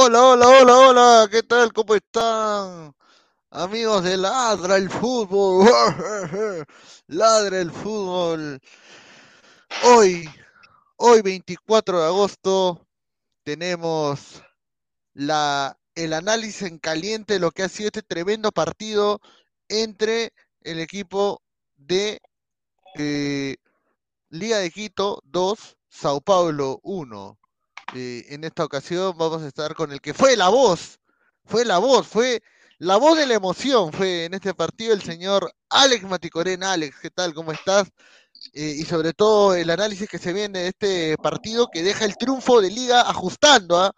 Hola, hola, hola, hola, ¿qué tal? ¿Cómo están? Amigos de Ladra el Fútbol. Ladra el Fútbol. Hoy, hoy 24 de agosto, tenemos la, el análisis en caliente de lo que ha sido este tremendo partido entre el equipo de eh, Liga de Quito 2, Sao Paulo 1. Eh, en esta ocasión vamos a estar con el que fue la voz, fue la voz, fue la voz de la emoción, fue en este partido el señor Alex Maticorena. Alex, ¿qué tal? ¿Cómo estás? Eh, y sobre todo el análisis que se viene de este partido que deja el triunfo de liga ajustando, ¿ah?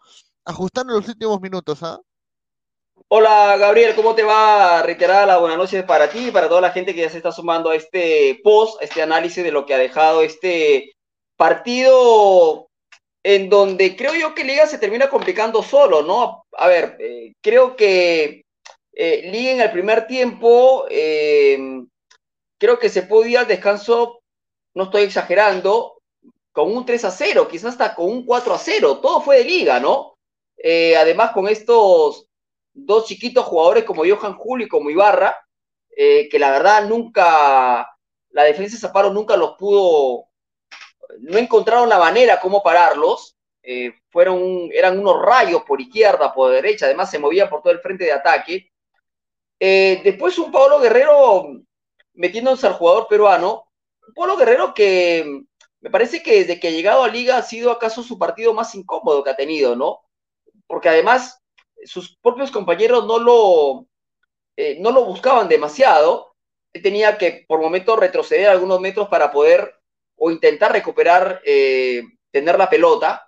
ajustando los últimos minutos. ¿ah? Hola Gabriel, ¿cómo te va? Reiterar la buenas noches para ti y para toda la gente que ya se está sumando a este post, a este análisis de lo que ha dejado este partido en donde creo yo que Liga se termina complicando solo, ¿no? A ver, eh, creo que eh, Liga en el primer tiempo, eh, creo que se podía al descanso, no estoy exagerando, con un 3 a 0, quizás hasta con un 4 a 0, todo fue de Liga, ¿no? además con estos dos chiquitos jugadores como Johan Julio y como Ibarra, que la verdad nunca, la defensa de Zaparo nunca los pudo no encontraron la manera cómo pararlos. Eh, fueron, eran unos rayos por izquierda, por derecha, además se movían por todo el frente de ataque. Eh, después un Pablo Guerrero metiéndose al jugador peruano, un Pablo Guerrero que me parece que desde que ha llegado a Liga ha sido acaso su partido más incómodo que ha tenido, ¿no? Porque además sus propios compañeros no lo, eh, no lo buscaban demasiado, tenía que por momentos retroceder algunos metros para poder o intentar recuperar, eh, tener la pelota.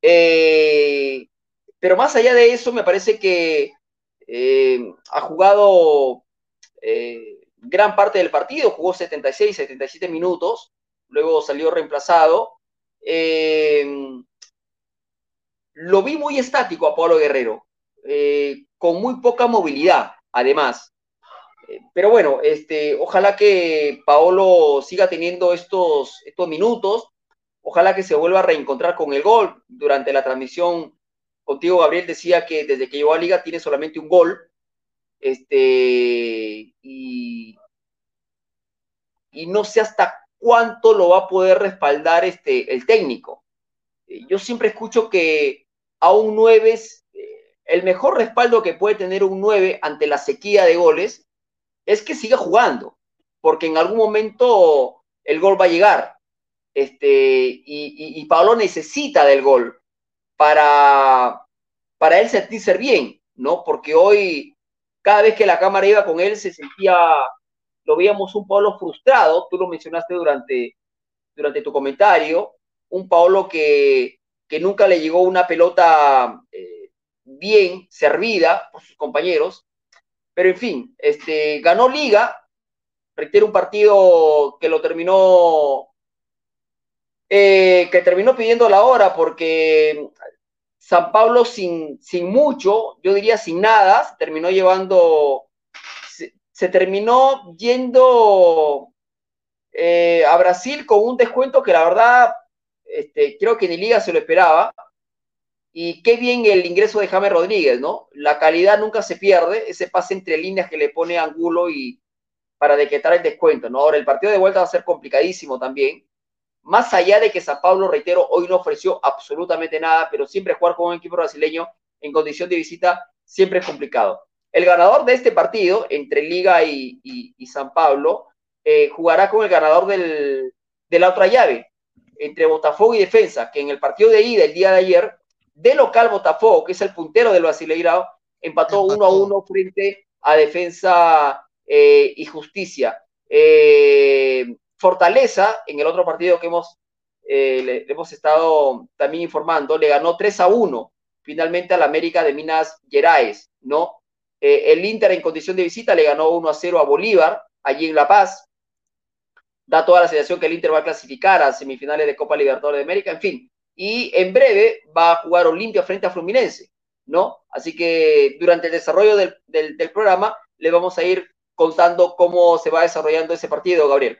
Eh, pero más allá de eso, me parece que eh, ha jugado gran parte del partido, jugó 76, 77 minutos, luego salió reemplazado. lo vi muy estático a Pablo Guerrero, con muy poca movilidad, además pero bueno, este, ojalá que Paolo siga teniendo estos, estos minutos, ojalá que se vuelva a reencontrar con el gol. Durante la transmisión contigo, Gabriel decía que desde que llegó a Liga tiene solamente un gol. Este, y, y no sé hasta cuánto lo va a poder respaldar este, el técnico. Yo siempre escucho que a un 9 eh, el mejor respaldo que puede tener un 9 ante la sequía de goles es que siga jugando, porque en algún momento el gol va a llegar. Este, y, Pablo necesita del gol para, para él sentirse bien, ¿no? Porque hoy, cada vez que la cámara iba con él, se sentía, lo veíamos un Pablo frustrado, tú lo mencionaste durante, durante tu comentario, un Pablo que, que nunca le llegó una pelota eh, bien servida por sus compañeros, pero en fin, este, ganó Liga, requiere un partido que lo terminó, eh, que terminó pidiendo la hora porque San Pablo sin, sin mucho, yo diría sin nada, se terminó llevando, se, terminó yendo eh, a Brasil con un descuento que la verdad este, creo que ni Liga se lo esperaba. Y qué bien el ingreso de James Rodríguez, ¿no? La calidad nunca se pierde, ese pase entre líneas que le pone Angulo y para decretar el descuento, ¿no? Ahora, el partido de vuelta va a ser complicadísimo también. Más allá de que San Pablo, reitero, hoy no ofreció absolutamente nada, pero siempre jugar con un equipo brasileño en condición de visita siempre es complicado. El ganador de este partido, entre Liga y, San Pablo, eh, jugará con el ganador del, de la otra llave, entre Botafogo y Defensa, que en el partido de ida el día de ayer de local Botafogo, que es el puntero del Brasileirao, empató uno a uno frente a Defensa eh, y Justicia. Eh, Fortaleza, en el otro partido que hemos, eh, le, hemos estado también informando, le ganó 3 a 1 finalmente al América de Minas Gerais, ¿no? el Inter en condición de visita le ganó 1 a 0 a Bolívar, allí en La Paz. Da toda la sensación que el Inter va a clasificar a semifinales de Copa Libertadores de América, en fin y en breve va a jugar Olimpia frente a Fluminense, ¿no? Así que durante el desarrollo del, programa le vamos a ir contando cómo se va desarrollando ese partido, Gabriel.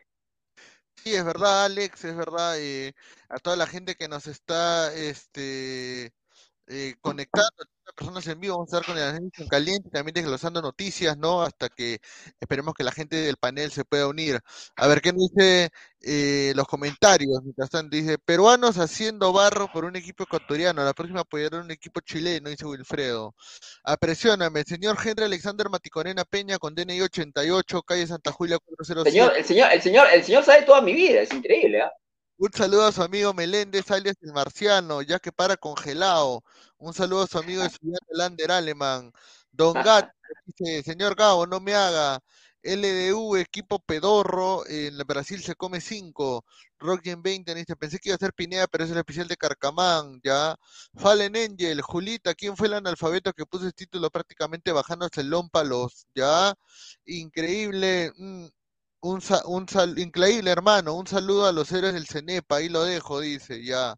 Sí, es verdad, Alex, es verdad. Eh, a toda la gente que nos está este, eh, conectando personas en vivo, vamos a estar con el análisis caliente, también desglosando noticias, ¿no? Hasta que esperemos que la gente del panel se pueda unir. A ver, ¿qué nos dice eh, los comentarios? Mientras tanto, dice, peruanos haciendo barro por un equipo ecuatoriano, la próxima apoyará un equipo chileno, dice Wilfredo. Apresióname, señor Henry Alexander Maticorena Peña con DNI 88, calle Santa Julia 407. Señor, el señor, el señor, el señor sabe toda mi vida, es increíble, ¿ah? Un saludo a su amigo Meléndez, alias el Marciano, ya que para congelado. Un saludo a su amigo estudiante Lander Alemán. Don Gat, dice, señor Gabo, no me haga. LDU, equipo pedorro, en Brasil se come 5. Rockgen 20, dice, pensé que iba a ser Pineda, pero es el especial de Carcamán, ya. Fallen Angel, Julita, ¿quién fue el analfabeto que puso el título prácticamente bajándose el lómpalos? Ya. Increíble. Mm, un, un sal, increíble, hermano. Un saludo a los héroes del Cenepa. Ahí lo dejo, dice, ya.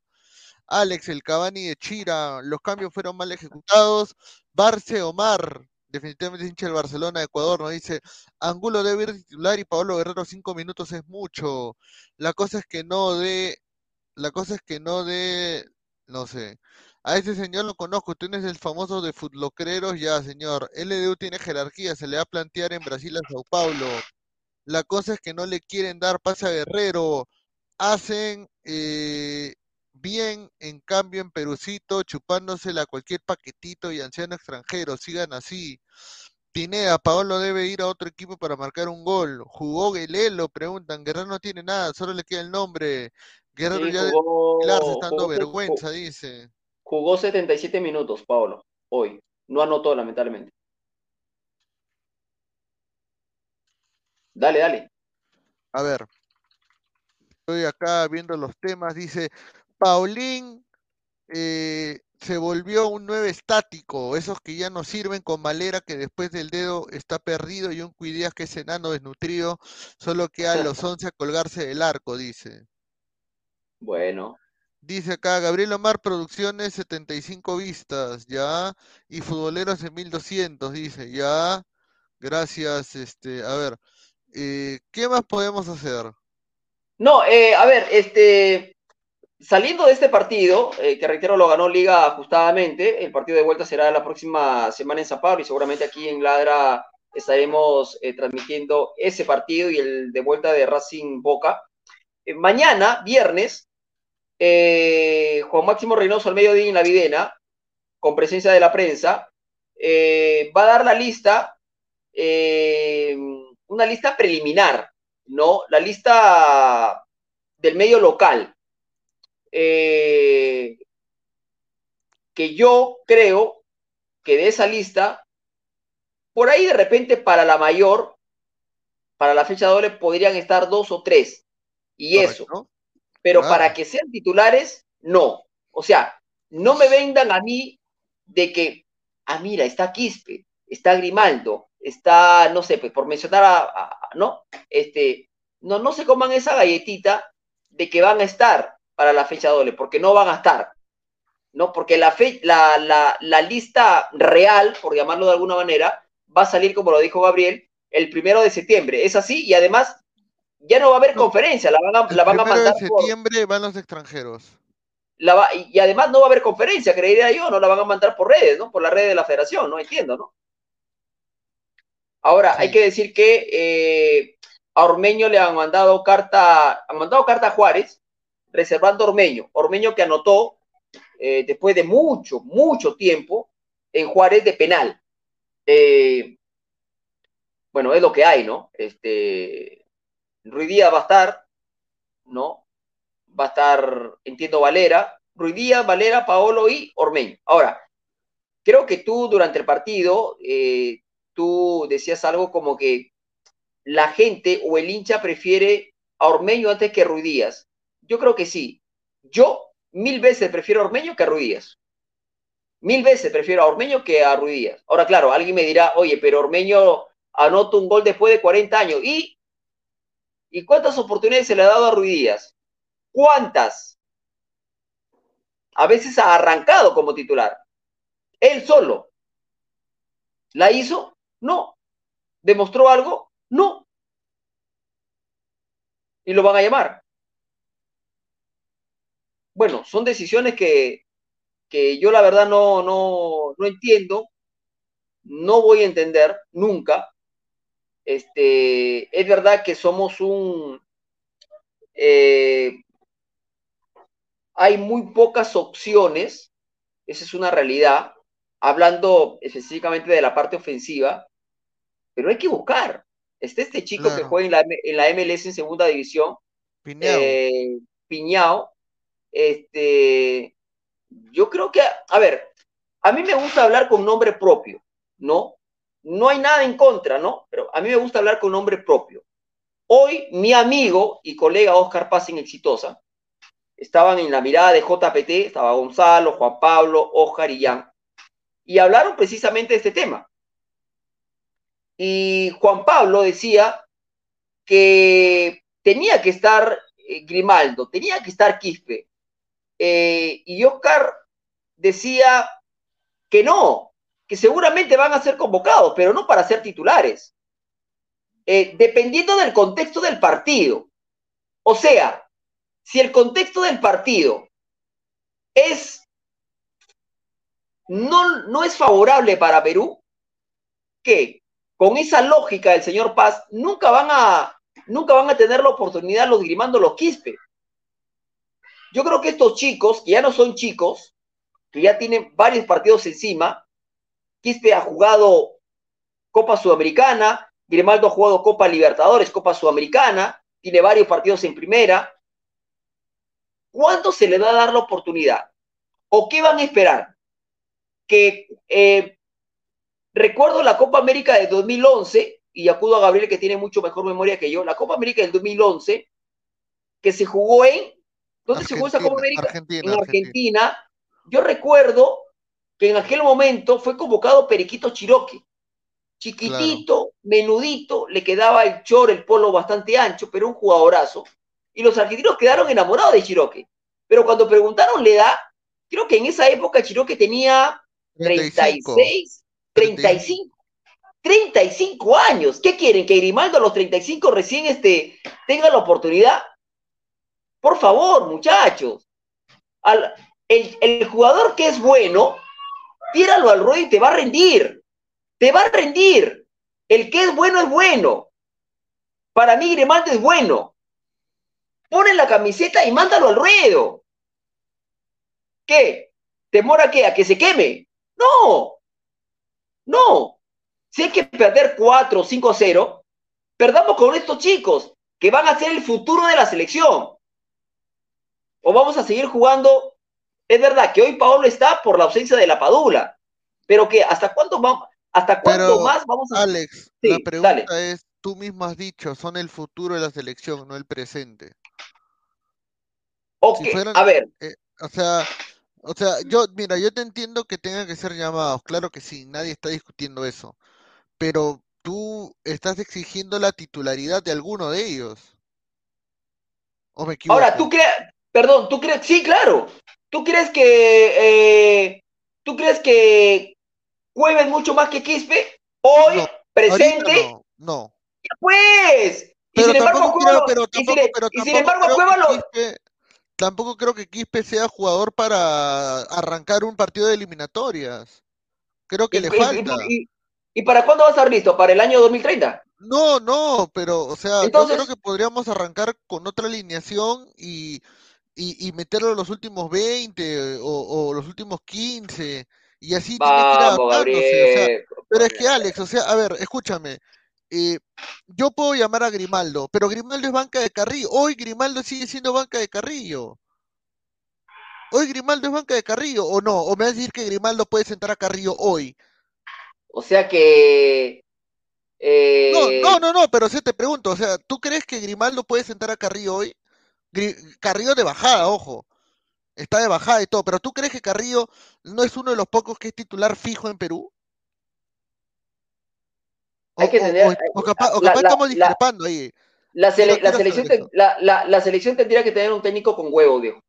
Alex, el Cavani de Chira. Los cambios fueron mal ejecutados. Barce Omar. Definitivamente hincha del Barcelona de Ecuador, ¿no? Dice, Angulo debe ir titular y Pablo Guerrero cinco minutos es mucho. La cosa es que no de, la cosa es que no de, no sé. A ese señor lo conozco, tú eres el famoso de Futlocreros, ya señor. LDU tiene jerarquía, se le va a plantear en Brasil a Sao Paulo. La cosa es que no le quieren dar pase a Guerrero. Hacen eh, bien, en cambio, en Perucito, chupándosela a cualquier paquetito y anciano extranjero. Sigan así. Pineda, Paolo debe ir a otro equipo para marcar un gol. ¿Jugó Guelelo? Preguntan. Guerrero no tiene nada, solo le queda el nombre. Guerrero ya jugó, debe está dando vergüenza, dice. Jugó 77 minutos, Paolo, hoy. No anotó, lamentablemente. Dale, dale. A ver. Estoy acá viendo los temas. Dice, Paulín eh, se volvió un nueve estático, esos que ya no sirven con Malera que después del dedo está perdido y un Cuidías que es enano desnutrido, solo queda a los 11 a colgarse del arco, dice. Bueno. Dice acá, Gabriel Omar Producciones 75 vistas, ya, y Futboleros en 1200, dice, ya. Gracias, este, a ver, eh, ¿qué más podemos hacer? No, eh, a ver, este, saliendo de este partido, eh, que reitero lo ganó Liga ajustadamente, el partido de vuelta será la próxima semana en San y seguramente aquí en Ladra estaremos transmitiendo ese partido y el de vuelta de Racing Boca. mañana, viernes, Juan Máximo Reynoso al mediodía en la Videna, con presencia de la prensa, va a dar la lista una lista preliminar, ¿no? La lista del medio local. Eh, que yo creo que de esa lista, por ahí de repente para la mayor, para la fecha doble, podrían estar dos o tres. Y eso. Pero para que sean titulares, no. O sea, no me vendan a mí de que, ah, mira, está Quispe, está Grimaldo, está, no sé, pues por mencionar a, ¿no? Este, no, no se coman esa galletita de que van a estar para la fecha doble, porque no van a estar, ¿no? Porque la, fe, la, la, la lista real, por llamarlo de alguna manera, va a salir, como lo dijo Gabriel, el primero de septiembre. Es así, y además ya no va a haber conferencia, la van a, la van a mandar. de septiembre van los extranjeros. La y además no va a haber conferencia, creería yo, no la van a mandar por redes, ¿no? Por la red de la federación, no entiendo, ¿no? Ahora, hay que decir que eh, a Ormeño le han mandado carta, han mandado carta a Juárez, reservando a Ormeño. Ormeño que anotó eh, después de mucho, mucho tiempo en Juárez de penal. Eh, bueno, es lo que hay, ¿no? Este, Díaz va a estar, ¿no? Va a estar, entiendo, Valera, Díaz, Valera, Paolo y Ormeño. Ahora, creo que tú durante el partido tú decías algo como que la gente o el hincha prefiere a Ormeño antes que Ruidías. Yo creo que sí. Yo mil veces prefiero a Ormeño que a Ruidías. Mil veces prefiero a Ormeño que a Ruidías. Ahora, claro, alguien me dirá, oye, pero Ormeño anota un gol después de 40 años. ¿Y, ¿y cuántas oportunidades se le ha dado a Ruidías? ¿Cuántas? A veces ha arrancado como titular. Él solo. ¿La hizo? No. ¿Demostró algo? No. ¿Y lo van a llamar? Bueno, son decisiones que, que yo la verdad no, no, no entiendo, no voy a entender nunca. Este, es verdad que somos un... Eh, hay muy pocas opciones, esa es una realidad, hablando específicamente de la parte ofensiva, pero hay que buscar. Este, este chico que juega en la, en la, MLS en segunda división, Piñao. Eh, Piñao, este, yo creo que, a ver, a mí me gusta hablar con nombre propio, ¿no? No hay nada en contra, ¿no? Pero a mí me gusta hablar con nombre propio. Hoy mi amigo y colega Oscar Paz en Exitosa estaban en la mirada de JPT, estaba Gonzalo, Juan Pablo, Oscar y Jan, y hablaron precisamente de este tema. Y Juan Pablo decía que tenía que estar eh, Grimaldo, tenía que estar Quispe. Eh, y Oscar decía que no, que seguramente van a ser convocados, pero no para ser titulares. Eh, dependiendo del contexto del partido. O sea, si el contexto del partido es no, no es favorable para Perú, que con esa lógica del señor Paz nunca van a nunca van a tener la oportunidad los grimando los Quispe. Yo creo que estos chicos, que ya no son chicos, que ya tienen varios partidos encima, Quispe ha jugado Copa Sudamericana, Grimaldo ha jugado Copa Libertadores, Copa Sudamericana, tiene varios partidos en primera. ¿Cuándo se le va a dar la oportunidad? ¿O qué van a esperar? Que eh, recuerdo la Copa América de 2011, y acudo a Gabriel que tiene mucho mejor memoria que yo, la Copa América del 2011, que se jugó en, ¿dónde se jugó esa Copa América? en Argentina. Yo recuerdo que en aquel momento fue convocado Periquito Chiroque, chiquitito, menudito, le quedaba el chor, el polo bastante ancho, pero un jugadorazo, y los argentinos quedaron enamorados de Chiroque. Pero cuando preguntaron la edad, creo que en esa época Chiroque tenía 36, 35. 35 años. ¿Qué quieren? ¿Que Grimaldo a los 35 recién este, tenga la oportunidad? Por favor, muchachos. el, jugador que es bueno, tíralo al ruedo y te va a rendir. Te va a rendir. El que es bueno es bueno. Para mí Grimaldo es bueno. Pone la camiseta y mándalo al ruedo. ¿Qué? ¿Temor a qué? ¿A que se queme? No. No. Si hay que perder 4 o 5-0, perdamos con estos chicos que van a ser el futuro de la selección. O vamos a seguir jugando. Es verdad que hoy Paolo está por la ausencia de la Padula, pero que hasta cuánto vamos, hasta cuánto más vamos a. Alex, la pregunta es: tú mismo has dicho, son el futuro de la selección, no el presente. Ok, a ver. Eh, o sea, o sea, yo, mira, yo te entiendo que tengan que ser llamados, claro que sí, nadie está discutiendo eso pero tú estás exigiendo la titularidad de alguno de ellos. ¿O me equivoco? Ahora, tú crees, perdón, tú crees, sí, claro, tú crees que, eh, tú crees que Cueva mucho más que Quispe hoy, presente. No, no. Pues, y sin embargo, Cueva, y sin embargo, Cueva lo... tampoco creo que Quispe sea jugador para arrancar un partido de eliminatorias. Creo que le falta. ¿Y para cuándo va a estar listo? ¿Para el año 2030? No, no, pero, o sea, yo creo que podríamos arrancar con otra alineación y, y, meterlo los últimos 20 o, los últimos 15 y así Vamos, tiene que pero es que Alex, o sea, a ver, escúchame, eh, yo puedo llamar a Grimaldo, pero Grimaldo es banca de Carrillo. Hoy Grimaldo sigue siendo banca de Carrillo. Hoy Grimaldo es banca de Carrillo, ¿o no? ¿O me vas a decir que Grimaldo puede sentar a Carrillo hoy? O sea que. Eh, no, no, no, pero sí te pregunto, o sea, ¿tú crees que Grimaldo puede sentar a Carrillo hoy? Carrillo de bajada, ojo. Está de bajada y todo, pero ¿tú crees que Carrillo no es uno de los pocos que es titular fijo en Perú? Hay que tener. O, capaz, estamos discrepando ahí. La, selección la, selección tendría que tener un técnico con huevo, Diego.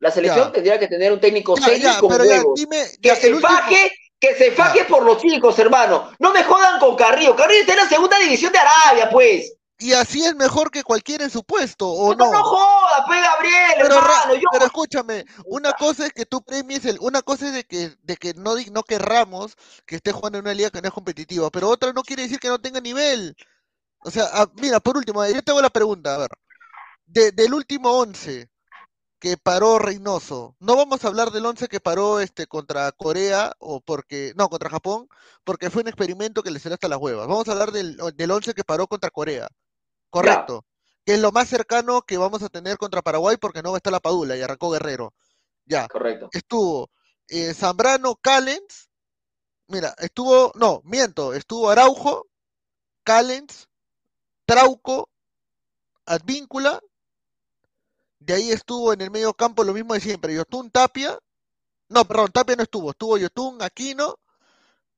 La selección tendría que tener un técnico serio con huevo. que se baje que se faje por los chicos, hermano. No me jodan con Carrillo. Carrillo está en la segunda división de Arabia, pues. Y así es mejor que cualquiera en su puesto, ¿o no? No jodas, pues Gabriel, Pero, hermano, yo... pero escúchame, una cosa es que tú premies el, una cosa es de que, de que no, no querramos que esté jugando en una liga que no es competitiva, pero otra no quiere decir que no tenga nivel. O sea, ah, mira, por último, yo te hago la pregunta, a ver, de- del último 11 que paró Reynoso, no vamos a hablar del 11 que paró este contra Corea o porque, no, contra Japón, porque fue un experimento que le salió hasta las huevas. Vamos a hablar del, del 11 que paró contra Corea. Correcto. Que es lo más cercano que vamos a tener contra Paraguay porque no va a estar la Padula y arrancó Guerrero. Ya. Correcto. Estuvo eh, Zambrano, Callens. Mira, estuvo, no, miento, estuvo Araujo, Callens, Trauco, Advíncula. De ahí estuvo en el medio campo lo mismo de siempre. Yotun Tapia. No, perdón, Tapia no estuvo. Estuvo Yotun Aquino.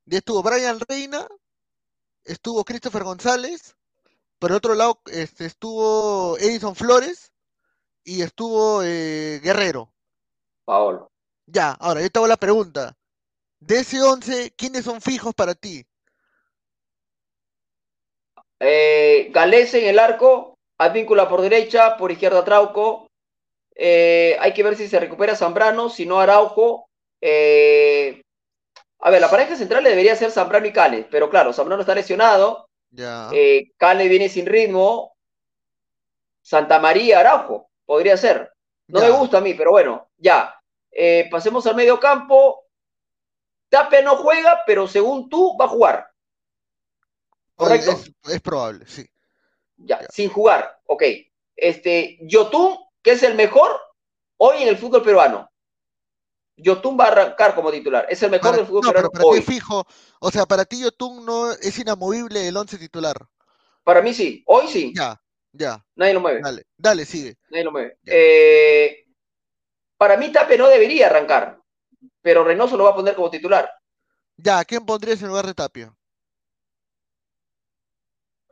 De ahí estuvo Brian Reina. Estuvo Christopher González. Por el otro lado este, estuvo Edison Flores. Y estuvo eh, Guerrero. Paolo. Ya, ahora yo te hago la pregunta. De ese 11, ¿quiénes son fijos para ti? Eh, Galese en el arco, Advíncula por derecha, por izquierda Trauco. Eh, hay que ver si se recupera Zambrano, si no Araujo. Eh, a ver, la pareja central debería ser Zambrano y Cale, pero claro, Zambrano está lesionado, Ya. eh, Cale viene sin ritmo, Santa María, Araujo, podría ser. No ya. me gusta a mí, pero bueno, ya. Eh, pasemos al medio campo. Tapia no juega, pero según tú va a jugar. ¿Correcto? Es, es probable, sí. Ya, Ya. sin jugar, ok. Este, Yotun, que es el mejor hoy en el fútbol peruano. Yotun va a arrancar como titular. Es el mejor Para- del fútbol no, pero para ti hoy. fijo. O sea, para ti Yotun no es inamovible el 11 titular. Para mí sí. Hoy sí. Ya, ya. Nadie lo mueve. Dale, dale, sigue. Nadie lo mueve. Eh, para mí Tape no debería arrancar. Pero Reynoso lo va a poner como titular. Ya, ¿quién pondrías en lugar de Tapia?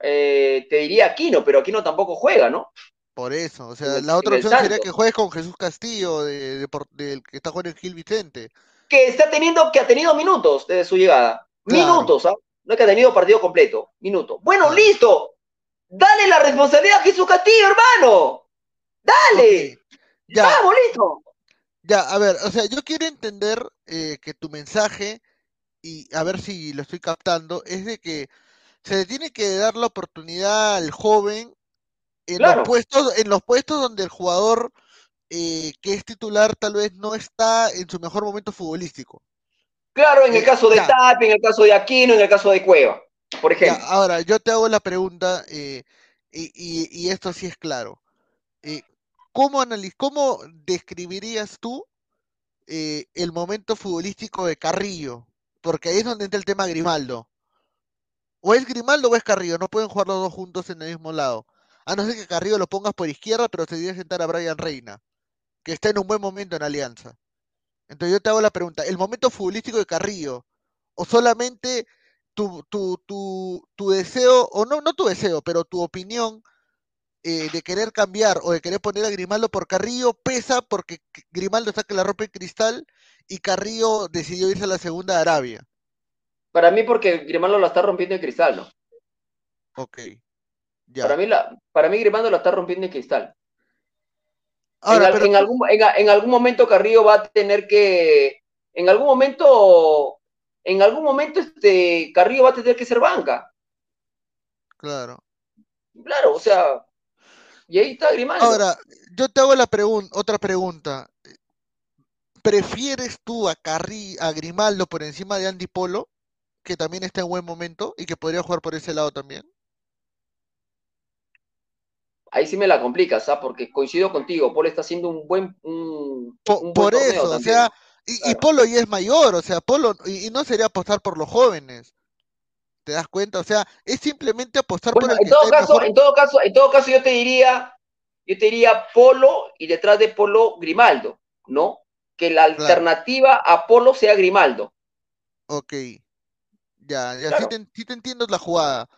Eh, te diría Aquino, pero Aquino tampoco juega, ¿no? Por eso. O sea, la otra opción sería que juegues con Jesús Castillo, de, de por- del que está jugando en Gil Vicente. Que está teniendo, que ha tenido minutos desde su llegada. Claro. Minutos, ¿ah? No es que ha tenido partido completo. Minutos. Bueno, Claro. listo. Dale la responsabilidad a Jesús Castillo, hermano. Dale. Ya, Vamos, listo. ya, a ver, o sea, yo quiero entender eh, que tu mensaje, y a ver si lo estoy captando, es de que se le tiene que dar la oportunidad al joven en Claro. los puestos, en los puestos donde el jugador eh, que es titular tal vez no está en su mejor momento futbolístico. Claro, en el Eh, caso de ya. En el caso de Aquino, en el caso de Cueva, por Ya, ejemplo. ahora, yo te hago la pregunta, eh, y, y- y esto sí es claro. Eh, ¿cómo, analiz- ¿Cómo describirías tú eh, el momento futbolístico de Carrillo? Porque ahí es donde entra el tema Grimaldo. O es Grimaldo o es Carrillo, no pueden jugar los dos juntos en el mismo lado. A no ser que Carrillo lo pongas por izquierda, pero se debe sentar a Brian Reina, que está en un buen momento en Alianza. Entonces yo te hago la pregunta, ¿el momento futbolístico de Carrillo o solamente tu, tu, tu, tu deseo, o no, no tu deseo, pero tu opinión eh, de querer cambiar o de querer poner a Grimaldo por Carrillo pesa porque Grimaldo saca la ropa en cristal y Carrillo decidió irse a la segunda de Arabia? Para mí, porque Grimaldo la está rompiendo en cristal, ¿no? Ok, ya. Para mí, la, para mí Grimaldo la está rompiendo en cristal. Ahora, en, pero algún, en, algún momento Carrillo va a tener que, en algún momento, en algún momento este Carrillo va a tener que ser banca. claro. Claro, o sea, y ahí está Grimaldo. Ahora, yo te hago la pregun- otra pregunta. ¿Prefieres tú a Carri a Grimaldo por encima de Andy Polo, que también está en buen momento y que podría jugar por ese lado también? Ahí sí me la complicas, ¿ah? Porque coincido contigo, Paul está haciendo un buen, un, Po- un buen por eso, o sea, y, y Claro. Polo ya es mayor, o sea, Polo, y, y no sería apostar por los jóvenes. ¿Te das cuenta? O sea, es simplemente apostar Bueno, por el en que todo caso, mejor. en todo caso, en todo caso, yo te diría, yo te diría Polo y detrás de Polo Grimaldo, ¿no? Que la Claro. alternativa a Polo sea Grimaldo. Ok. Ya, ya sí te, sí te entiendo la jugada.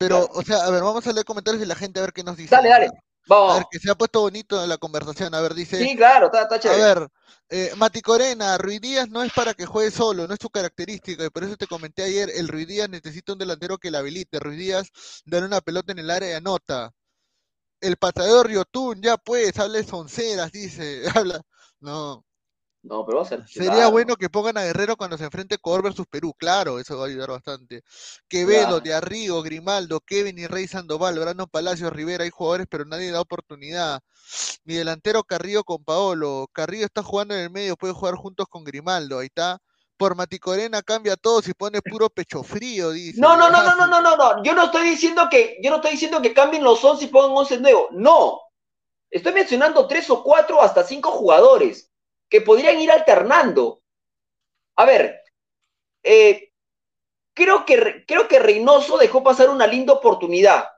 Pero, Claro. o sea, a ver, vamos a leer comentarios de la gente a ver qué nos dice. Dale, dale. A ver, que se ha puesto bonito en la conversación. A ver, dice. Sí, claro, está, está chévere. A ver, eh, Mati Corena, Ruiz Díaz no es para que juegue solo, no es su característica, y por eso te comenté ayer, el Ruiz Díaz necesita un delantero que la habilite. Ruiz Díaz da una pelota en el área y anota. El patador Yotun, ya pues, habla de sonceras, dice, habla. No, no, pero va a ser. Sería bueno que pongan a Guerrero cuando se enfrente Cor versus Perú, claro, eso va a ayudar bastante. Quevedo, de Arrigo, Grimaldo, Kevin y Rey Sandoval, Brano Palacios, Rivera, hay jugadores, pero nadie da oportunidad. Mi delantero Carrillo con Paolo. Carrillo está jugando en el medio, puede jugar juntos con Grimaldo, ahí está. Por Maticorena cambia todo si pone puro pecho frío, dice. No, no, no, no, no, no, no, no. Yo no estoy diciendo que, yo no estoy diciendo que cambien los 11 y pongan 11 nuevos. No. Estoy mencionando tres o cuatro hasta cinco jugadores que podrían ir alternando. A ver, eh, creo, que, creo que Reynoso dejó pasar una linda oportunidad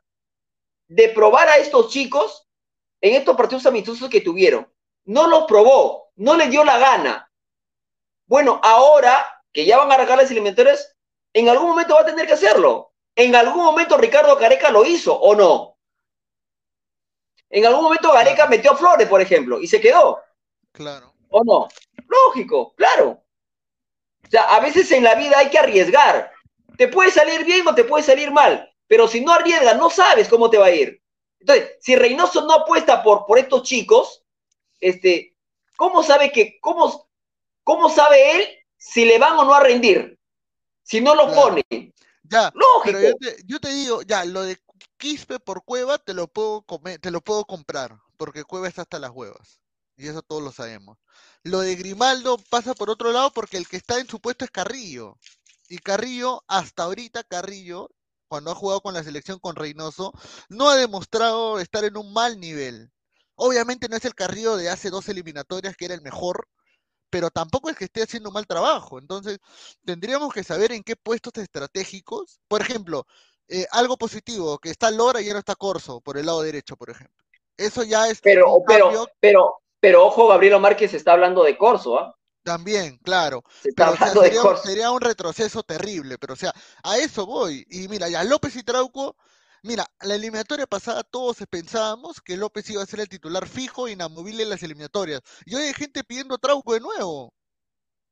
de probar a estos chicos en estos partidos amistosos que tuvieron. No los probó, no le dio la gana. Bueno, ahora que ya van a arrancar las eliminatorias, en algún momento va a tener que hacerlo. En algún momento Ricardo Careca lo hizo, ¿o no? En algún momento Gareca metió flores, por ejemplo, y se quedó. Claro. ¿O no? Lógico, claro. O sea, a veces en la vida hay que arriesgar. Te puede salir bien o te puede salir mal, pero si no arriesgas, no sabes cómo te va a ir. Entonces, si Reynoso no apuesta por, por estos chicos, este, ¿cómo sabe que, cómo, cómo sabe él si le van o no a rendir? Si no lo pone. Ya, Lógico. Pero yo te, digo, ya, lo de Quispe por Cueva te lo puedo comer, te lo puedo comprar, porque Cueva está hasta las huevas. Y eso todos lo sabemos. Lo de Grimaldo pasa por otro lado porque el que está en su puesto es Carrillo. Y Carrillo, hasta ahorita Carrillo, cuando ha jugado con la selección con Reynoso, no ha demostrado estar en un mal nivel. Obviamente no es el Carrillo de hace dos eliminatorias que era el mejor, pero tampoco es que esté haciendo un mal trabajo. Entonces, tendríamos que saber en qué puestos estratégicos, por ejemplo, eh, algo positivo, que está Lora y ya no está Corso, por el lado derecho, por ejemplo. Eso ya es. Pero, pero, pero, pero ojo, Gabrielo Márquez está hablando de Corso, ¿ah? También, claro. pero, sería, sería, un retroceso terrible, pero o sea, a eso voy. Y mira, ya López y Trauco, mira, la eliminatoria pasada todos pensábamos que López iba a ser el titular fijo e inamovible en las eliminatorias. Y hoy hay gente pidiendo Trauco de nuevo.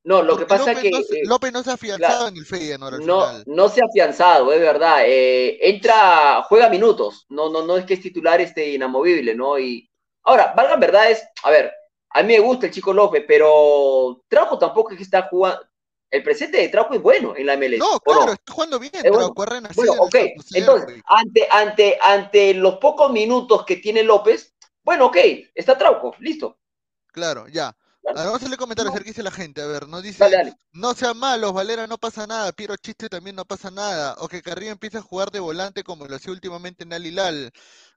No, lo que pasa es que. Eh, López no se ha afianzado en el Feyenoord al no, No se ha afianzado, es verdad. Eh, entra, juega minutos. No, no, no es que es titular este inamovible, ¿no? Y, Ahora, valgan verdades, a ver, a mí me gusta el chico López, pero Trauco tampoco es que está jugando. El presente de Trauco es bueno en la MLS. No, claro, está jugando bien, pero bueno. bueno, ok. Entonces, ante, ante, ante los pocos minutos que tiene López, bueno, ok, está Trauco, listo. Claro, ya. Ahora vamos a hacerle comentarios, a ver qué dice la gente. A ver, no dice, no sean malos, Valera, no pasa nada, Piero Chiste también no pasa nada. O que Carrillo empiece a jugar de volante como lo hacía últimamente en Alilal.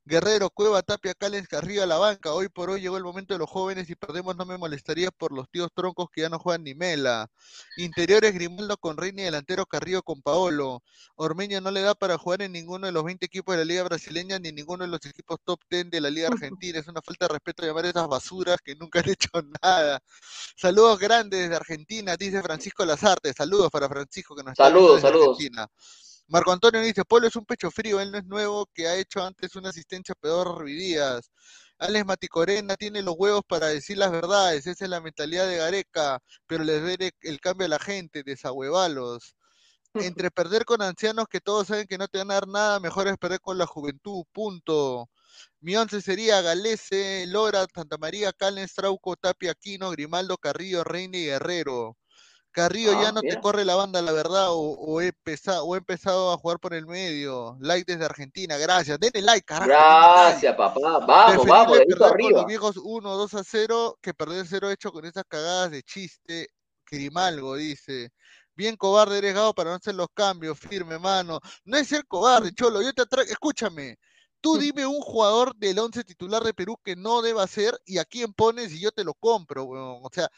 Guerrero, Cueva, Tapia, Callens, Carrillo a la banca. Hoy por hoy llegó el momento de los jóvenes y perdemos no me molestaría por los tíos troncos que ya no juegan ni mela. Interiores, Grimaldo con Reina y delantero Carrillo con Paolo. Ormeño no le da para jugar en ninguno de los 20 equipos de la Liga Brasileña ni ninguno de los equipos top 10 de la Liga Argentina. Es una falta de respeto llamar a esas basuras que nunca han hecho nada. Saludos grandes de Argentina, dice Francisco Lazarte. Saludos para Francisco que nos está saludos, saludos. Argentina. Marco Antonio dice, Polo es un pecho frío, él no es nuevo, que ha hecho antes una asistencia peor Ruidías. Alex Maticorena tiene los huevos para decir las verdades, esa es la mentalidad de Gareca, pero les ve el cambio a la gente, desahuevalos. Entre perder con ancianos que todos saben que no te van a dar nada, mejor es perder con la juventud, punto. Mi once sería Galese, Lora, Santa María, Calen, Trauco, Tapia, Aquino, Grimaldo, Carrillo, Reina y Guerrero. Carrillo ya ah, no te corre la banda, la verdad, o, he empezado, o he empezado a jugar por el medio. Like desde Argentina, gracias. Denle like, carajo. Gracias, papá. Vamos, vamos, de perder con los viejos 1, 2 a 0 que perder 0 hecho con esas cagadas de chiste. Grimalgo dice. Bien cobarde eres Gao para no hacer los cambios, firme mano. No es ser cobarde, cholo. Yo te atraigo. Escúchame. Tú dime un jugador del 11 titular de Perú que no deba ser y a quién pones y yo te lo compro, weón. O sea,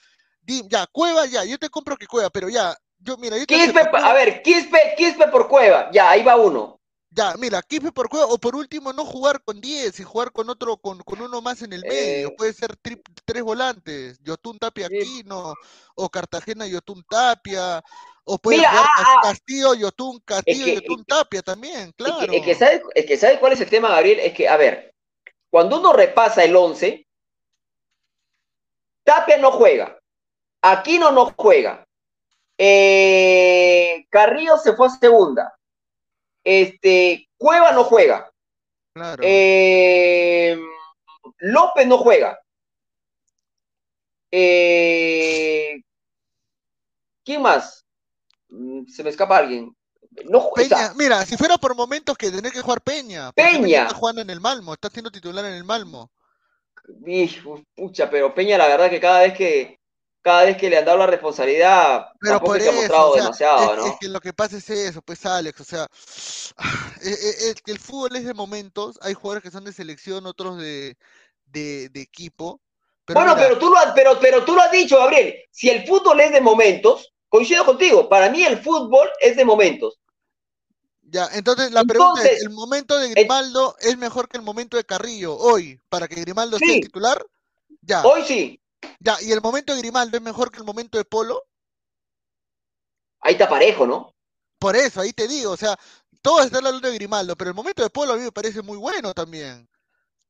ya, Cueva, ya, yo te compro que Cueva, pero ya, yo, mira, yo Quispe, a ver, Quispe, Quispe por Cueva, ya, ahí va uno. Ya, mira, Quispe por Cueva, o por último no jugar con 10 y jugar con otro, con, con uno más en el medio, eh. puede ser tres volantes, Yotun Tapia Aquino, o Cartagena Yotun Tapia, o puede jugar ah, ah. Castillo, Yotun, Castillo, Yotun Tapia también, claro. Es que, ¿sabes, es que ¿sabes cuál es el tema, Gabriel? Es que, a ver, cuando uno repasa el 11, Tapia no juega, Aquino no juega, eh, Carrillo se fue a segunda, este, Cueva no juega, Claro. eh, López no juega. Eh, ¿Quién más? Mm, Se me escapa alguien. No juega. Peña, mira, si fuera por momentos que tener que jugar Peña. porque Peña. está jugando en el Malmo, está siendo titular en el Malmo. Pucha, pero Peña, la verdad que cada vez que cada vez que le han dado la responsabilidad, Pero por se ha eso, mostrado o sea, demasiado, es, ¿no? es que lo que pasa es eso, pues Alex, o sea, eh, eh, es que el fútbol es de momentos, hay jugadores que son de selección, otros de, de, de equipo. Pero bueno, mira, pero tú lo has, pero, pero tú lo has dicho, Gabriel. Si el fútbol es de momentos, coincido contigo. Para mí el fútbol es de momentos. ya, entonces la pregunta es, ¿el momento de Grimaldo es mejor que el momento de Carrillo hoy para que Grimaldo sea Sí. el titular? Ya, Hoy sí. Ya, ¿y el momento de Grimaldo es mejor que el momento de Polo? Ahí está parejo, ¿no? Por eso, ahí te digo, o sea, todos están hablando de Grimaldo, pero el momento de Polo a mí me parece muy bueno también.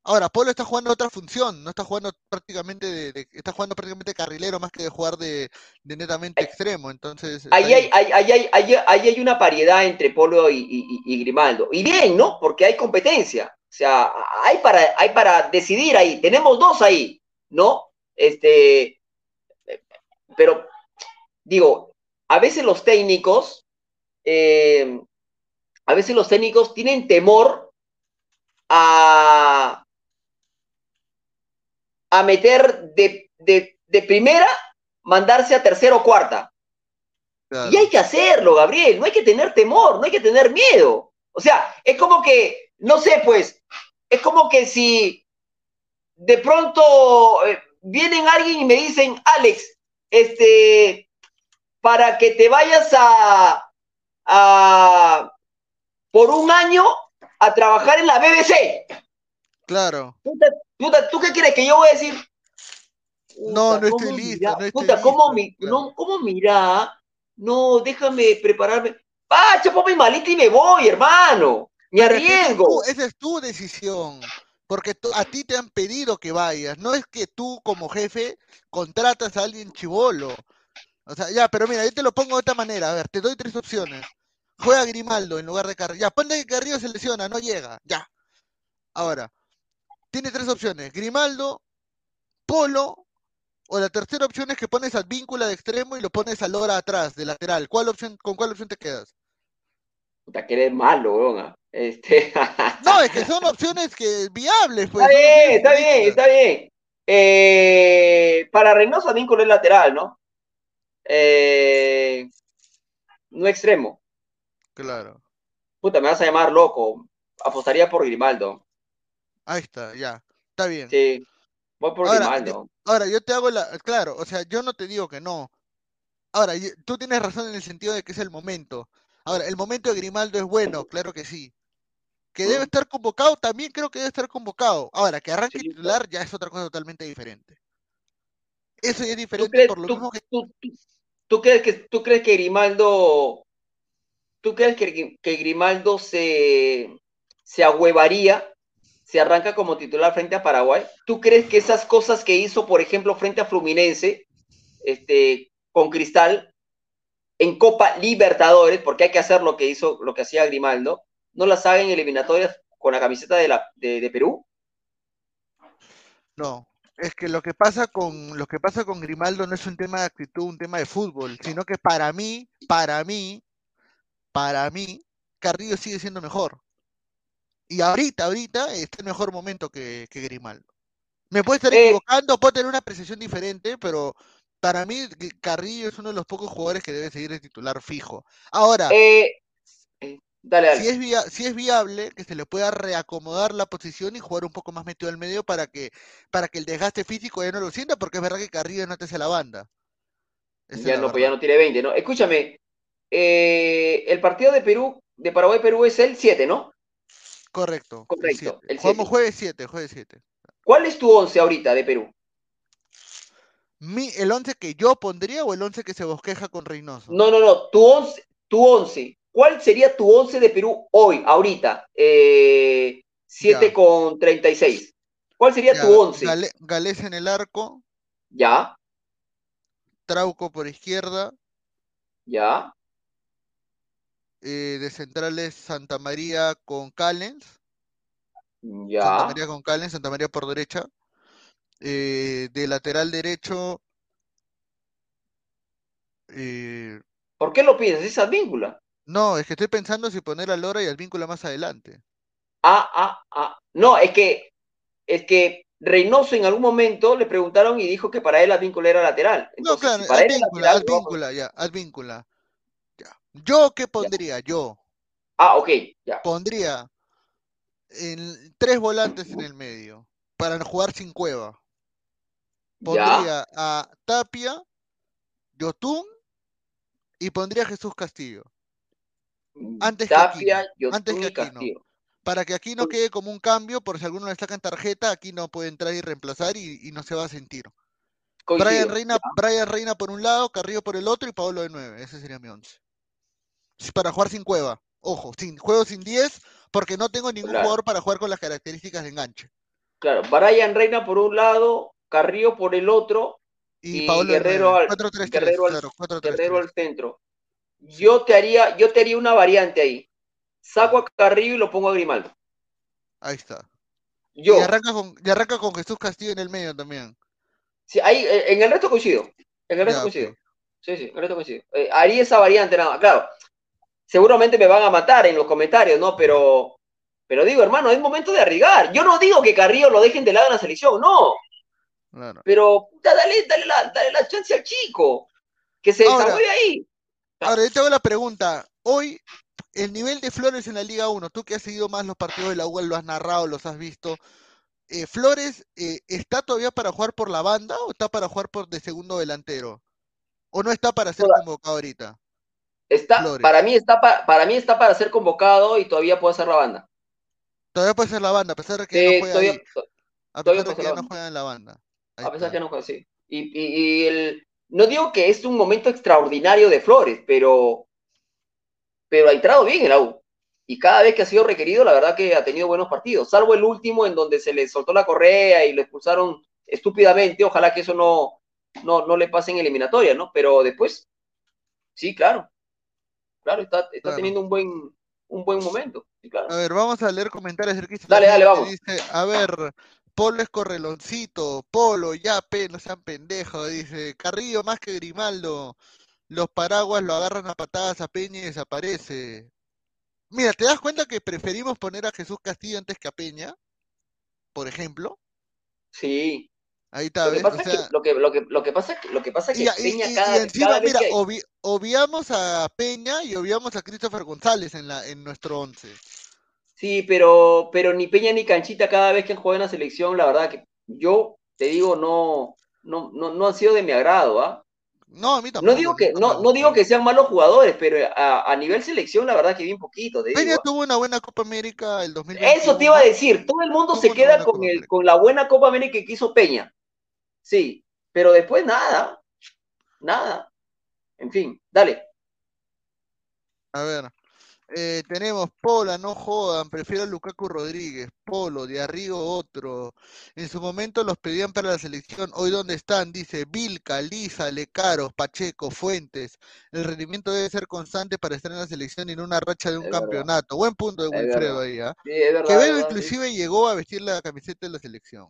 Ahora, Polo está jugando otra función, no está jugando prácticamente de, de- está jugando prácticamente carrilero más que de jugar de, de netamente extremo, entonces está Ahí hay, ahí, hay, ahí, ahí hay una paridad entre Polo y, y- y Grimaldo. Y bien, ¿no? Porque hay competencia. O sea, hay para, hay para decidir ahí. Tenemos dos ahí, ¿no? Este, pero digo, a veces los técnicos, eh, a veces los técnicos tienen temor a, a meter de, de, de primera, mandarse a tercera o cuarta. Claro. Y hay que hacerlo, Gabriel, no hay que tener temor, no hay que tener miedo. O sea, es como que, no sé, pues, es como que si de pronto eh, vienen alguien y me dicen, Alex, este, para que te vayas a, a por un año a trabajar en la BBC. Claro. Puta, puta, ¿tú qué crees que yo voy a decir? No, Puta, no estoy ¿cómo listo, mira? no estoy Puta, ¿cómo, mi- claro. no, ¿cómo mira? No, déjame prepararme. Ah, chapo mi malita y me voy, hermano. Me Es que esa es tu- arriesgo. Esa es tu decisión, porque a ti te han pedido que vayas, no es que tú como jefe contratas a alguien chivolo. O sea, ya, pero mira, yo te lo pongo de esta manera, a ver, te doy tres opciones. Juega Grimaldo en lugar de Carrillo. Ya, ponle que Carrillo se lesiona, no llega, ya. Ahora, tiene tres opciones, Grimaldo, Polo, o la tercera opción es que pones al víncula de extremo y lo pones a Lora atrás, de lateral. ¿Cuál opción, ¿Con cuál opción te quedas? Puta, que eres malo, weón. Este... No, es que son opciones que viables, pues. está bien, está bien, está bien. Eh, para Reynoso, vínculo es lateral, ¿no? Eh, no extremo. Claro. Puta, me vas a llamar loco. Apostaría por Grimaldo. Ahí está, ya. Está bien. Sí, voy por Ahora, Grimaldo. Ahora, yo te hago la. Claro, o sea, yo no te digo que no. Ahora, yo- tú tienes razón en el sentido de que es el momento. Ahora, el momento de Grimaldo es bueno, claro que sí. Que debe Mm. estar convocado, también creo que debe estar convocado. Ahora, que arranque Sí, titular ya es otra cosa totalmente diferente. Eso ya es ¿Tú diferente crees, por lo tú- mismo que. tú- crees que, tú crees que Grimaldo, tú crees que, que Grimaldo se, se ahuevaría, se arranca como titular frente a Paraguay? ¿Tú crees que esas cosas que hizo, por ejemplo, frente a Fluminense, este, con Cristal, en Copa Libertadores, porque hay que hacer lo que hizo, lo que hacía Grimaldo, no las haga en eliminatorias con la camiseta de, la, de, de Perú? No. Es que lo que pasa con lo que pasa con Grimaldo no es un tema de actitud, un tema de fútbol, sino que para mí, para mí, para mí, Carrillo sigue siendo mejor. Y ahorita, ahorita está en mejor momento que, que Grimaldo. Me puedo estar Eh, equivocando, puedo tener una apreciación diferente, pero para mí Carrillo es uno de los pocos jugadores que debe seguir de titular fijo. Ahora, eh, dale, dale. si es, via- si es viable que se le pueda reacomodar la posición y jugar un poco más metido al medio para que, para que el desgaste físico ya no lo sienta, porque es verdad que Carrillo no te hace la banda. Esa Ya no, pues ya no tiene 20, ¿no? Escúchame, eh, el partido de Perú, de Paraguay-Perú es el 7, ¿no? Correcto, el Correcto, 7. el Jugamos 7. jueves 7, jueves 7. ¿Cuál es tu 11 ahorita de Perú? Mi, ¿El 11 que yo pondría o el 11 que se bosqueja con Reynoso? No, no, no, tu 11, tu 11. ¿Cuál sería tu 11 de Perú hoy, ahorita? Eh, 7 Ya. con 36. ¿Cuál sería Ya, tu once? Gale- Galés en el arco, Ya, Trauco por izquierda, ya, eh, de centrales Santa María con Callens, Santa ya. María con Callens, Santa María por derecha, eh, de lateral derecho, eh, ¿Por qué lo piensas? Esa víncula. No, es que estoy pensando si poner a Lora y al vínculo más adelante. Ah, ah, ah. No, es que, es que Reynoso en algún momento le preguntaron y dijo que para él Advíncula era lateral. No, claro, si para él Advíncula, lateral, Advíncula, ya, Advíncula. Ya. ¿Yo qué pondría? Yo Ah, ok, ya. pondría en tres volantes en el medio para no jugar sin cueva. Ya. Pondría a Tapia, Yotun y pondría a Jesús Castillo. Antes que Aquino, antes que Aquino. Castillo. Para que aquí no Uy. quede como un cambio, por si alguno le sacan tarjeta, aquí no puede entrar y reemplazar y, y no se va a sentir. Brian. Reina, Brian Reina por un lado, Carrillo por el otro y Pablo de 9. Ese sería mi 11. Sí, Para jugar sin cueva. Ojo, sin, juego sin 10 porque no tengo ningún Claro. jugador para jugar con las características de enganche. Claro, Brian Reina por un lado, Carrillo por el otro, Y, Y Pablo de Guerrero 9. al- 4-3-3, Guerrero al- claro, 4-3-3. Guerrero al centro. Yo te haría, yo te haría una variante ahí. Saco a Carrillo y lo pongo a Grimaldo. Ahí está. Yo, Y arranca, con, y arranca con Jesús Castillo en el medio también. sí, ahí, eh, en el resto coincido. En el resto Ya, coincido. Sí, sí, en el resto coincido. Eh, haría esa variante nada más. Claro, seguramente me van a matar en los comentarios, ¿no? Pero, pero digo, hermano, es momento de arriesgar. Yo no digo que Carrillo lo dejen de lado en la selección, no. Claro. Pero puta, dale, dale, la, dale la chance al chico. Que se Ahora- desarrolle ahí. Ahora, yo te hago la pregunta. Hoy, el nivel de Flores en la Liga 1, tú que has seguido más los partidos de la UAL, lo has narrado, los has visto. eh, ¿Flores eh, está todavía para jugar por la banda o está para jugar por de segundo delantero? ¿O no está para ser convocado ahorita? Está, Flores. para, mí está pa- para mí está para ser convocado y todavía puede ser la banda. Todavía puede ser la banda, a pesar de que Sí, no juega todavía, ahí, a pesar de que no juega en la banda. Ahí a pesar está. que no juega así. Y, y- y el, no digo que es un momento extraordinario de Flores, pero, pero ha entrado bien el AU. Y cada vez que ha sido requerido, la verdad que ha tenido buenos partidos, salvo el último en donde se le soltó la correa y lo expulsaron estúpidamente. Ojalá que eso no, no, no le pase en eliminatoria, ¿no? Pero después, sí, claro. Claro, está, está Claro. teniendo un buen, un buen momento. Sí, claro. A ver, vamos a leer comentarios. Dale, dale, vamos. Dice, a ver, Polo es correloncito, Polo, ya, pe, no sean pendejos. Dice, Carrillo más que Grimaldo. Los paraguas lo agarran a patadas a Peña y desaparece. Mira, ¿te das cuenta que preferimos poner a Jesús Castillo antes que a Peña? Por ejemplo. Sí. Ahí está, Lo que ¿ves? pasa O es que, lo que, lo que, lo que pasa es que, lo que pasa es que y- Peña y- cada, y encima, cada vez mira, que- obvi- obviamos a Peña y obviamos a Christopher González en, la, en nuestro once. Sí, pero, pero ni Peña ni Canchita cada vez que han jugado en la selección, la verdad que yo te digo, no, no, no, no han sido de mi agrado, ¿ah? No, a mí tampoco. No digo que, no, no digo que sean malos jugadores, pero a, a nivel selección, la verdad que bien poquito, te Peña digo. tuvo una buena Copa América el 2021. Eso te iba a decir, todo el mundo se queda con Copa el, América. con la buena Copa América que hizo Peña. Sí, pero después nada, nada. En fin, dale. A ver, eh, tenemos Pola, no jodan, prefiero a Lukaku Rodríguez, Polo, de Arrigo otro. En su momento los pedían para la selección, hoy dónde están, dice Vilca, Lisa, Lecaros, Pacheco, Fuentes. El rendimiento debe ser constante para estar en la selección y en una racha de un Es verdad. campeonato. Buen punto de Wilfredo ahí, ¿ah? Sí, es verdad, Quevedo es verdad, sí. inclusive llegó a vestir la camiseta de la selección.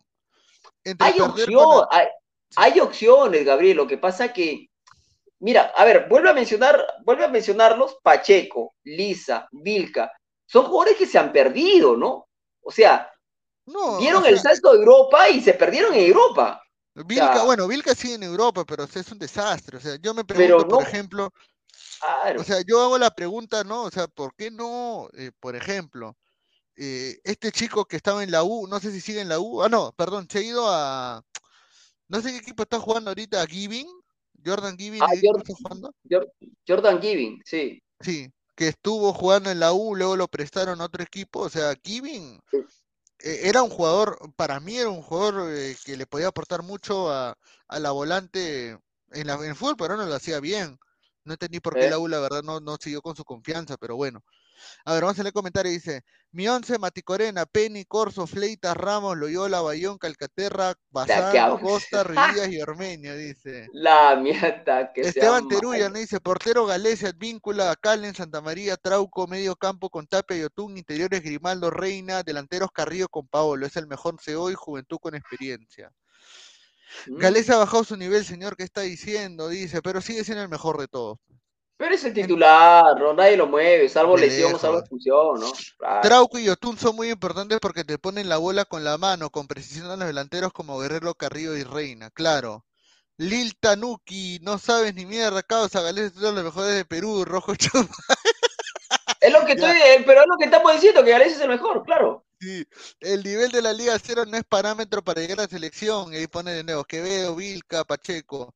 Entre Hay opción, hay, hay opciones, Gabriel. Lo que pasa que, mira, a ver, vuelve a mencionar, vuelve a mencionarlos, Pacheco, Lisa, Vilca. Son jugadores que se han perdido, ¿no? O sea, No, dieron o el salto a Europa y se perdieron en Europa. Vilca, sea, bueno, Vilca sigue en Europa, pero o sea, es un desastre. O sea, yo me pregunto, por ejemplo, Claro. O sea, yo hago la pregunta, ¿no? O sea, ¿por qué no, eh, por ejemplo, eh, este chico que estaba en la U, no sé si sigue en la U, ah, no, perdón, se ha ido a, no sé qué equipo está jugando ahorita, Giving, Jordan Giving, Ah, ¿en qué equipo Jordan- Giving, sí. Sí, que estuvo jugando en la U, luego lo prestaron a otro equipo, o sea, Giving Sí. eh, era un jugador, para mí era un jugador eh, que le podía aportar mucho a, a la volante en, la, en el fútbol, pero no lo hacía bien. No entendí por qué Eh. la U, la verdad, no, no siguió con su confianza, pero bueno. A ver, vamos a leer el comentario. Dice: Mi once, Maticorena, Penny, Corso, Fleitas, Ramos, Loyola, Bayón, Calcaterra, Bazán, Costa, Ruidías y Ormeño, dice. La mierda que Esteban Teruya, ¿no? dice: Portero Galecia, Advíncula, Calen, Santa María, Trauco, medio campo con Tapia y Otún, interiores Grimaldo, Reina, delanteros Carrillo con Paolo. Es el mejor CEO y juventud con experiencia. Mm. Galecia ha bajado su nivel, señor, ¿qué está diciendo? Dice, pero sigue siendo el mejor de todos. Pero es el titular, ¿no? nadie lo mueve, salvo lesión o salvo expulsión, ¿no? Trauco y Otún son muy importantes porque te ponen la bola con la mano, con precisión a los delanteros como Guerrero, Carrillo y Reina, claro. Lil Tanuki, no sabes ni mierda, causa, Gales es uno de los mejores de Perú, Rojo Chuma. Es lo que estoy, eh, pero es lo que estamos diciendo, que Gales es el mejor, claro. Sí, el nivel de la Liga Cero no es parámetro para llegar a la selección. Y ahí pone de nuevo Quevedo, Vilca, Pacheco.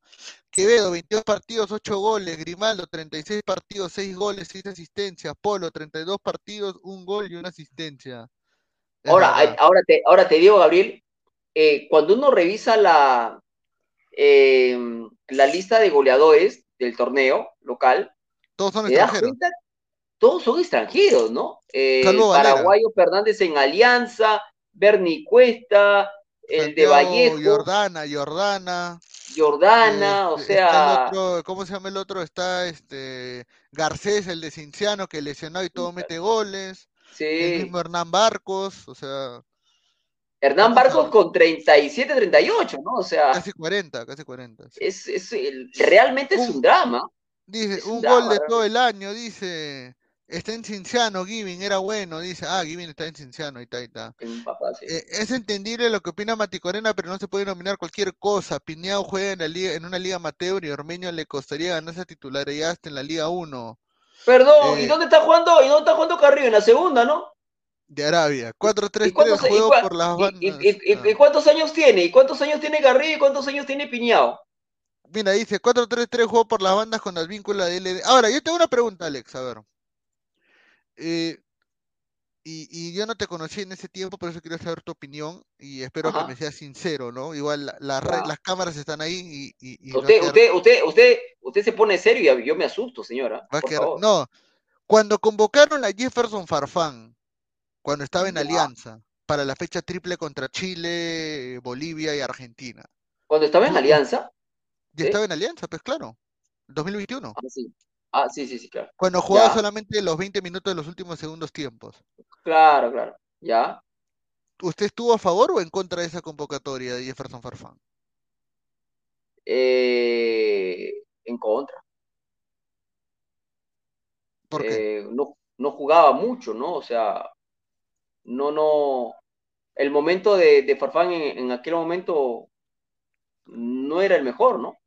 Quevedo, 22 partidos, 8 goles. Grimaldo, 36 partidos, 6 goles, 6 asistencias. Polo, 32 partidos, 1 gol y una asistencia. ahora, ahora, te, ahora te digo, Gabriel, eh, cuando uno revisa la, eh, la lista de goleadores del torneo local, todos son extranjeros todos son extranjeros, ¿no? Eh, Paraguayo Fernández en Alianza, Bernie Cuesta, el de Vallejo. Jordana, Jordana. Jordana, o este, sea. ¿Cómo se llama el otro? Está este Garcés, el de Cinciano, que lesionó y todo mete goles. Sí. El mismo Hernán Barcos, o sea. Hernán Barcos con 37, 38, ¿no? O sea. Casi 40, casi 40. Es, es, realmente es un drama. Dice, un, gol de todo el año, dice. Está en Cinciano, Giving, era bueno, dice, ah, Giving está en Cinciano, ahí está, ahí está. Eh, es entendible lo que opina Maticorena, pero no se puede nominar cualquier cosa. Pineado juega en, la liga, en una liga amateur y Ormeño le costaría ganar esa titularidad hasta en la Liga 1. Perdón, ¿y eh, dónde está jugando? ¿Y dónde está jugando Carrillo? En la segunda, ¿no? De Arabia, 4-3-3 juego por las bandas. Y, y, cuántos años tiene? ¿Y cuántos años tiene Carrillo y cuántos años tiene Piñado? Mira, dice 4-3-3 juego por las bandas con las vínculas de LD. Ahora, yo tengo una pregunta, Alex, a ver. Eh, y, yo no te conocí en ese tiempo, por eso quiero saber tu opinión y espero que me seas sincero, ¿no? Igual las cámaras están ahí y... usted, usted, usted, usted, usted se pone serio y yo me asusto, señora. No, cuando convocaron a Jefferson Farfán, cuando estaba en Alianza, para la fecha triple contra Chile, Bolivia y Argentina. ¿Cuando estaba en Alianza? Ya estaba en Alianza, pues claro, 2021. Ah, sí. Ah, sí, sí, sí, claro. Cuando jugaba solamente los 20 minutos de los últimos segundos tiempos. Claro, claro. Ya. ¿Usted estuvo a favor o en contra de esa convocatoria de Jefferson Farfán? Eh, en contra. ¿Por qué? Eh, no, no jugaba mucho, ¿no? O sea, no, no. El momento de, Farfán en aquel momento no era el mejor, ¿no?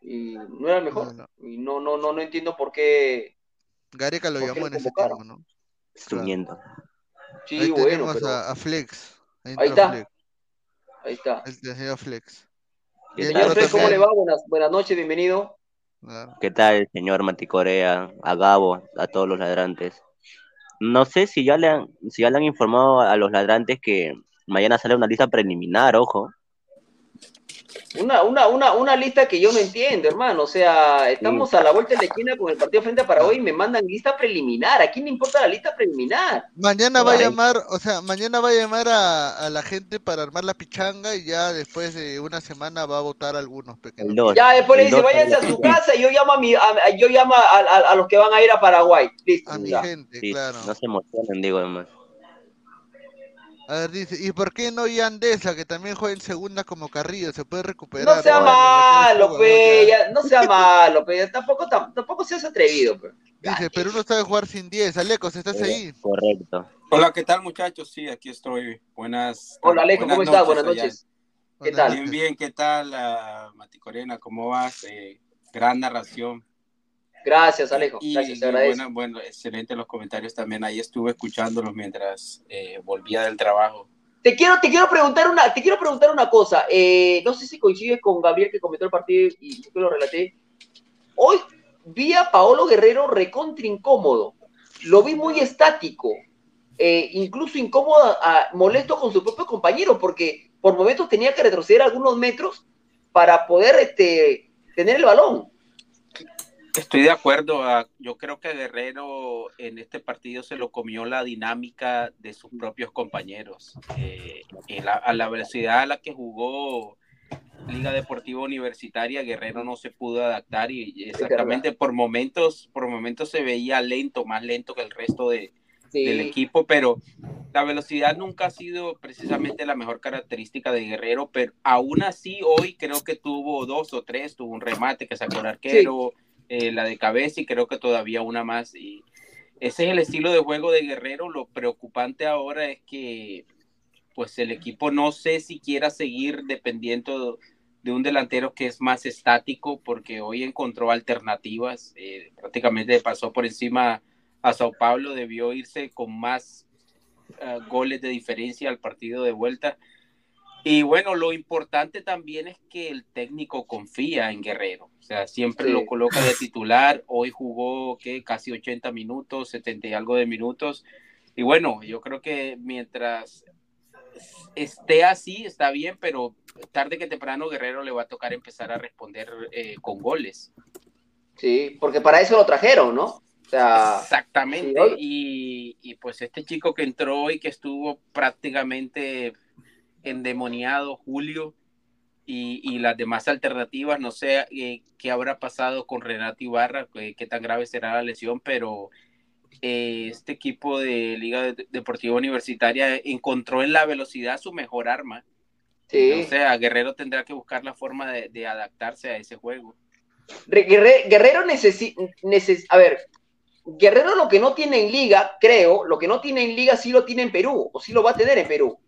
Y no era el mejor. Y no, no, no, no entiendo por qué. Gareca lo llamó en ese tiempo, ¿no? Estuñendo. Sí, Ahí bueno, tenemos a, Flex. Ahí, está. Ahí está. El señor Flex. señor Flex, ¿cómo le va? Buenas, buenas noches, bienvenido. ¿Qué tal, señor Maticorea, a Gabo, a todos los ladrantes? No sé si ya le han, si ya le han informado a los ladrantes que mañana sale una lista preliminar, ojo. Una, una, una, una lista que yo no entiendo, hermano. O sea, estamos a la vuelta de la esquina con el partido frente a Paraguay y me mandan lista preliminar. ¿A quién le importa la lista preliminar? Mañana va a llamar, o sea, mañana va a llamar a, la gente para armar la pichanga y ya después de una semana va a votar algunos pequeños. Ya después le dice, váyanse a su casa y yo llamo a mi, yo llamo a, los que van a ir a Paraguay. A mi gente, claro. No se emocionen, digo, además. A ver, dice, ¿y por qué no Yandesa, que también juega en segunda como Carrillo? Se puede recuperar. No sea malo, pe, no sea malo, pe, tampoco, tampoco seas atrevido, pe. Dice, pero uno sabe jugar sin 10. Alecos, ¿estás ahí? Correcto. Hola, ¿qué tal, muchachos? Sí, aquí estoy. Buenas. Hola, Alejo, ¿cómo estás? Buenas noches. ¿Qué tal? Bien, bien, ¿qué tal, uh, Mati Corena? ¿Cómo vas? Eh, gran narración. Gracias, Alejo. Gracias, bueno, bueno, excelente los comentarios también. Ahí estuve escuchándolos mientras eh, volvía del trabajo. Te quiero, te quiero preguntar una, te quiero preguntar una cosa. Eh, no sé si coincide con Gabriel que comentó el partido y yo lo relaté. Hoy vi a Paolo Guerrero recontra incómodo. Lo vi muy estático. Eh, incluso incómodo, molesto con su propio compañero, porque por momentos tenía que retroceder algunos metros para poder este, tener el balón Estoy de acuerdo. ah, Yo creo que Guerrero en este partido se lo comió la dinámica de sus propios compañeros. Eh, la- a la velocidad a la que jugó Liga Deportiva Universitaria, Guerrero no se pudo adaptar y exactamente por momentos, por momentos se veía lento, más lento que el resto de, Sí. del equipo, pero la velocidad nunca ha sido precisamente la mejor característica de Guerrero, pero aún así hoy creo que tuvo dos o tres, tuvo un remate que sacó el arquero, eh, la de cabeza y creo que todavía una más. Y ese es el estilo de juego de Guerrero. Lo preocupante ahora es que pues el equipo no sé si quiera seguir dependiendo de un delantero que es más estático, porque hoy encontró alternativas, eh, prácticamente pasó por encima a Sao Paulo, debió irse con más eh, goles de diferencia al partido de vuelta. Y bueno, lo importante también es que el técnico confía en Guerrero, o sea, siempre Sí. lo coloca de titular, hoy jugó ¿qué? casi 80 minutos, 70 y algo de minutos, y bueno, yo creo que mientras esté así, está bien, pero tarde que temprano Guerrero le va a tocar empezar a responder eh, con goles. Sí, porque para eso lo trajeron, ¿no? O sea, Exactamente. sí, y, y pues este chico que entró y que estuvo prácticamente endemoniado, Julio, y, y las demás alternativas, no sé eh, qué habrá pasado con Renato Ibarra, qué, qué tan grave será la lesión, pero eh, este equipo de Liga de- Deportiva Universitaria encontró en la velocidad su mejor arma. sí. O sea, Guerrero tendrá que buscar la forma de, de adaptarse a ese juego. Re- Guerre- Guerrero necesita, a ver, Guerrero lo que no tiene en liga, creo, lo que no tiene en liga sí lo tiene en Perú, o sí lo va a tener en Perú.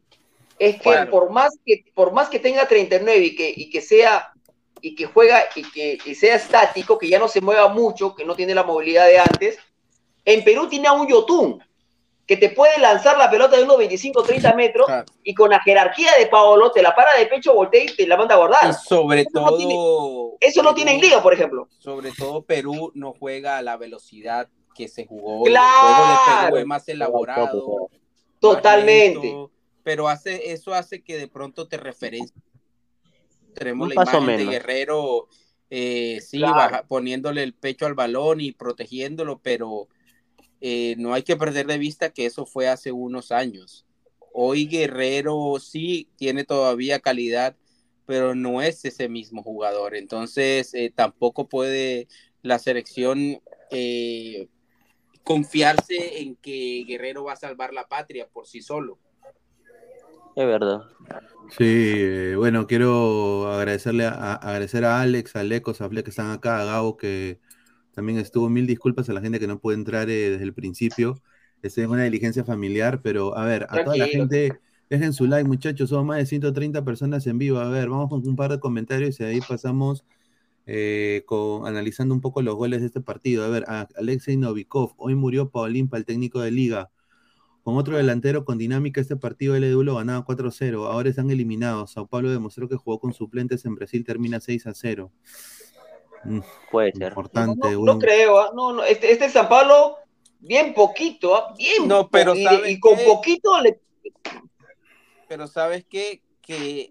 Es que por más que por más que tenga 39 y que, y que sea y que juega y que y sea estático, que ya no se mueva mucho, que no tiene la movilidad de antes, en Perú tiene a un Yotun que te puede lanzar la pelota de unos 25 30 metros Claro. y con la jerarquía de Paolo te la para de pecho, voltea y te la manda a guardar. Y sobre Eso no todo. tiene- Eso no tiene en liga, por ejemplo. sobre todo Perú no juega a la velocidad que se jugó. Claro. El juego de Perú es más elaborado. más Totalmente. lento, pero hace, eso hace que de pronto te referencie. Tenemos la imagen de. Guerrero, eh, sí, Claro. baja- poniéndole el pecho al balón y protegiéndolo, pero eh, no hay que perder de vista que eso fue hace unos años. Hoy Guerrero sí tiene todavía calidad, pero no es ese mismo jugador. Entonces, eh, tampoco puede la selección eh, confiarse en que Guerrero va a salvar la patria por sí solo. Es verdad. Sí, eh, bueno, quiero agradecerle a, a- agradecer a Alex, a Lecos, a Fle que están acá, a Gabo que también estuvo. Mil disculpas a la gente que no puede entrar eh, desde el principio. Estoy en una diligencia familiar, pero a ver, a toda la gente, dejen su like, muchachos. Somos más de 130 personas en vivo. A ver, vamos con un par de comentarios y ahí pasamos eh, con, analizando un poco los goles de este partido. A ver, a Alexei Novikov, hoy murió Paulín, el técnico de liga. Con otro delantero con dinámica, este partido LDU lo ganaba 4-0. Ahora están eliminados. Sao Paulo demostró que jugó con suplentes en Brasil, termina 6-0. Mm, Puede ser. importante. No, no, buen- no creo, ¿ah? no, no, este, este San Pablo, bien poquito, ¿ah? bien No, pero po- y, ¿sabe y con qué? poquito le... Pero sabes qué? que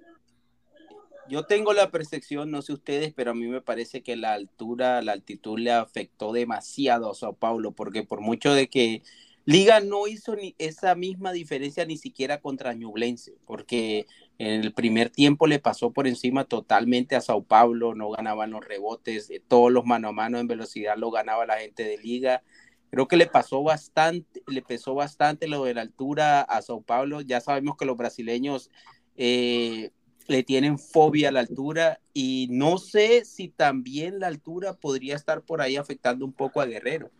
yo tengo la percepción, no sé ustedes, pero a mí me parece que la altura, la altitud le afectó demasiado a Sao Paulo, porque por mucho de que Liga no hizo ni esa misma diferencia ni siquiera contra Ñublense, porque en el primer tiempo le pasó por encima totalmente a Sao Paulo, no ganaban los rebotes, eh, todos los mano a mano en velocidad lo ganaba la gente de Liga. Creo que le pasó bastante, le pesó bastante lo de la altura a Sao Paulo. Ya sabemos que los brasileños eh, le tienen fobia a la altura y no sé si también la altura podría estar por ahí afectando un poco a Guerrero.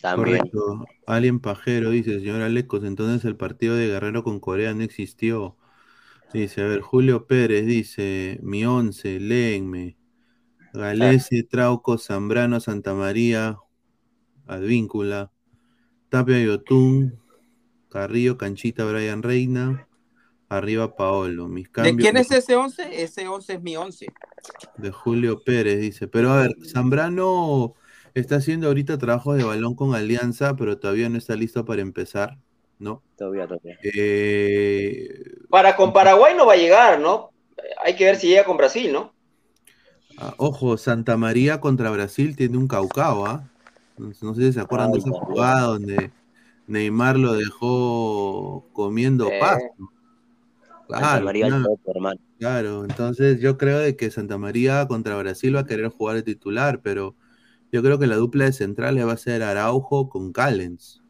También. Correcto. Alien Pajero dice, señor Alecos, entonces el partido de Guerrero con Corea no existió. Dice, a ver, Julio Pérez dice, mi once, léenme. Galese, Trauco, Zambrano, Santa María, Advíncula, Tapia Yotún, Carrillo, Canchita, Brian Reina, arriba Paolo. Mis ¿De cambios quién es ese 11? Ese 11 es mi 11. de Julio Pérez, dice. Pero a ver, Zambrano está haciendo ahorita trabajos de balón con Alianza, pero todavía no está listo para empezar, ¿no? Todavía, todavía. Eh, Para con Paraguay no va a llegar, ¿no? Hay que ver si llega con Brasil, ¿no? Ah, ojo, Santa María contra Brasil tiene un caucao, ¿ah? No, no sé si se acuerdan de esa jugada donde Neymar lo dejó comiendo pasto. Santa Claro, María hermano. claro, entonces yo creo de que Santa María contra Brasil va a querer jugar de titular, pero yo creo que la dupla de centrales va a ser Araujo con Callens.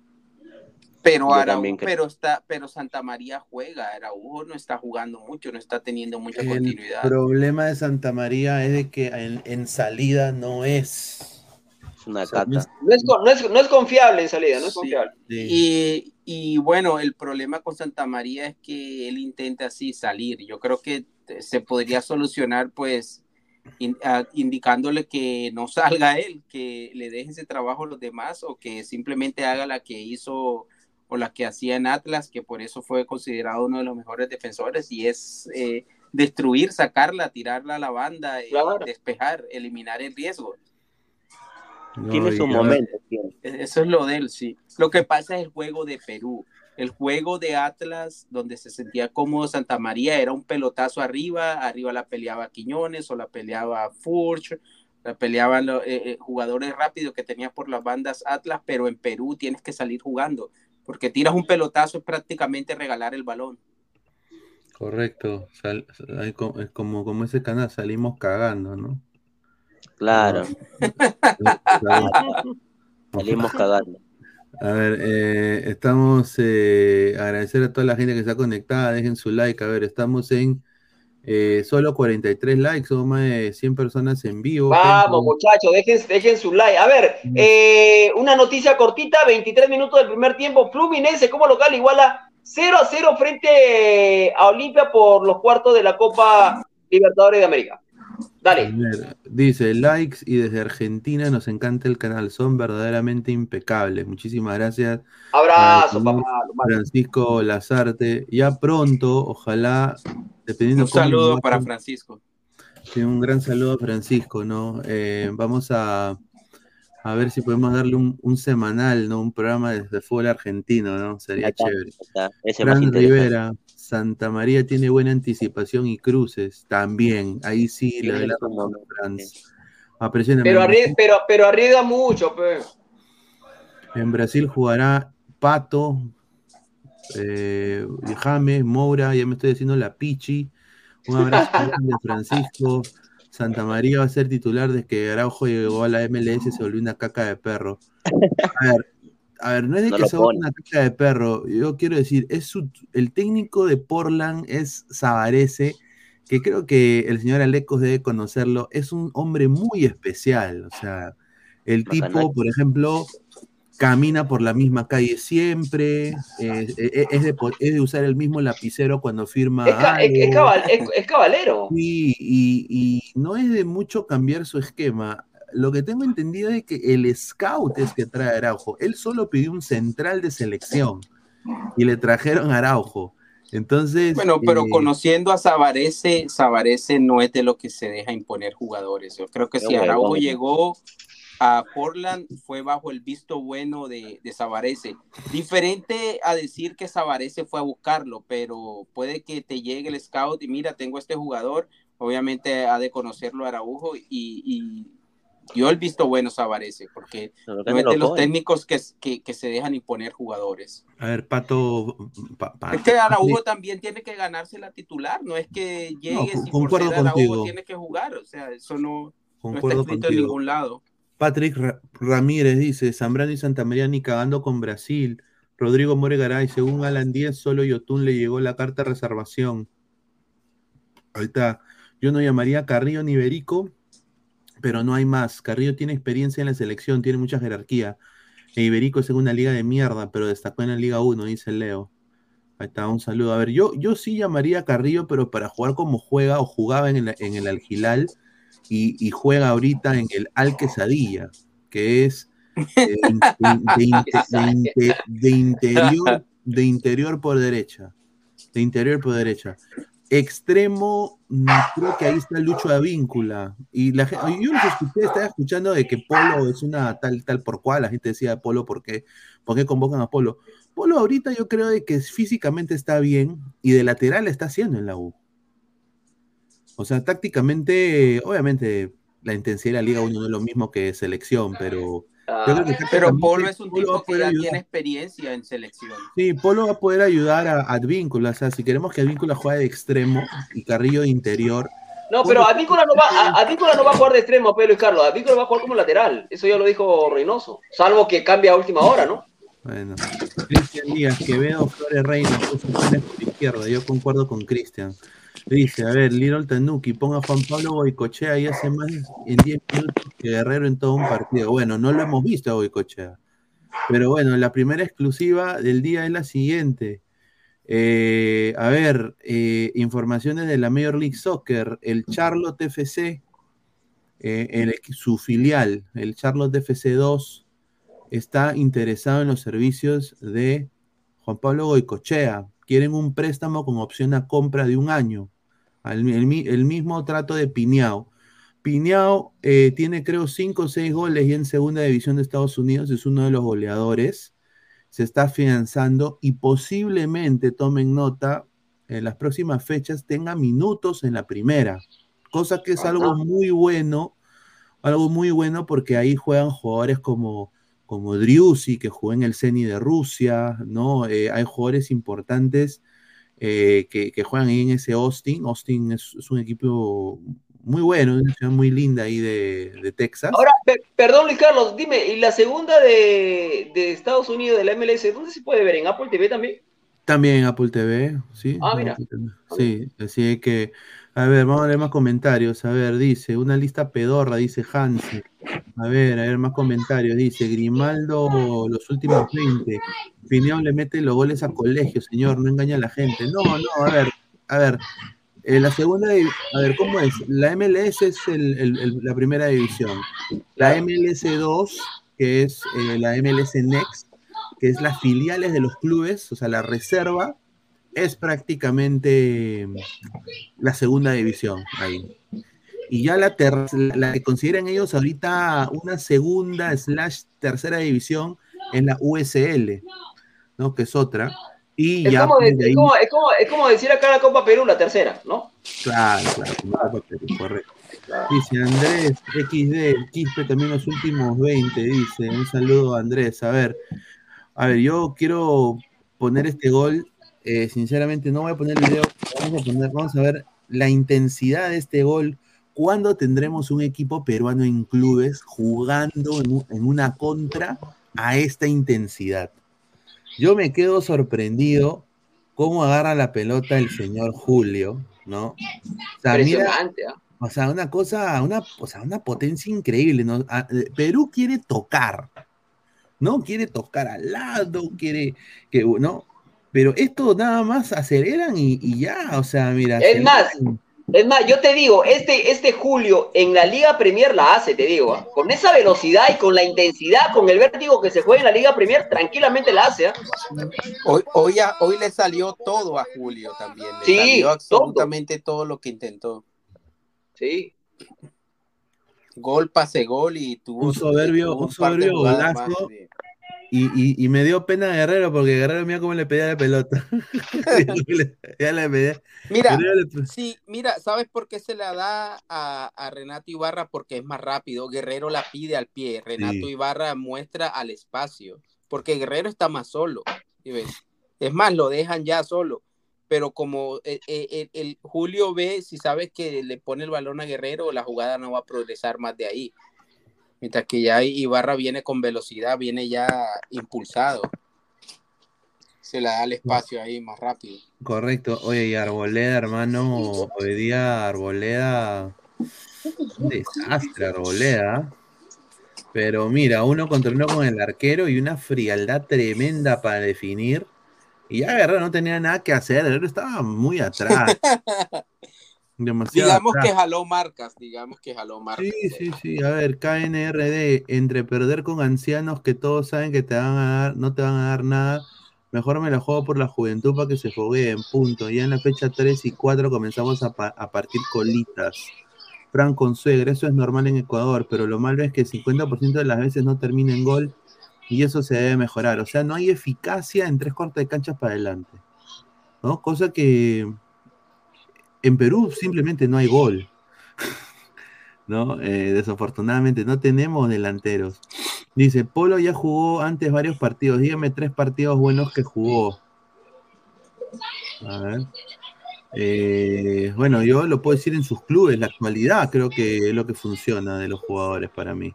Pero Araujo, pero está, pero Santa María juega, Araujo no está jugando mucho, no está teniendo mucha El continuidad. problema de Santa María es de que en, en salida no es. Es una O sea, no es- No es, no es- no es confiable en salida, no es Sí. confiable. sí. Y, y bueno, el problema con Santa María es que él intenta así salir. Yo creo que se podría solucionar pues in- a- indicándole que no salga él, que le deje ese trabajo a los demás o que simplemente haga la que hizo o la que hacía en Atlas, que por eso fue considerado uno de los mejores defensores y es eh, destruir, sacarla, tirarla a la banda, eh, Claro. despejar, eliminar el riesgo. No, Tiene su momento. tiene. E-, Eso es lo de él, sí. Lo que pasa es el juego de Perú. El juego de Atlas, donde se sentía cómodo Santa María, era un pelotazo arriba, arriba la peleaba Quiñones o la peleaba Furch, la peleaban los eh, eh, jugadores rápidos que tenía por las bandas Atlas, pero en Perú tienes que salir jugando, porque tiras un pelotazo es prácticamente regalar el balón. Correcto. Sal- hay co- es como, como ese canal, salimos cagando, ¿no? Claro, Sal- salimos cagando. A ver, eh, estamos, eh, agradecer a toda la gente que está conectada, dejen su like, a ver, estamos en eh, solo 43 likes, somos más de 100 personas en vivo. Vamos, muchachos, dejen, dejen su like. A ver, eh, una noticia cortita, 23 minutos del primer tiempo. Fluminense como local iguala 0 a 0 frente a Olimpia por los cuartos de la Copa Libertadores de América. Dale. dice likes y desde Argentina nos encanta el canal, son verdaderamente impecables. Muchísimas gracias, Abrazo, papá. Francisco Lazarte. Ya pronto, ojalá, dependiendo Un saludo para Francisco. Sí, un gran saludo a Francisco, ¿no? Eh, vamos a, a ver si podemos darle un, un semanal, ¿no? Un programa desde fútbol argentino, ¿no? Sería Acá, chévere. acá, Ese es más Fran interesante. Rivera, Santa María tiene buena anticipación y cruces, también. Ahí sí la. Aprecian Pero, en, arrie- pero, pero arriesga mucho, pe. en Brasil jugará Pato, eh, James, Moura, ya me estoy diciendo la Pichi. Un abrazo grande, Francisco. Santa María va a ser titular desde que Araujo llegó a la MLS y se volvió una caca de perro. A ver, a ver, no es de No que lo se vuelva pone. una caca de perro. Yo quiero decir, es su- el técnico de Portland es Sabarese, que creo que el señor Alecos debe conocerlo. Es un hombre muy especial. O sea, el tipo, por ejemplo, camina por la misma calle siempre, es, de, po- es de usar el mismo lapicero cuando firma Es, cabal- cabalero. Sí, y, y no es de mucho cambiar su esquema. Lo que tengo entendido es que el scout es que trae a Araujo. Él solo pidió un central de selección y le trajeron a Araujo. Entonces, Bueno, pero eh, conociendo a Sabarese, Sabarese no es de lo que se deja imponer jugadores. Yo creo que si Araujo llegó a Portland fue bajo el visto bueno de, de Sabarese. Diferente a decir que Sabarese fue a buscarlo, pero puede que te llegue el scout y mira, tengo este jugador, obviamente ha de conocerlo Araujo y, y dio el visto bueno Sabarese, porque no es de los pone. técnicos que, que, que se dejan imponer jugadores. a ver, Pato, pa- pa- Es que Araujo también tiene que ganarse la titular, no es que llegues No, y por concuerdo ser Araujo contigo. tiene que jugar, o sea, eso no, no está escrito en ningún lado. Patrick Ra- Ramírez dice, Zambrano y Santa María ni cagando con Brasil. Rodrigo Moregaray, según Alan 10, solo Yotun le llegó la carta de reservación. Ahí está. Yo no llamaría a Carrillo ni Iberico, pero no hay más. Carrillo tiene experiencia en la selección, tiene mucha jerarquía. E Iberico es en una liga de mierda, pero destacó en la Liga 1, dice Leo. Ahí está, un saludo. A ver, yo, yo sí llamaría a Carrillo, pero para jugar como juega o jugaba en el, en el Algilal y, y juega ahorita en el Al Quesadilla, que es eh, de interior, de interior por derecha. De interior por derecha. Extremo, creo que ahí está Lucho Avíncula. Y la, gen- yo los escuché, estaba escuchando de que Polo es una tal, tal por cual. La gente decía Polo, ¿por qué, ¿por qué convocan a Polo? Polo ahorita yo creo de que físicamente está bien y de lateral está haciendo en la U. O sea, tácticamente, obviamente, la intensidad de la Liga 1 no es lo mismo que selección, pero Ah, que Pero Polo es un Polo tipo que ya ayudar. tiene experiencia en selección. Sí, Polo va a poder ayudar a Advíncula. O sea, si queremos que Advíncula juegue de extremo y Carrillo de interior, No, pero Advíncula no va, a- Advíncula no va a jugar de extremo, Pedro y Carlos. Advíncula va a jugar como lateral. Eso ya lo dijo Reynoso. Salvo que cambie a última hora, ¿no? Bueno, Cristian Díaz, Quevedo, Flores Reina, por izquierda. Yo concuerdo con Cristian. Dice, a ver, Little Tanuki, ponga a Juan Pablo Boicochea y hace más en 10 minutos que Guerrero en todo un partido. Bueno, no lo hemos visto a Boicochea. Pero bueno, la primera exclusiva del día es la siguiente. Eh, a ver, eh, informaciones de la Major League Soccer. El Charlotte FC, eh, su filial, el Charlotte FC 2, está interesado en los servicios de Juan Pablo Goicochea. Quieren un préstamo con opción a compra de un año. El, mi- el mismo trato de Piñao. Piñao eh, tiene creo 5 o 6 goles y en segunda división de Estados Unidos es uno de los goleadores. Se está afianzando y posiblemente tomen nota en las próximas fechas tenga minutos en la primera. Cosa que es algo muy bueno, algo muy bueno porque ahí juegan jugadores como como Driussi, que jugó en el Ceni de Rusia, ¿no? Eh, hay jugadores importantes eh, que, que juegan ahí en ese Austin. Austin es, es un equipo muy bueno, una ciudad muy linda ahí de, de Texas. Ahora, pe- perdón, Luis Carlos, dime, ¿y la segunda de, de Estados Unidos, de la MLS, dónde se puede ver? ¿En Apple TV también? También en Apple TV, ¿sí? Ah, En mira. Sí, así que, a ver, vamos a leer más comentarios. A ver, dice, una lista pedorra, dice Hansi. A ver, a ver, más comentarios. Dice, Grimaldo, los últimos 20. Pineón le mete los goles a colegio, señor, no engaña a la gente. No, no, a ver, a ver. eh, la segunda, a ver, ¿cómo es? La MLS es el- la primera división. La MLS 2, que es eh, la MLS Next, que es las filiales de los clubes, o sea, la reserva, es prácticamente mm, la segunda división ahí. Y ya la, ter- la que consideran ellos ahorita una segunda slash tercera división es la USL, ¿no? Que es otra. Y Es ya como, pues, de- es, como, es, como, es como decir acá la Copa Perú, la tercera, ¿no? Claro, claro, Copa Perú, correcto. Dice Andrés XD, Quispe también los últimos 20, dice. Un saludo Andrés. A ver, a ver, yo quiero poner este gol. Eh, sinceramente, no voy a poner el video. Vamos a, poner, vamos a ver la intensidad de este gol. ¿Cuándo tendremos un equipo peruano en clubes jugando en, un- en una contra a esta intensidad? Yo me quedo sorprendido cómo agarra la pelota el señor Julio, ¿no? O sea, mira, ¿ah? o sea, una cosa, una, o sea, una potencia increíble, ¿no? A- eh, Perú quiere tocar, ¿no? Quiere tocar al lado, quiere que, ¿no? Pero esto nada más aceleran y, y ya, o sea, mira. Es más. Es más, yo te digo, este, este Julio en la Liga Premier la hace, te digo, ¿ah? con esa velocidad y con la intensidad, con el vértigo que se juega en la Liga Premier, tranquilamente la hace. ¿ah? Hoy, hoy, a- hoy le salió todo a Julio también. Le Sí, salió absolutamente todo. lo que intentó. Sí. Gol, pase, gol y tuvo Un soberbio- un de soberbio golazo. de- Y, y- y me dio pena Guerrero porque Guerrero mira cómo le pedía la pelota. ya le pedía. Mira, le- sí, mira, ¿sabes por qué se la da a, a Renato Ibarra? Porque es más rápido. Guerrero la pide al pie. Renato Sí. Ibarra muestra al espacio. Porque Guerrero está más solo. ¿sí ves? Es más, lo dejan ya solo. Pero como el, el- el Julio ve, si sabes que le pone el balón a Guerrero, la jugada no va a progresar más de ahí. Mientras que ya Ibarra viene con velocidad, viene ya impulsado. Se le da el espacio ahí más rápido. Correcto. Oye, y Arboleda, hermano, hoy día Arboleda, un desastre Arboleda. Pero mira, uno contra uno con el arquero y una frialdad tremenda para definir. Y ya Guerrero no tenía nada que hacer, Guerrero estaba muy atrás. Demasiado Digamos atrás. que jaló marcas, digamos que jaló marcas. Sí, sí, sí. A ver, KNRD, entre perder con ancianos que todos saben que te van a dar, no te van a dar nada, mejor me la juego por la juventud para que se fogueen, punto. Ya en la fecha 3 y 4 comenzamos a, pa- a partir colitas. Fran Consuegra, eso es normal en Ecuador, pero lo malo es que el 50% de las veces no termina en gol y eso se debe mejorar. O sea, no hay eficacia en tres cortes de canchas para adelante. ¿No? Cosa que en Perú simplemente no hay gol. ¿No? Eh, desafortunadamente no tenemos delanteros. Dice, Polo ya jugó antes varios partidos. Dígame tres partidos buenos que jugó. A ver. Eh, bueno, yo lo puedo decir en sus clubes, la actualidad creo que es lo que funciona de los jugadores para mí.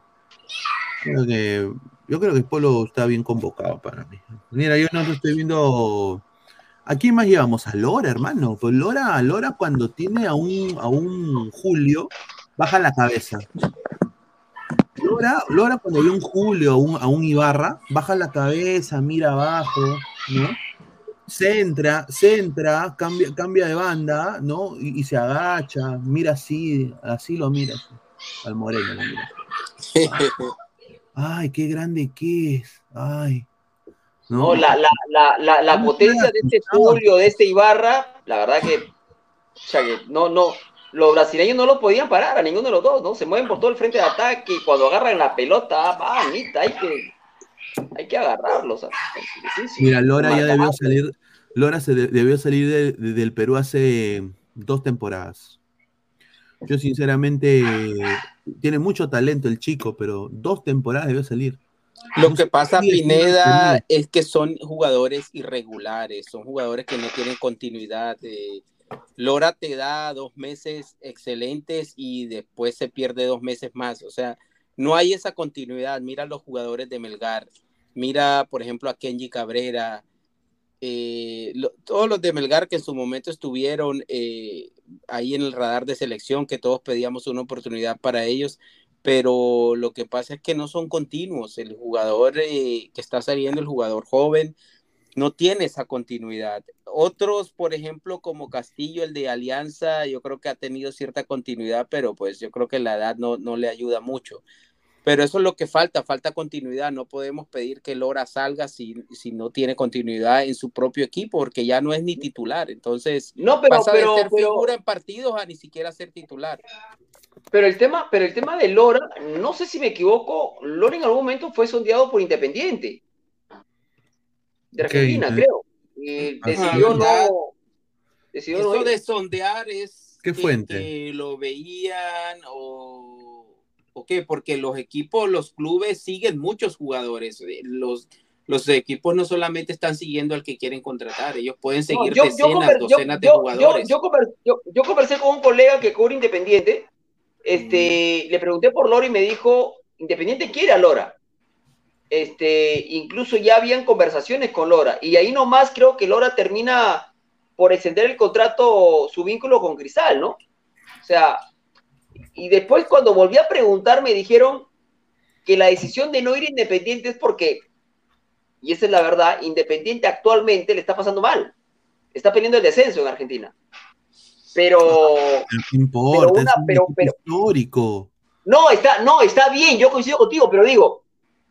Creo que, yo creo que Polo está bien convocado para mí. Mira, yo no estoy viendo. ¿A quién más llevamos? A Lora, hermano. Pues Lora, Lora cuando tiene a un, a un Julio, baja la cabeza. Lora, Lora cuando ve un Julio, a un, a un Ibarra, baja la cabeza, mira abajo, ¿no? centra, centra, cambia, cambia de banda, ¿no? Y, y se agacha, mira así, así lo mira, al Moreno lo mira. Ay, qué grande que es, ay. No, la, la, la, la, la potencia de este. Julio, de este Ibarra, la verdad que, no, no, los brasileños no lo podían parar a ninguno de los dos, ¿no? Se mueven por todo el frente de ataque y cuando agarran la pelota, ah, mamita, hay que, hay que agarrarlos. o sea, es difícil. Mira, Lora ya debió salir, Lora se de- debió salir de- de- del Perú hace dos temporadas. Yo sinceramente, tiene mucho talento el chico, pero dos temporadas debió salir. Lo que pasa, Pineda, es que son jugadores irregulares, son jugadores que no tienen continuidad. eh. Lora te da dos meses excelentes y después se pierde dos meses más. O sea, no hay esa continuidad. Mira los jugadores de Melgar, mira, por ejemplo, a Kenji Cabrera, eh, lo- todos los de Melgar que en su momento estuvieron eh, ahí en el radar de selección, que todos pedíamos una oportunidad para ellos, pero lo que pasa es que no son continuos. El jugador eh, que está saliendo, el jugador joven, no tiene esa continuidad. Otros, por ejemplo, como Castillo, el de Alianza, yo creo que ha tenido cierta continuidad, pero pues yo creo que la edad no, no le ayuda mucho. Pero eso es lo que falta, falta continuidad. No podemos pedir que Lora salga si, si no tiene continuidad en su propio equipo, porque ya no es ni titular. Entonces, No, pero, pasa pero, de ser pero, figura en partidos a ni siquiera ser titular. Pero el tema, pero el tema de Lora, no sé si me equivoco, Lora en algún momento fue sondeado por Independiente de Argentina, eh. creo. Y Ajá, decidió no, decidió no Eso ir. de sondear es ¿Qué fuente? que lo veían o, o qué, porque los equipos, los clubes siguen muchos jugadores. eh, Los, los equipos no solamente están siguiendo al que quieren contratar, ellos pueden No, seguir yo, yo decenas, yo- docenas de yo- yo- jugadores. yo conver- yo- yo conversé con un colega que cubre Independiente, este, le pregunté por Lora y me dijo, Independiente quiere a Lora. Este, incluso ya habían conversaciones con Lora, y ahí nomás creo que Lora termina por extender el contrato, su vínculo con Cristal, ¿no? O sea, y después cuando volví a preguntar me dijeron que la decisión de no ir a Independiente es porque, y esa es la verdad, Independiente actualmente le está pasando mal está peleando el descenso en Argentina. Pero No importa, Pero una- es un pero- histórico. no, está, no, está bien, yo coincido contigo, pero digo,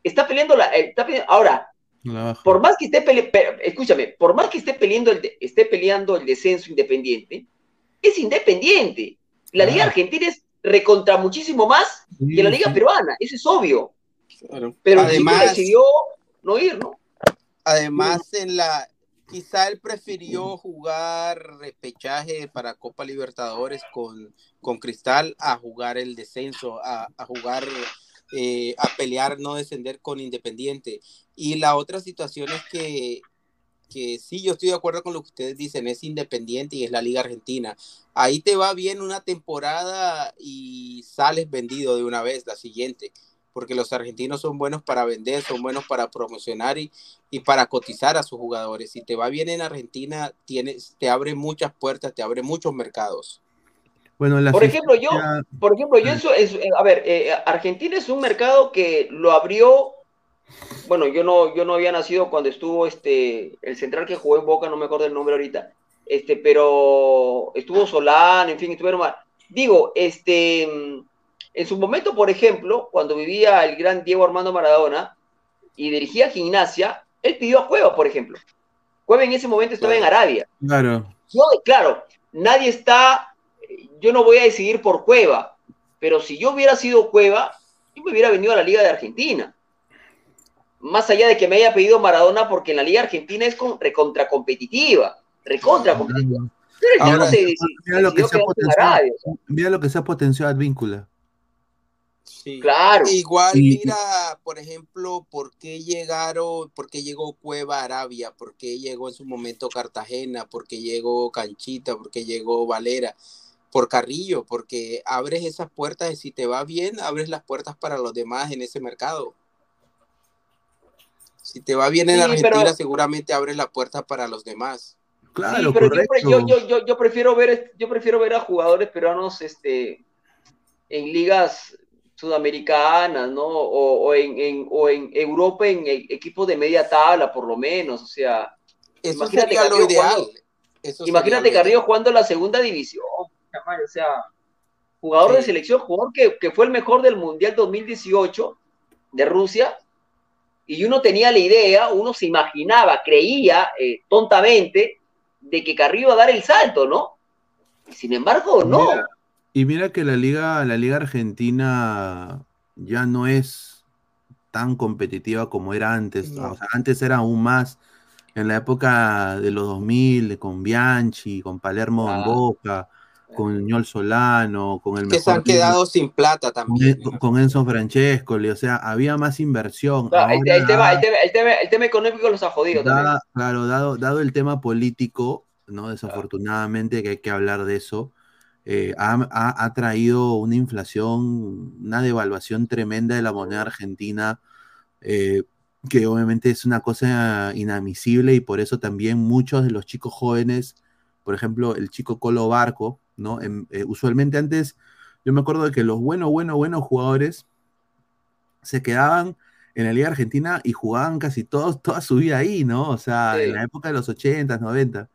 está peleando la, eh, está peleando- ahora, La por más que esté peleando, escúchame, por más que esté peleando el, de- esté peleando el descenso independiente, es independiente. La Liga Ah. Argentina es recontra muchísimo más Sí, que la Liga sí. Peruana, eso es obvio. Claro. Pero además, decidió no ir, ¿no? además en la quizá él prefirió jugar repechaje para Copa Libertadores con, con Cristal a jugar el descenso, a, jugar, eh, a pelear, no descender con Independiente. Y la otra situación es que, que sí, yo estoy de acuerdo con lo que ustedes dicen, es Independiente y es la Liga Argentina. Ahí te va bien una temporada y sales vendido de una vez la siguiente porque los argentinos son buenos para vender, son buenos para promocionar y, y para cotizar a sus jugadores. Si te va bien en Argentina, tienes, te abre muchas puertas, te abre muchos mercados. Bueno, la Por ejemplo, yo, por ejemplo, yo en su- en su- a ver, eh, Argentina es un mercado que lo abrió, bueno, yo no, yo no había nacido cuando estuvo este, el central que jugó en Boca, no me acuerdo el nombre ahorita, este, pero estuvo Solán, en fin, estuvieron mal. Digo, este, en su momento, por ejemplo, cuando vivía el gran Diego Armando Maradona y dirigía Gimnasia, él pidió a Cueva, por ejemplo. Cueva en ese momento estaba en Arabia. Claro, Yo, claro, nadie está, yo no voy a decidir por Cueva, pero si yo hubiera sido Cueva, yo me hubiera venido a la Liga de Argentina. Más allá de que me haya pedido Maradona, porque en la Liga Argentina es con, recontra competitiva, recontra competitiva. Pero el Ahora, se, se- mira lo que se ha potenciado. Arabia, Mira lo que se ha potenciado Advíncula. Sí. Claro. Igual, mira, por ejemplo, por qué llegaron, por qué llegó Cueva Arabia, por qué llegó en su momento Cartagena, por qué llegó Canchita, por qué llegó Valera, por Carrillo, porque abres esas puertas y si te va bien, abres las puertas para los demás en ese mercado. Si te va bien en Sí, Argentina, pero- seguramente abres la puerta para los demás. Claro, sí, pero yo, correcto. pre- yo, yo, yo, yo prefiero ver, yo prefiero ver a jugadores peruanos este, en ligas sudamericanas, ¿no? O, o en, en- o en Europa en equipos de media tabla, por lo menos. O sea, Eso Imagínate sería lo Carrillo ideal. jugando- Eso imagínate Carrillo jugando en la segunda división. O sea, jugador de selección, jugador que, que fue el mejor del Mundial 2018 de Rusia. Y uno tenía la idea, uno se imaginaba, creía eh, tontamente de que Carrillo iba a dar el salto, ¿no? Y sin embargo, no. Mira, Y mira que la liga, la liga argentina ya no es tan competitiva como era antes. No. O sea, antes era aún más en la época de los 2000, con Bianchi, con Palermo en Ah. Boca, con Ñol Solano, con el que se han quedado sin plata con, también. En- con Enzo Francescoli, o sea, había más inversión. El, Ahora, el tema, el, tema, el, tema, el tema económico los ha jodido también. Claro, dado, dado el tema político, ¿no? Desafortunadamente que hay que hablar de eso, eh, ha, ha- ha traído una inflación, una devaluación tremenda de la moneda argentina, eh, que obviamente es una cosa inadmisible y por eso también muchos de los chicos jóvenes, por ejemplo, el chico Colo Barco, ¿no? Em- eh, usualmente antes, yo me acuerdo de que los buenos, buenos, buenos jugadores se quedaban en la Liga Argentina y jugaban casi todos, toda su vida ahí, ¿no? O sea, Sí. en la época de los 80, 90.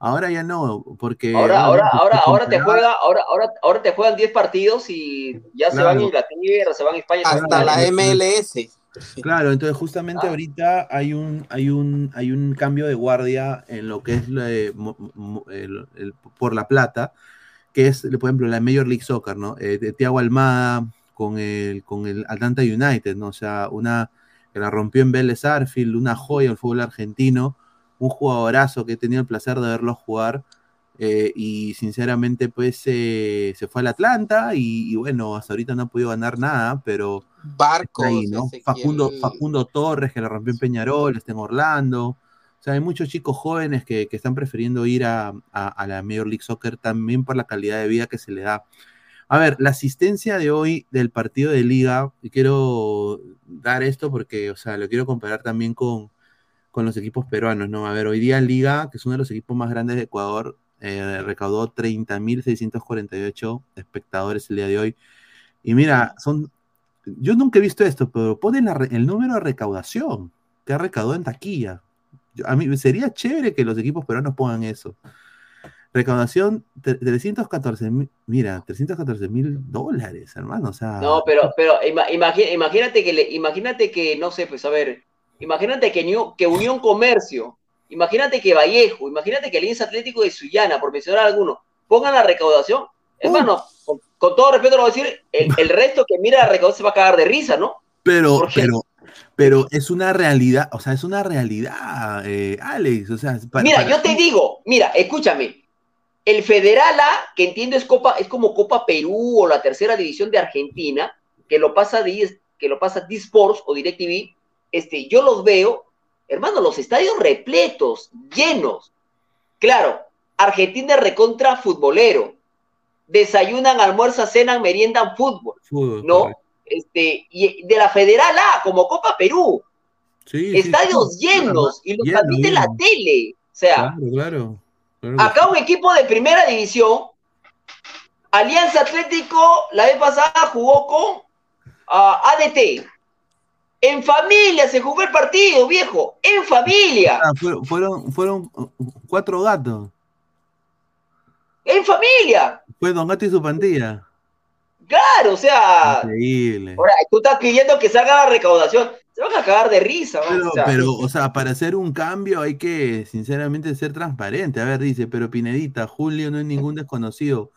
Ahora ya no, porque Ahora, ahora, ahora, ahora te juega, ahora, ahora, ahora te juegan 10 partidos y ya se van a Inglaterra, se van a España. se van Hasta la MLS. Claro, entonces justamente Ah. ahorita hay un, hay un, hay un cambio de guardia en lo que es la de mo- mo- el- el- por la plata, que es, por ejemplo, la Major League Soccer, ¿no? Eh, de Thiago Almada con el, con el Atlanta United, ¿no? O sea, una que la rompió en Vélez Arfield, una joya del fútbol argentino, un jugadorazo que he tenido el placer de verlo jugar. eh, y sinceramente, pues eh, se fue al Atlanta y, y bueno, hasta ahorita no ha podido ganar nada, pero Barcos. ahí, ¿no? Facundo, Facundo Torres, que la rompió en Peñarol, está en Orlando. O sea, hay muchos chicos jóvenes que, que están prefiriendo ir a, a- a la Major League Soccer también por la calidad de vida que se le da. A ver, la asistencia de hoy del partido de liga, y quiero dar esto porque, o sea, lo quiero comparar también con, con los equipos peruanos, ¿no? A ver, hoy día Liga, que es uno de los equipos más grandes de Ecuador, eh, recaudó 30.648 espectadores el día de hoy. Y mira, son yo nunca he visto esto, pero ponen el número de recaudación que ha recaudado en taquilla. A mí sería chévere que los equipos peruanos pongan eso. Recaudación tre- 314 mil, mira, 314 mil dólares, hermano. O sea, No, pero, pero imagínate que, imagínate que, no sé, pues a ver, imagínate que, New- que Unión Comercio, imagínate que Vallejo, imagínate que Alianza Atlético de Sullana, por mencionar alguno, pongan la recaudación. Hermano, con, con todo respeto lo voy a decir, el, el resto que mira la recaudación se va a cagar de risa, ¿no? pero, pero, pero es una realidad, o sea, es una realidad, eh, Alex. O sea, pa- Mira, para yo te digo, mira, escúchame. El Federal A, que entiendo es Copa, es como Copa Perú o la tercera división de Argentina, que lo pasa de, que lo pasa D-Sports o DirecTV, este, yo los veo, hermano, los estadios repletos, llenos. Claro, Argentina es recontra futbolero. Desayunan, almuerzan, cenan, meriendan fútbol, Fútbol, ¿no? Este, y de la Federal A, como Copa Perú, Sí, estadios sí, llenos y los transmite la tele. O sea, Claro, Acá un equipo de primera división, Alianza Atlético, la vez pasada jugó con ah, ADT. En familia se jugó el partido, viejo. En familia. Ah, fueron, fueron, fueron cuatro gatos. En familia. Fue Don Gato y su pandilla. Claro, o sea. Increíble. Ahora, tú estás pidiendo que salga la recaudación. Se van a cagar de risa. ¿no? Pero, O sea, pero, o sea, para hacer un cambio hay que, sinceramente, ser transparente. A ver, dice, pero Pinedita, Julio no es ningún desconocido.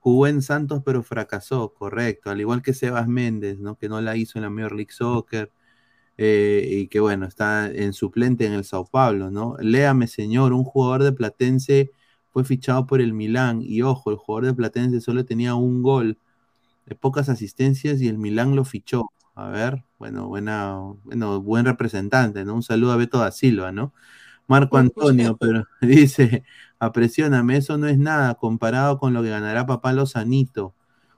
Jugó en Santos, pero fracasó, correcto. Al igual que Sebas Méndez, ¿no? Que no la hizo en la Major League Soccer. Eh, y que, bueno, está en suplente en el Sao Paulo, ¿no? Léame, señor, un jugador de Platense fue fichado por el Milán y ojo, el jugador de Platense solo tenía un gol, de pocas asistencias y el Milán lo fichó. A ver, bueno, buena, bueno, buen representante, ¿no? Un saludo a Beto da Silva, ¿no? Marco Antonio, pero dice, apresióname, eso no es nada comparado con lo que ganará papá Lozanito.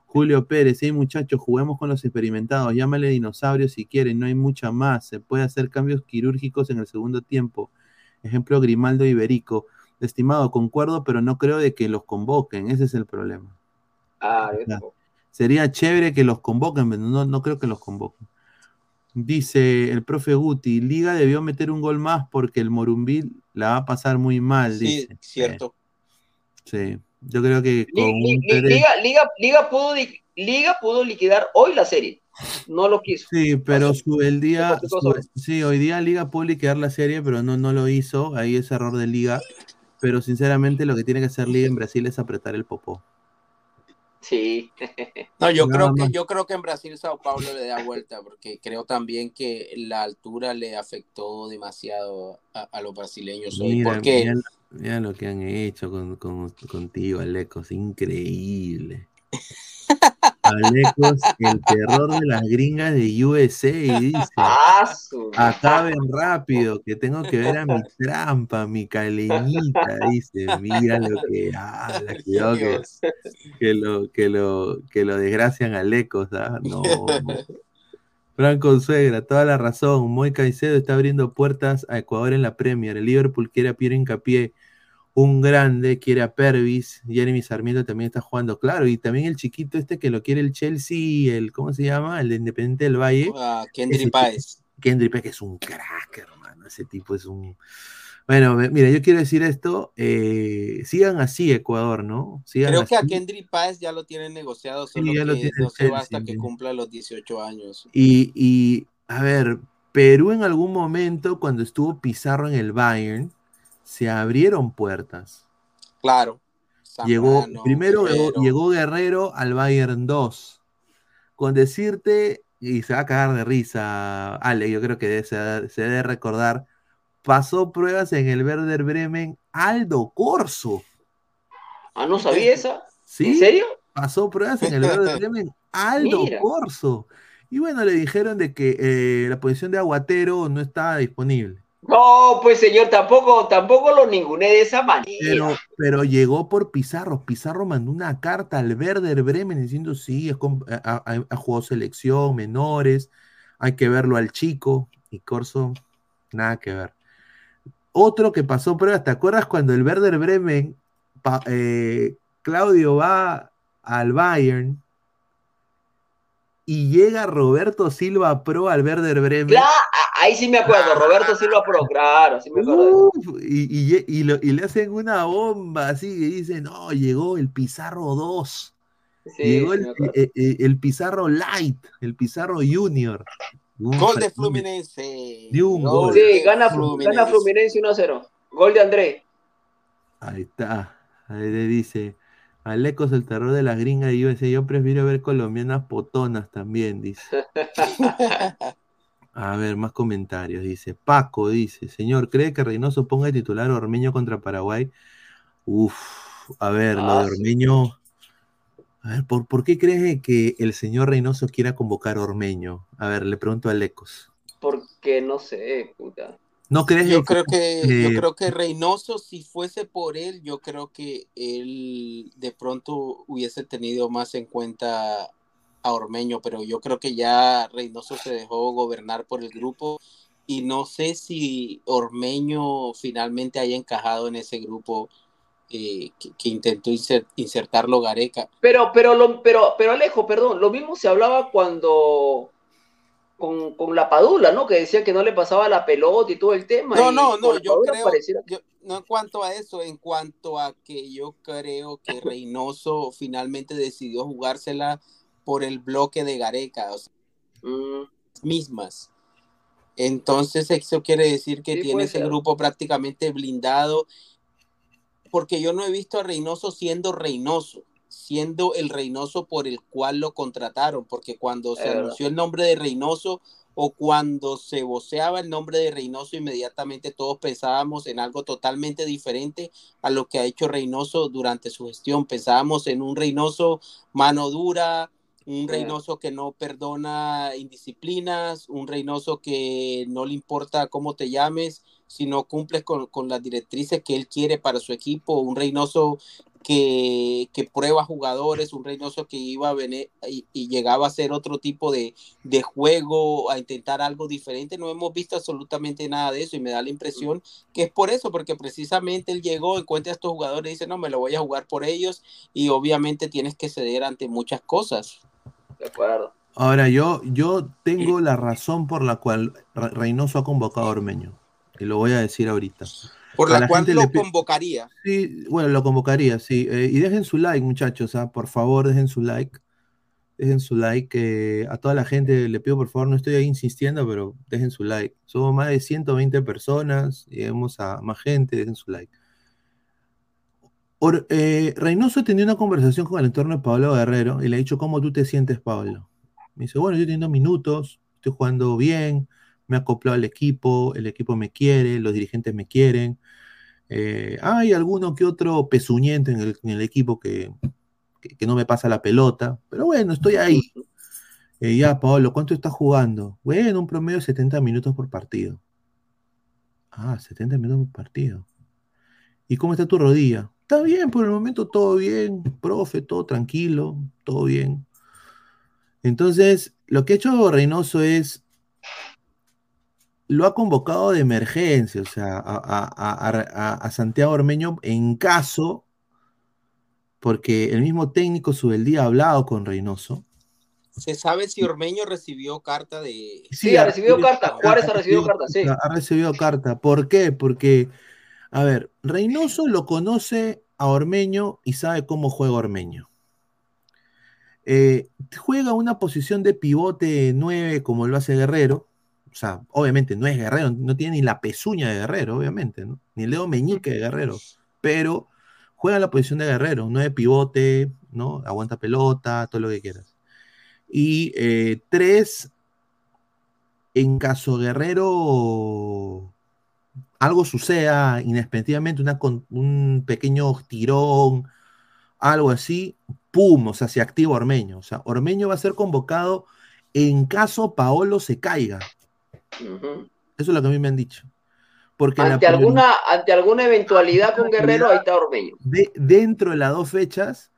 Julio Pérez, hey muchachos, juguemos con los experimentados, llámale dinosaurios si quieren, no hay mucha más, se puede hacer cambios quirúrgicos en el segundo tiempo. Ejemplo, Grimaldo Iberico. Estimado, concuerdo, pero no creo de que los convoquen, ese es el problema. Ah, Sería chévere que los convoquen, pero no, no creo que los convoquen. Dice el profe Guti, Liga debió meter un gol más porque el Morumbil la va a pasar muy mal. Sí, dice. cierto. Sí, yo creo que con Li- un li- tres- Liga, Liga, Liga, pudo, Liga pudo liquidar hoy la serie. No lo quiso. Sí, pero su, el día, su- sí, hoy día Liga pudo liquidar la serie, pero no, no lo hizo. Ahí es error de Liga. Pero sinceramente lo que tiene que hacer Liga en Brasil es apretar el popó. Sí. No, yo creo que yo creo que en Brasil Sao Paulo le da vuelta porque creo también que la altura le afectó demasiado a, a los brasileños hoy Mira, porque mira, mira lo que han hecho con, con- contigo, Alecos. Increíble. Alecos, el terror de las gringas de USA, dice. Ah, su- Acaben rápido, que tengo que ver a mi trampa, mi caleñita, dice. Mira lo que habla, cuidado que, lo, que lo, que lo desgracian a Lecos, ¿ah? No. Franco Suegra, toda la razón. Moy Caicedo está abriendo puertas a Ecuador en la Premier. El Liverpool quiere a Piero Hincapié, un grande, quiere a Pervis. Jeremy Sarmiento también está jugando, claro. Y también el chiquito este que lo quiere el Chelsea, el, ¿cómo se llama? El de Independiente del Valle. Ah, Ese Kendry Páez. Kendrick Peck es un crack, hermano. Ese tipo es un. Bueno, mira, yo quiero decir esto. eh, sigan así, Ecuador, ¿no? Sigan Creo que a. Kendry Páez ya lo tienen negociado, solo ya lo que tiene no el se va hasta que cumpla los 18 años. Y, y, a ver, Perú en algún momento, cuando estuvo Pizarro en el Bayern, se abrieron puertas. Claro. Llegó, primero llegó, Guerrero. llegó Guerrero al Bayern 2. Con decirte, y se va a cagar de risa, Ale, yo creo que se, debe- se debe recordar, pasó pruebas en el Werder Bremen Aldo Corso. Ah, no sabía esa. ¿Sí? ¿En serio? Pasó pruebas en el Werder Bremen Aldo Mira. Corso. Y bueno, le dijeron de que eh, la posición de aguatero no estaba disponible. No, pues señor, tampoco, tampoco lo ninguné de esa manera. Pero, pero llegó por Pizarro. Pizarro mandó una carta al Werder Bremen diciendo sí, ha jugado selección, menores, hay que verlo al chico. Y Corso, nada que ver. Otro que pasó pruebas, ¿te acuerdas cuando el Werder Bremen, pa- eh, Claudio va al Bayern y llega Roberto Silva Pro al Werder Bremen? Ah, ahí sí me acuerdo, Roberto Silva Pro, claro, sí me acuerdo. Uf, y, y- y lo- y le hacen una bomba así y dicen, no, llegó el Pizarro 2, Sí, llegó el, eh, eh, el Pizarro Light, el Pizarro Junior. Un Gol de Fluminense. De un gol. Sí, gana, gana Fluminense 1-0. Gol de André. Ahí está. Ahí le dice, Alecos el terror de las gringas y yo decía, yo prefiero ver colombianas potonas también, dice. A ver, más comentarios. Dice, Paco dice, señor, ¿cree que Reynoso ponga de titular Ormeño contra Paraguay? Uf, a ver, lo Ah, de sí. Ormeño. A ver, ¿por, por qué cree que el señor Reynoso quiera convocar a Ormeño? A ver, le pregunto a Lecos. Porque no sé, puta. ¿No crees Yo creo que, yo creo que Reynoso, si fuese por él, yo creo que él de pronto hubiese tenido más en cuenta a Ormeño, pero yo creo que ya Reynoso se dejó gobernar por el grupo y no sé si Ormeño finalmente haya encajado en ese grupo eh, que, que intentó inser- insertarlo Gareca. Pero, pero, lo, pero, pero Alejo, perdón, lo mismo se hablaba cuando con, con la Padula, ¿no? Que decía que no le pasaba la pelota y todo el tema. No, no, no, yo creo, pareciera- yo- no en cuanto a eso, en cuanto a que yo creo que Reynoso finalmente decidió jugársela por el bloque de Gareca, o sea, Mm, mismas. Entonces eso quiere decir que Sí, tiene ese ser. grupo prácticamente blindado, porque yo no he visto a Reynoso siendo Reynoso. Siendo el Reynoso por el cual lo contrataron, porque cuando se anunció el nombre de Reynoso o cuando se voceaba el nombre de Reynoso, inmediatamente todos pensábamos en algo totalmente diferente a lo que ha hecho Reynoso durante su gestión. Pensábamos en un Reynoso mano dura, un. Reynoso que no perdona indisciplinas, un Reynoso que no le importa cómo te llames, si no cumples con, con las directrices que él quiere para su equipo, un Reynoso que, que prueba jugadores, un Reynoso que iba a venir y, y llegaba a ser otro tipo de, de juego, a intentar algo diferente. No hemos visto absolutamente nada de eso y me da la impresión que es por eso, porque precisamente él llegó, encuentra a estos jugadores y dice, no, me lo voy a jugar por ellos y obviamente tienes que ceder ante muchas cosas. De acuerdo. Ahora, yo, yo tengo la razón por la cual Re- Reynoso ha convocado a Ormeño. Y lo voy a decir ahorita. Por la, la cual lo convocaría. Sí, bueno, lo convocaría, sí. Eh, y dejen su like, muchachos, ¿ah? Por favor, dejen su like. Dejen su like. eh, a toda la gente le pido, por favor, no estoy ahí insistiendo, pero dejen su like. Somos más de 120 personas, lleguemos a más gente, dejen su like. Or- eh, Reynoso tenía una conversación con el entorno de Pablo Guerrero y le ha dicho, ¿cómo tú te sientes, Pablo? Me dice, bueno, yo teniendo minutos, estoy jugando bien, me he acoplado al equipo, el equipo me quiere, los dirigentes me quieren. Eh, hay alguno que otro pezuñento en el, en el equipo que, que, que no me pasa la pelota, pero bueno, estoy ahí. Eh, ya, Pablo, ¿cuánto estás jugando? Bueno, un promedio de 70 minutos por partido. Ah, 70 minutos por partido. ¿Y cómo está tu rodilla? Está bien, por el momento todo bien, profe, todo tranquilo, todo bien. Entonces, lo que ha hecho Reynoso es, lo ha convocado de emergencia, o sea, a, a- a- a- a Santiago Ormeño en caso, porque el mismo técnico Subeldía ha hablado con Reynoso. ¿Se sabe si Ormeño recibió carta de... Sí, ha recibido carta. Juárez ha recibido carta, sí. Ha recibido carta. ¿Por qué? Porque, a ver, Reynoso lo conoce a Ormeño y sabe cómo juega Ormeño. Eh, juega una posición de pivote 9 como lo hace Guerrero. O sea, obviamente no es Guerrero, no tiene ni la pezuña de Guerrero, obviamente, ¿no? Ni el dedo meñique de Guerrero. Pero juega la posición de Guerrero, 9 pivote, ¿no? Aguanta pelota, todo lo que quieras. Y eh, tres, en caso Guerrero algo suceda inexpensivamente, una un pequeño tirón, algo así, ¡pum! O sea, se activa Ormeño. O sea, Ormeño va a ser convocado en caso Paolo se caiga. Eso es lo que a mí me han dicho. Porque Ante alguna, ante alguna eventualidad con Guerrero, ahí está Ormeño. de- dentro de las dos fechas,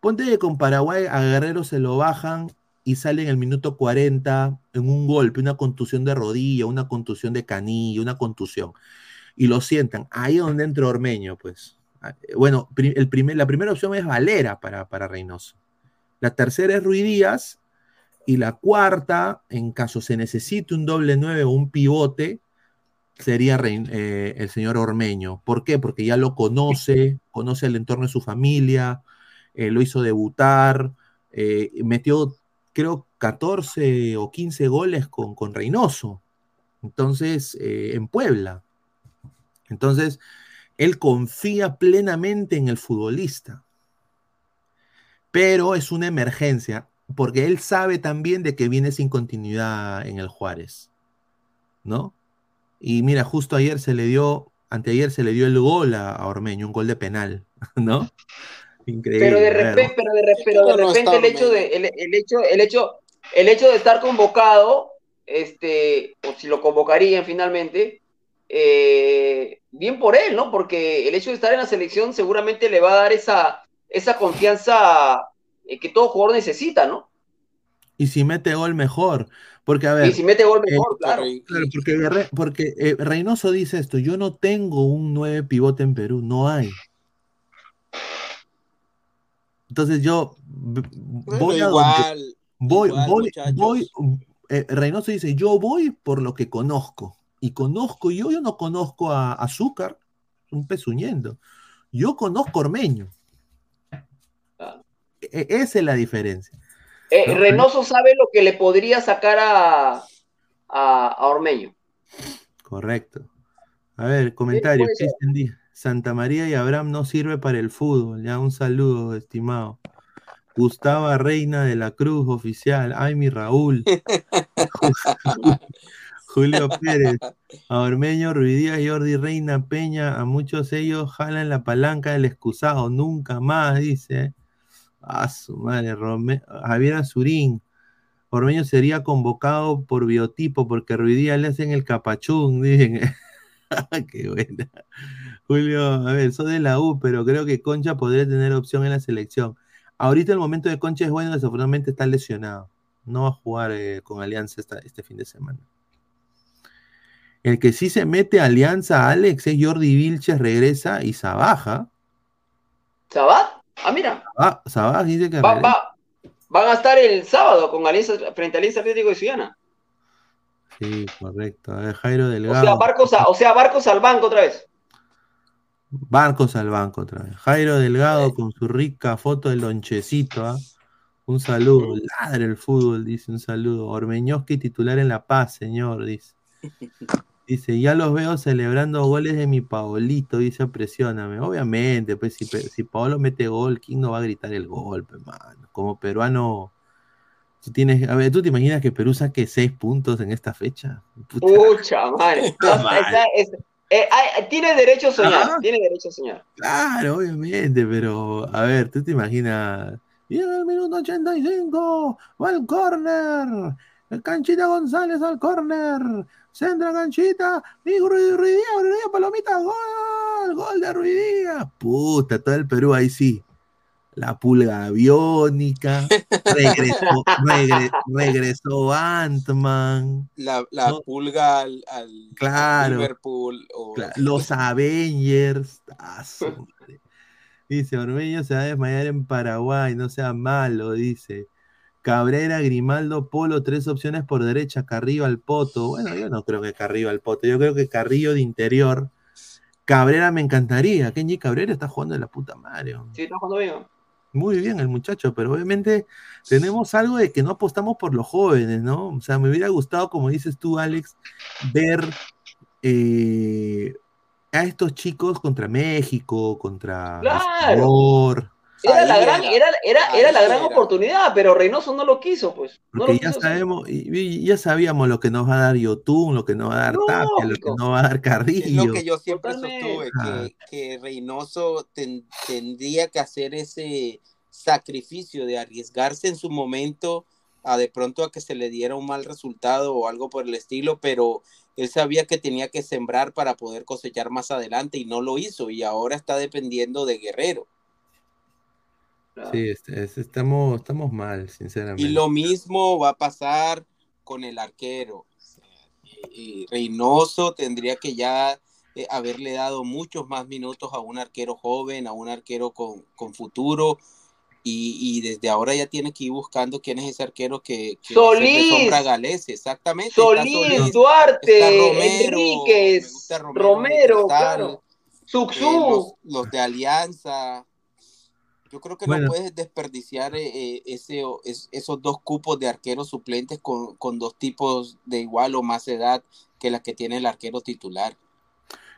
ponte que con Paraguay a Guerrero se lo bajan y sale en el minuto 40 en un golpe, una contusión de rodilla, una contusión de canilla, una contusión. Y lo sientan. Ahí es donde entra Ormeño, pues. Ah, eh, Bueno, pri- el primer, la primera opción es Valera para, para Reynoso. La tercera es Ruiz Díaz. Y la cuarta, en caso se necesite un doble nueve o un pivote, sería eh, el señor Ormeño. ¿Por qué? Porque ya lo conoce, conoce el entorno de su familia, eh, lo hizo debutar, eh, metió creo 14 o 15 goles con, con Reynoso. Entonces, en Puebla. Entonces, él confía plenamente en el futbolista. Pero es una emergencia, porque él sabe también de que viene sin continuidad en el Juárez. ¿No? Y mira, justo ayer se le dio, anteayer se le dio el gol a, a Ormeño, un gol de penal, ¿no? Increíble. Pero de repente, pero de, pero de no repente el hecho de, el, el hecho, el hecho, el hecho de estar convocado, este, o si lo convocarían finalmente, eh, bien por él, ¿no? Porque el hecho de estar en la selección seguramente le va a dar esa, esa confianza que todo jugador necesita, ¿no? Y si mete gol, mejor. Porque, a ver, Y si mete gol eh, mejor, claro. Claro, porque, porque eh, Reynoso dice esto, yo no tengo un 9 pivote en Perú, no hay. Entonces yo Bueno, voy a donde- igual, voy, igual, voy, voy, eh, Reynoso dice, yo voy por lo que conozco. Y conozco, yo, yo no conozco a Azúcar, un pezuñendo. Yo conozco a Ormeño. E- esa es la diferencia. Eh, No, Reynoso sabe lo que le podría sacar a, a, a Ormeño. Correcto. A ver, comentario. Santa María y Abraham no sirve para el fútbol. Ya un saludo, estimado. Gustavo Reina de la Cruz, oficial. Ay, mi Raúl. Julio Pérez, a Ormeño, Ruidías, Jordi Reina, Peña, a muchos ellos jalan la palanca del excusado, nunca más, dice. A su madre, Javier Azurín. Ormeño sería convocado por biotipo porque Ruidías le hacen el capachún, dicen. Qué buena. Julio, a ver, soy de la U, pero creo que Concha podría tener opción en la selección. Ahorita el momento de Concha es bueno, desafortunadamente está lesionado. No va a jugar eh, con Alianza este fin de semana. El que sí se mete a Alianza, Alex, es Jordi Vilches, regresa y Sabaja. ¿Sabaj? Ah, mira. Sabaj dice que va, va, van a estar el sábado con Alianza, frente a Alianza Atlético de Ciudadana. Sí, correcto. A ver, Jairo Delgado. O sea, Barcos, o sea, Barcos al banco otra vez. Barcos al banco otra vez. Jairo Delgado con su rica foto del lonchecito. ¿ah? Un saludo. Ladre el fútbol, dice un saludo. Ormeñoski titular en La Paz, señor, dice. Dice, ya los veo celebrando goles de mi Paolito, dice, presióname. Obviamente, pues si, si Paolo mete gol, ¿quién no va a gritar el golpe, mano? Como peruano, tú tienes, a ver, ¿tú te imaginas que Perú saque seis puntos en esta fecha? Pucha, madre. Eh, tiene derecho a soñar, tiene derecho a soñar. Claro, obviamente, pero a ver, tú te imaginas, llega el minuto 85, va al córner, Canchita González al córner, Centra Canchita, y Ruidía, Palomita, gol, gol de Ruidía. Puta, todo el Perú ahí sí. La pulga aviónica, regresó, regresó Ant-Man. La, la pulga al, claro, Liverpool. los Avengers. dice, Ormeño se va a desmayar en Paraguay, no sea malo, dice. Cabrera, Grimaldo, Polo, tres opciones por derecha, Carrillo al Poto. Bueno, yo no creo que Carrillo al Poto, yo creo que Carrillo de interior. Cabrera me encantaría. Kenji Cabrera está jugando de la puta madre. Sí, está jugando bien. Muy bien el muchacho, pero obviamente tenemos algo de que no apostamos por los jóvenes, ¿no? O sea, me hubiera gustado, como dices tú, Alex, ver eh, a estos chicos contra México, contra claro. Era la, gran, era, era, era la gran oportunidad, pero Reynoso no lo quiso, pues. Porque ya sabemos, y, ya sabíamos lo que nos va a dar Yotun, lo que nos va a dar Tapia, lo que nos va a dar Carrillo. Es lo que yo siempre sostuve, que, que, Reynoso tendría que hacer ese sacrificio de arriesgarse en su momento a de pronto a que se le diera un mal resultado o algo por el estilo, pero él sabía que tenía que sembrar para poder cosechar más adelante y no lo hizo y ahora está dependiendo de Guerrero. Sí, estamos, estamos mal, sinceramente. Y lo mismo va a pasar con el arquero. Y Reynoso tendría que ya eh, haberle dado muchos más minutos a un arquero joven, a un arquero con, futuro. Y, desde ahora ya tiene que ir buscando quién es ese arquero que, que Solís, sombra galés, exactamente. Solís, Duarte, Romero, Enríquez, Romero, claro. Suxú. los, de Alianza, yo creo que no puedes desperdiciar eh, esos dos cupos de arqueros suplentes con, dos tipos de igual o más edad que la que tiene el arquero titular.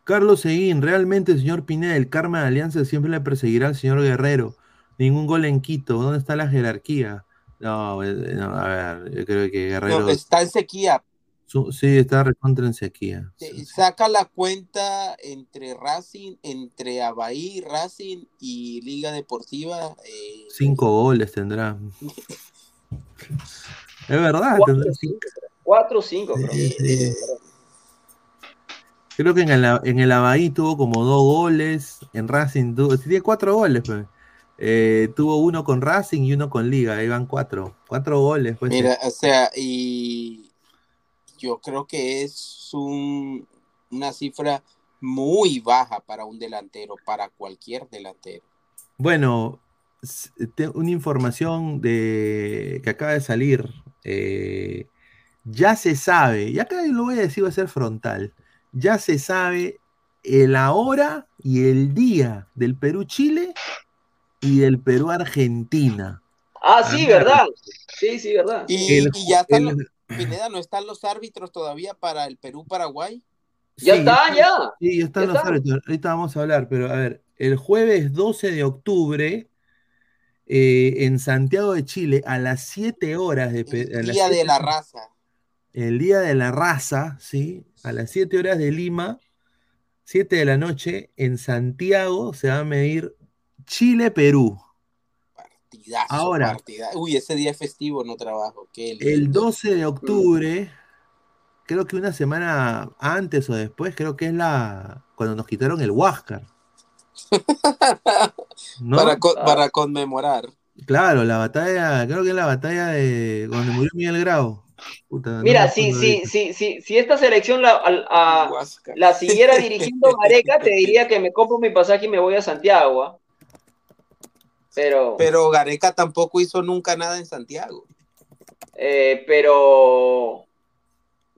Carlos Seguín, realmente, señor Pineda, el karma de Alianza siempre le perseguirá al señor Guerrero. Ningún gol en Quito. ¿Dónde está la jerarquía? No, eh, a ver, yo creo que Guerrero. está en sequía, sí, está recontra en sequía. Saca la cuenta entre Racing, entre Abaí, Racing y Liga Deportiva. Eh, cinco goles tendrá. es verdad. Cuatro, cinco, Creo que en el, en el Abaí tuvo como dos goles. En Racing tuvo. Tiene cuatro goles, pues. Eh, tuvo uno con Racing y uno con Liga. Ahí van cuatro. Cuatro goles. Pues, Mira, o sea, y yo creo que es una cifra muy baja para un delantero, para cualquier delantero. Bueno, una información de, que acaba de salir. Eh, ya se sabe, y acá lo voy a decir, va a ser frontal. Ya se sabe la hora y el día del Perú-Chile y del Perú-Argentina. Ah, sí, verdad. Sí, sí, verdad. Y, ya están, Pineda, ¿no están los árbitros todavía para el Perú-Paraguay? Ya están, ya. Sí, ya están los árbitros. Ahorita vamos a hablar, pero a ver, el jueves 12 de octubre eh, en Santiago de Chile a las 7 horas de, El día de 7 la raza. el día de la raza, ¿sí? A las 7 horas de Lima, 7 de la noche, en Santiago se va a medir Chile-Perú. Partidazo, Ahora. Uy, ese día es festivo, no trabajo. Qué El lindo. 12 de octubre, creo que una semana antes o después, creo que es la cuando nos quitaron el Huáscar. ¿No? Para, co- Ah. para conmemorar. Claro, la batalla, creo que es la batalla de donde murió Miguel Grau. Puta, Mira, si, si, si, si, si esta selección la, a- siguiera dirigiendo Gareca, te diría que me compro mi pasaje y me voy a Santiago. Pero, Pero Gareca tampoco hizo nunca nada en Santiago. eh, pero,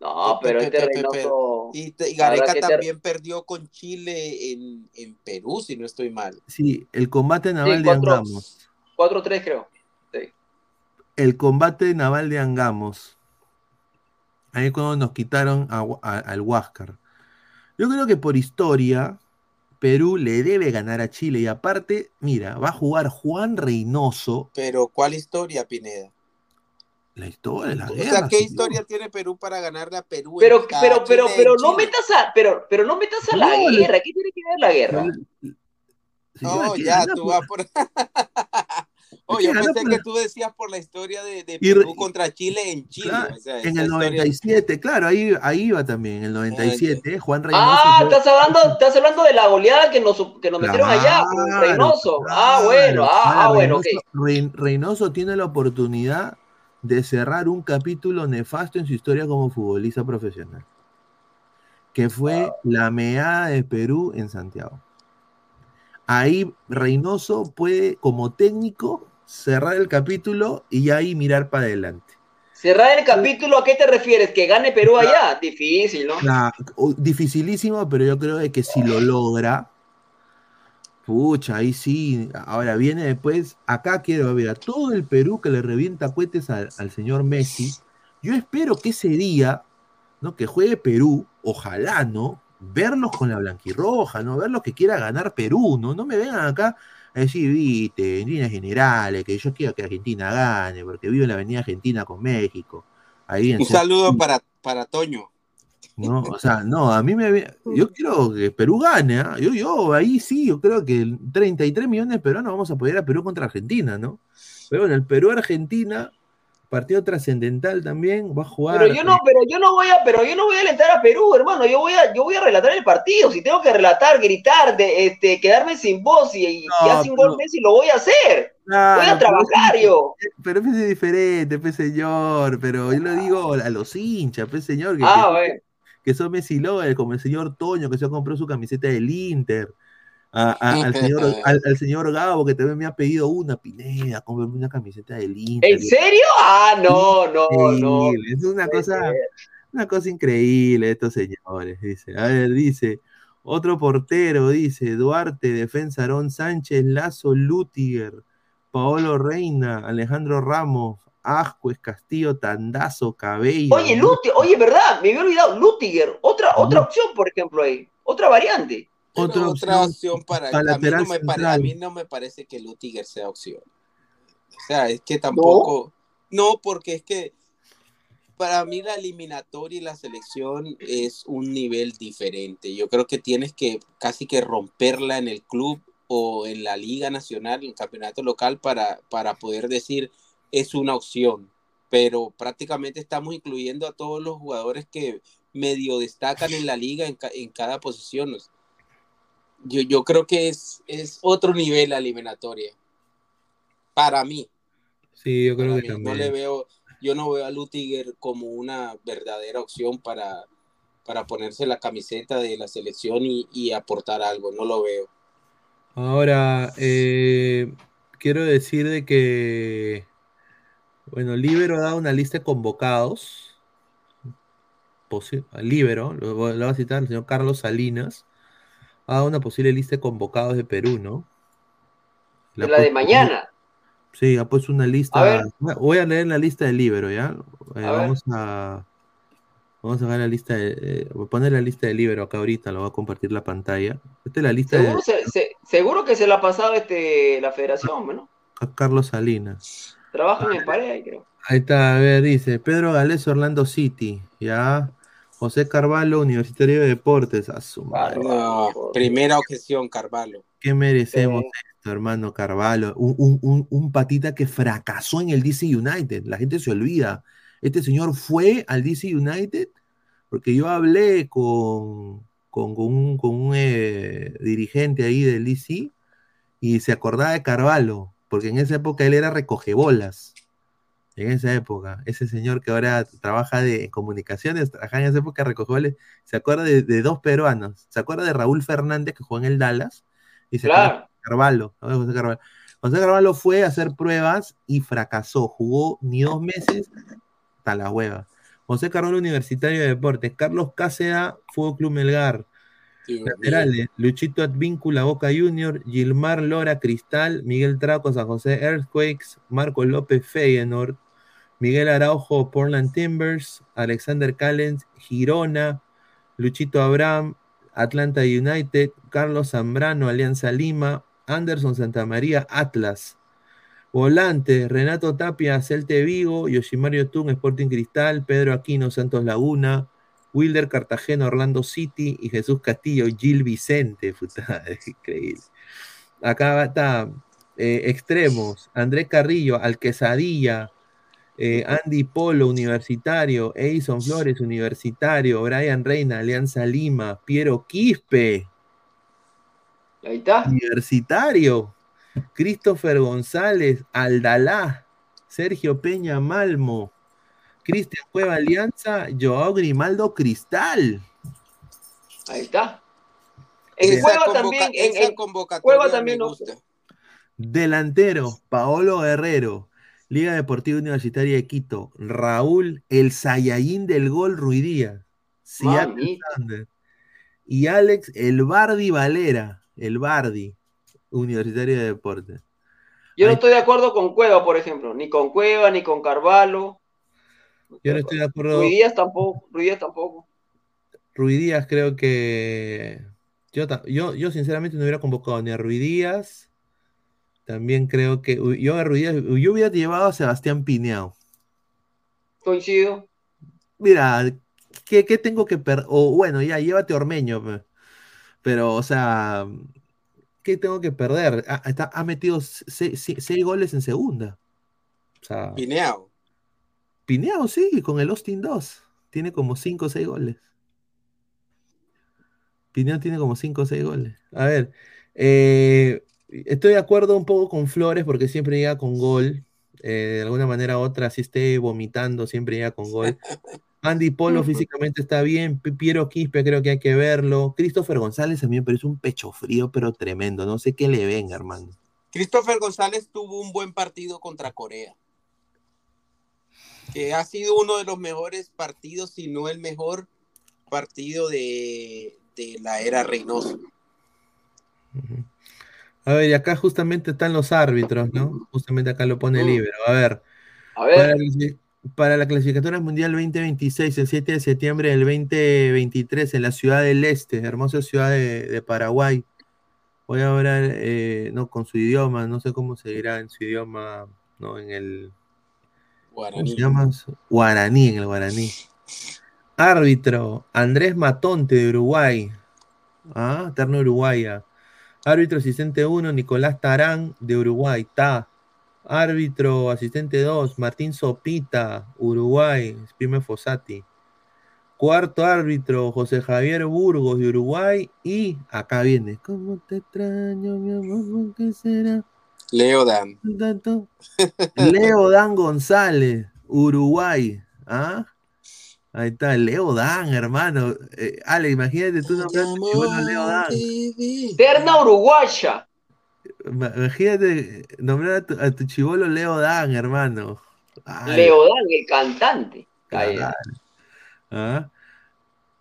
no, Pe- pero pe- este Reynoso, Y, Gareca que te- también perdió con Chile en, en Perú, si no estoy mal. Sí, el combate naval sí, de cuatro, Angamos. 4-3 creo. Sí. El combate naval de Angamos. Ahí cuando nos quitaron a- a- al Huáscar. Yo creo que por historia, Perú le debe ganar a Chile. Y aparte, mira, va a jugar Juan Reynoso. Pero ¿cuál historia, Pineda? La historia, la O guerra. sea, ¿qué señor. historia tiene Perú para ganarle a Perú? en- Pero, pero, pero, pero no metas a, pero, pero no metas a la No, guerra. ¿Qué tiene que ver la guerra? No, ya, tú por- vas por... Oh, yo pensé que tú decías por la historia de, de Y re- Perú contra Chile en Chile. Claro, o sea, en el historia- 97, claro, ahí, ahí iba también, en el 97, Juan Reynoso. Ah, fue- estás hablando, estás hablando de la goleada que nos, que nos metieron allá con Claro, Reynoso. ah, bueno, ah, claro, ah, bueno, Reynoso tiene la oportunidad de cerrar un capítulo nefasto en su historia como futbolista profesional, que fue la meada de Perú en Santiago. Ahí Reynoso puede, como técnico, cerrar el capítulo y ahí mirar para adelante. Cerrar el capítulo, ¿a qué te refieres? ¿Que gane Perú allá? Difícil, ¿no? La- o- dificilísimo, pero yo creo de que si lo logra, pucha, ahí sí. Ahora viene después, acá quiero ver a todo el Perú que le revienta cohetes al, al señor Messi. Yo espero que ese día, ¿no? Que juegue Perú, ojalá, ¿no? Verlos con la blanquirroja, ¿no? Verlos que quiera ganar Perú, ¿no? No me vengan acá a decir, viste, en líneas generales, que yo quiero que Argentina gane, porque vivo en la avenida Argentina con México. Ahí Un saludo para, para Toño. no, o sea, no, a mí me. Yo quiero que Perú gane, ¿ah? Yo, yo, ahí sí, yo creo que 33 millones de peruanos vamos a apoyar a Perú contra Argentina, ¿no? Pero bueno, el Perú-Argentina, partido trascendental también, va a jugar. Pero yo no, pero yo no voy a, pero yo no voy a alentar a Perú, hermano. Yo voy a, yo voy a relatar el partido. Si tengo que relatar, gritar, de, este, quedarme sin voz y, y No, hace un gol pero- Messi, lo voy a hacer. Voy a trabajar pero, yo. pero es diferente, pues señor. Pero yo lo digo a los hinchas, pues señor, que, Ah, que- bueno. que son Messi lovers, como el señor Toño, que se compró su camiseta del Inter. A- a- al, señor, al, al señor Gabo, que también me ha pedido una Pineda, cómprame una camiseta del Inter. ¿En serio? Ah, no, no, no. Es una cosa, una cosa increíble estos señores, dice. A ver, dice, otro portero, dice, Duarte, defensa Aarón Sánchez, Lazo Lutiger, Paolo Reina, Alejandro Ramos, Ascuez, Castillo, Tandazo, Cabello. Oye, Lutiger, oye, ¿verdad? Me había olvidado. Lutiger, otra, otra opción, por ejemplo, ahí. Otra variante. Otra opción, para, para a, mí no me pare- a mí no me parece que Lutiger sea opción. O sea, es que tampoco. No, porque es que para mí la eliminatoria y la selección es un nivel diferente. Yo creo que tienes que casi que romperla en el club o en la liga nacional, en el campeonato local, para, para poder decir es una opción. Pero prácticamente estamos incluyendo a todos los jugadores que medio destacan en la liga en, ca- en cada posición. Yo, yo creo que es, es otro nivel la eliminatoria. Para mí. Sí, yo creo Para que mí. también. No le veo, yo no veo a Lutiger como una verdadera opción para, para ponerse la camiseta de la selección y, y aportar algo. No lo veo. Ahora, eh, quiero decir de que, bueno, Libero ha dado una lista de convocados. Libero, lo, lo va a citar el señor Carlos Salinas. Dado una posible lista de convocados de Perú, ¿no? Le ha La de mañana. Sí, ha puesto una lista. A ver. Voy a leer la lista del Libero, ¿ya? Eh, A ver. vamos a. Vamos a ver la lista de. eh, voy a poner la lista del Libero acá ahorita, lo voy a compartir la pantalla. Esta es la lista de. Seguro, se- se- seguro que se la ha pasado este, la federación, ¿no? Ca- Carlos Salinas. Trabajan en pared, creo. Ahí está, a ver, dice Pedro Galés, Orlando City, ya. José Carvalho, Universitario de Deportes, a su madre. No, primera objeción, Carvalho. ¿Qué merecemos Sí. esto, hermano Carvalho? Un, un- un- un patita que fracasó en el DC United. La gente se olvida. Este señor fue al DC United porque yo hablé con, con, con un, con un, eh, dirigente ahí del DC y se acordaba de Carvalho, porque en esa época él era recogebolas. En esa época, ese señor que ahora trabaja de en comunicaciones, trabajaba en esa época recogebolas, se acuerda de, de dos peruanos. Se acuerda de Raúl Fernández que jugó en el Dallas y se acuerda Claro. Carvalho, ¿no? José Carvalho. José Carvalho fue a hacer pruebas y fracasó. Jugó ni dos meses, hasta la hueva. José Carvalho, Universitario de Deportes. Carlos Cáceda, Fútbol Club Melgar. Dios. Laterales, Luchito Advíncula, Boca Junior, Gilmar Lora, Cristal, Miguel Traco, San José Earthquakes, Marco López, Feyenoord, Miguel Araujo, Portland Timbers, Alexander Callens, Girona, Luchito Abraham, Atlanta United, Carlos Zambrano, Alianza Lima, Anderson Santamaría, Atlas. Volante, Renato Tapia, Celte Vigo, Yoshimario Tun, Sporting Cristal, Pedro Aquino, Santos Laguna, Wilder Cartagena, Orlando City y Jesús Castillo, Gil Vicente. Puta, es increíble. Acá está eh, extremos, Andrés Carrillo, Alquesadilla, eh, Andy Polo, Universitario, Edison Flores, Universitario, Brian Reina, Alianza Lima, Piero Quispe, Ahí está. Universitario, Christopher González, Aldalá, Sergio Peña Malmo, Cristian Cueva Alianza, Joao Grimaldo Cristal. Ahí está. En Esa Cueva también, en, Cueva también gusta. Delantero, Paolo Guerrero, Liga Deportiva Universitaria de Quito, Raúl, el Saiyajin del gol Ruidía, Seattle y Alex, el Bardi Valera, el Bardi, Universitario de Deportes. Yo no estoy de acuerdo con Cueva, por ejemplo. Ni con Cueva, ni con Carvalho. Yo no estoy de acuerdo. Ruiz Díaz tampoco. Ruiz Díaz tampoco. Ruidías creo que yo, yo, yo sinceramente no hubiera convocado ni a Ruidías. También creo que yo a Ruidías, yo hubiera llevado a Sebastián Pineao. Coincido. Mira, ¿qué, qué tengo que perder? O bueno, ya, llévate Ormeño. pe. Pero, o sea, ¿qué tengo que perder? Ha, está- ha metido se- se- seis goles en segunda. O sea, sí, con el Austin 2. Tiene como 5 o 6 goles. Pineao tiene como 5 o 6 goles. A ver, eh, estoy de acuerdo un poco con Flores porque siempre llega con gol. Eh, de alguna manera u otra, si esté vomitando, siempre llega con gol. Andy Polo físicamente está bien. Pi- Piero Quispe creo que hay que verlo. Christopher González a mí me parece un pecho frío, pero tremendo. No sé qué le ven, hermano. Christopher González tuvo un buen partido contra Corea. Que ha sido uno de los mejores partidos, si no el mejor partido de, de la era Reynoso. Ujú. A ver, y acá justamente están los árbitros, ¿no? Justamente acá lo pone Mm. libre. A ver, A para, la- para la clasificatoria mundial 2026, el 7 de septiembre del 2023, en la ciudad del Este, hermosa ciudad de, de Paraguay. Voy a hablar, eh, no, con su idioma, no sé cómo se dirá en su idioma, no, en el, ¿cómo Guaraní. se llama? Guaraní, en el guaraní. Árbitro, Andrés Matonte de Uruguay. Ah, Terno Uruguaya. Árbitro asistente 1, Nicolás Tarán de Uruguay. Ta. Árbitro asistente 2, Martín Sopita, Uruguay. Prime Fossati. Cuarto árbitro, José Javier Burgos de Uruguay. Y acá viene. ¿Cómo te extraño, mi amor? ¿Por qué será? Leo Dan. Leo Dan González, Uruguay. ¿Ah? Ahí está, Leo Dan, hermano. Eh, Ale, imagínate tú nombrando a tu chibolo Leo Dan. Terna uruguaya. Ma- Imagínate nombrar a tu, a tu chibolo Leo Dan, hermano. Ay, Leodán, el cantante. claro. Cállate. ¿Ah?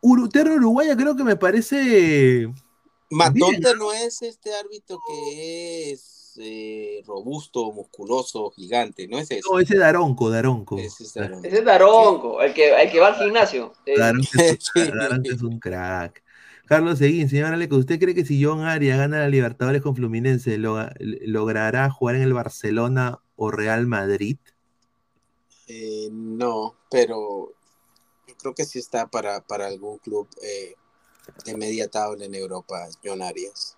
Uru- Terra Uruguaya creo que me parece. Matonte no es este árbitro que es eh, robusto, musculoso, gigante, no es ese. No, ese Daronco, Daronco. Ese es Aaron. Ese es Daronco, el que, el que va al gimnasio. Sí. Daronco es, un, Sí. Daronco es un crack. Carlos Seguín, señor Aleco, ¿usted cree que si John Arias gana la Libertadores con Fluminense, lo- logrará jugar en el Barcelona o Real Madrid? Eh, no, pero yo creo que sí está para, para algún club eh, de media tabla en Europa, John Arias.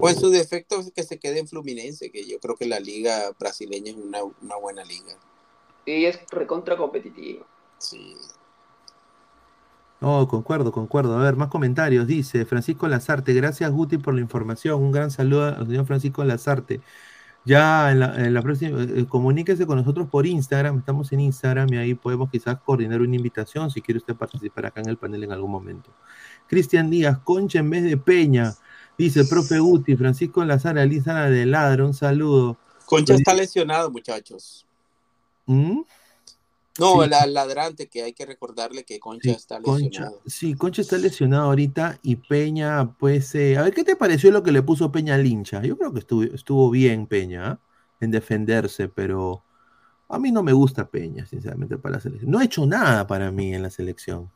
O en su defecto que se quede en Fluminense, que yo creo que la liga brasileña es una, una buena liga. Sí, es recontra competitivo. Sí. No, concuerdo, concuerdo. A ver, más comentarios. Dice Francisco Lazarte, gracias Guti por la información. Un gran saludo al señor Francisco Lazarte. Ya en la, en la próxima, eh, comuníquese con nosotros por Instagram, estamos en Instagram y ahí podemos quizás coordinar una invitación si quiere usted participar acá en el panel en algún momento. Cristian Díaz, Concha en vez de Peña, dice profe Guti, Francisco Lazare, Alisa de Ladra, un saludo. Concha Oye. está lesionado, muchachos. ¿Mm? No, Sí. la ladrante que hay que recordarle que Concha Sí, está Concha, lesionado. sí, Concha está lesionado ahorita y Peña, pues, eh, a ver, ¿qué te pareció lo que le puso Peña al hincha? Yo creo que estuvo, estuvo bien Peña ¿ah? en defenderse, pero a mí no me gusta Peña, sinceramente, para la selección. No ha hecho nada para mí en la selección.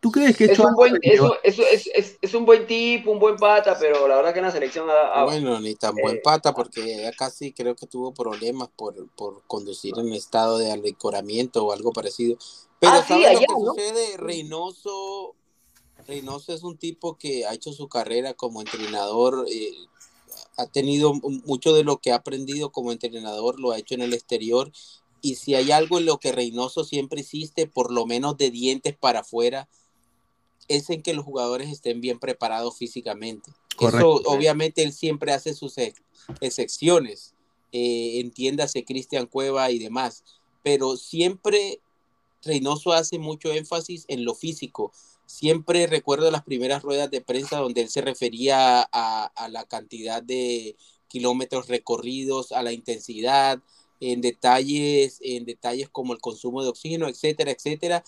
¿Tú crees que Es un, buen, es, un- es, es- es- es un buen tipo, un buen pata, pero la verdad que en la selección Bueno, ni tan eh, buen pata, porque ya casi creo que tuvo problemas por, por conducir en estado de alicoramiento o algo parecido. Pero Ah, sí, ¿sabes lo allá, que ¿no? sucede? Reynoso, Reynoso es un tipo que ha hecho su carrera como entrenador, eh, ha tenido mucho de lo que ha aprendido como entrenador, lo ha hecho en el exterior. Y si hay algo en lo que Reynoso siempre insiste, por lo menos de dientes para afuera, es en que los jugadores estén bien preparados físicamente. Correcto. Eso obviamente él siempre hace sus ex- excepciones, eh, entiéndase Cristian Cueva y demás, pero siempre Reynoso hace mucho énfasis en lo físico. Siempre recuerdo las primeras ruedas de prensa donde él se refería a, a la cantidad de kilómetros recorridos, a la intensidad, en detalles, en detalles como el consumo de oxígeno, etcétera, etcétera.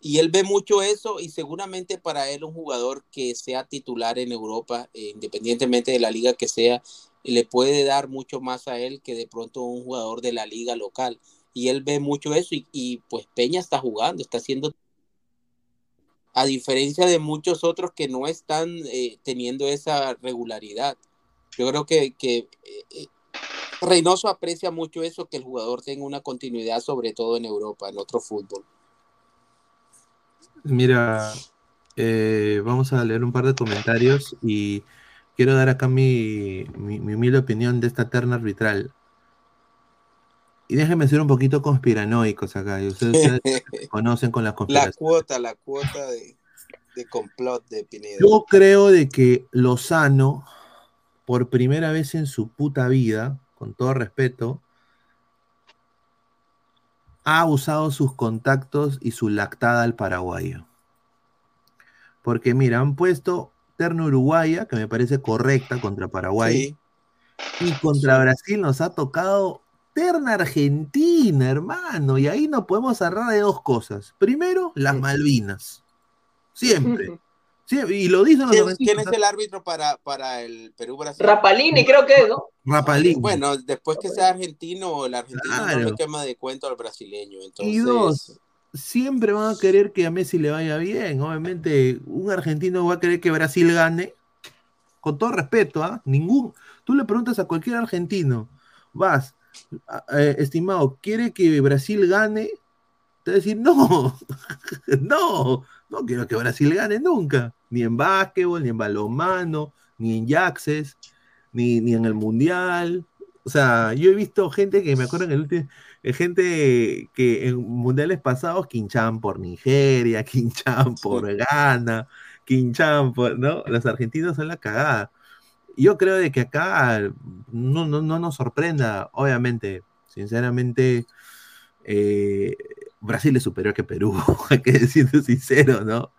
Y él ve mucho eso y seguramente para él un jugador que sea titular en Europa, eh, independientemente de la liga que sea, le puede dar mucho más a él que de pronto un jugador de la liga local. Y él ve mucho eso y, pues Peña está jugando, está haciendo... A diferencia de muchos otros que no están eh, teniendo esa regularidad. Yo creo que, eh, Reynoso aprecia mucho eso, que el jugador tenga una continuidad, sobre todo en Europa, en otro fútbol. Mira, eh, vamos a leer un par de comentarios y quiero dar acá mi, mi, mi humilde opinión de esta terna arbitral. Y déjenme ser un poquito conspiranoicos acá. y ustedes, ustedes conocen con las La conspiraciones. cuota, la cuota de, de complot de Pineda. Yo creo de que Lozano, por primera vez en su puta vida, con todo respeto, ha usado sus contactos y su lactada al paraguayo. Porque mira, han puesto terna uruguaya, que me parece correcta contra Paraguay, Sí, y contra. Brasil nos ha tocado terna argentina, hermano, y ahí no podemos hablar de dos cosas. Primero, las. Malvinas. Siempre. Sí, y lo dicen los ¿Quién, es el árbitro para, para el Perú-Brasil? Rapalini creo que es, ¿no? Rapalini. Bueno, después que sea argentino, el argentino no Claro. le quema de cuento al brasileño. Entonces, Y dos, siempre van a querer que a Messi le vaya bien. Obviamente, un argentino va a querer que Brasil gane. Con todo respeto, ¿ah? Ningún. Tú le preguntas a cualquier argentino, vas, a- eh, estimado, ¿quiere que Brasil gane? Te va a decir, no, no, no quiero que Brasil gane nunca. Ni en básquetbol, ni en balonmano, ni en yaxes, ni, ni en el mundial. O sea, yo he visto gente que me acuerdo en el último, eh, gente que en mundiales pasados quinchaban por Nigeria, quinchaban por Ghana, quinchaban por, ¿no? Los argentinos son la cagada. Yo creo de que acá no, no, no nos sorprenda, obviamente, sinceramente, eh, Brasil es superior que Perú, hay que decirlo sincero, ¿no?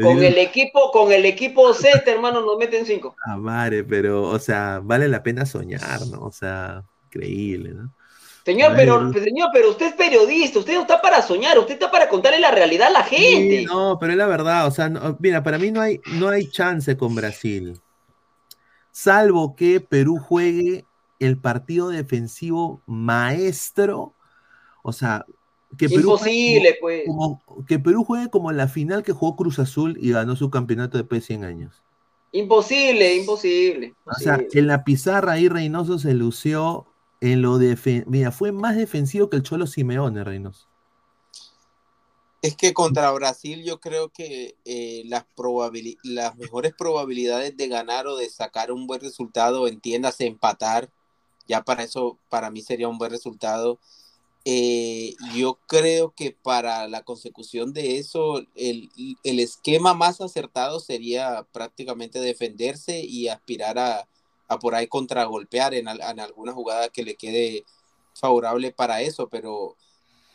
Con el equipo, con el equipo Z, hermano, nos meten cinco. Ah, madre, pero, o sea, vale la pena soñar, ¿no? O sea, increíble, ¿no? Señor, Ay, pero, señor, pero usted es periodista, usted no está para soñar, usted está para contarle la realidad a la gente. Sí, no, pero es la verdad, o sea, no- mira, para mí no hay, no hay chance con Brasil, salvo que Perú juegue el partido defensivo maestro, o sea, que Perú Imposible, juegue pues. como, que Perú juegue como la final que jugó Cruz Azul y ganó su campeonato después de 100 años. Imposible, imposible. O sea, en la pizarra ahí Reynoso se lució en lo de... Mira, fue más defensivo que el Cholo Simeone, Reynoso. Es que contra Brasil yo creo que eh, las, las mejores probabilidades de ganar o de sacar un buen resultado, entiéndase empatar, ya para eso para mí sería un buen resultado. Eh, yo creo que para la consecución de eso, el, el esquema más acertado sería prácticamente defenderse y aspirar a, a por ahí contragolpear en, en alguna jugada que le quede favorable para eso, pero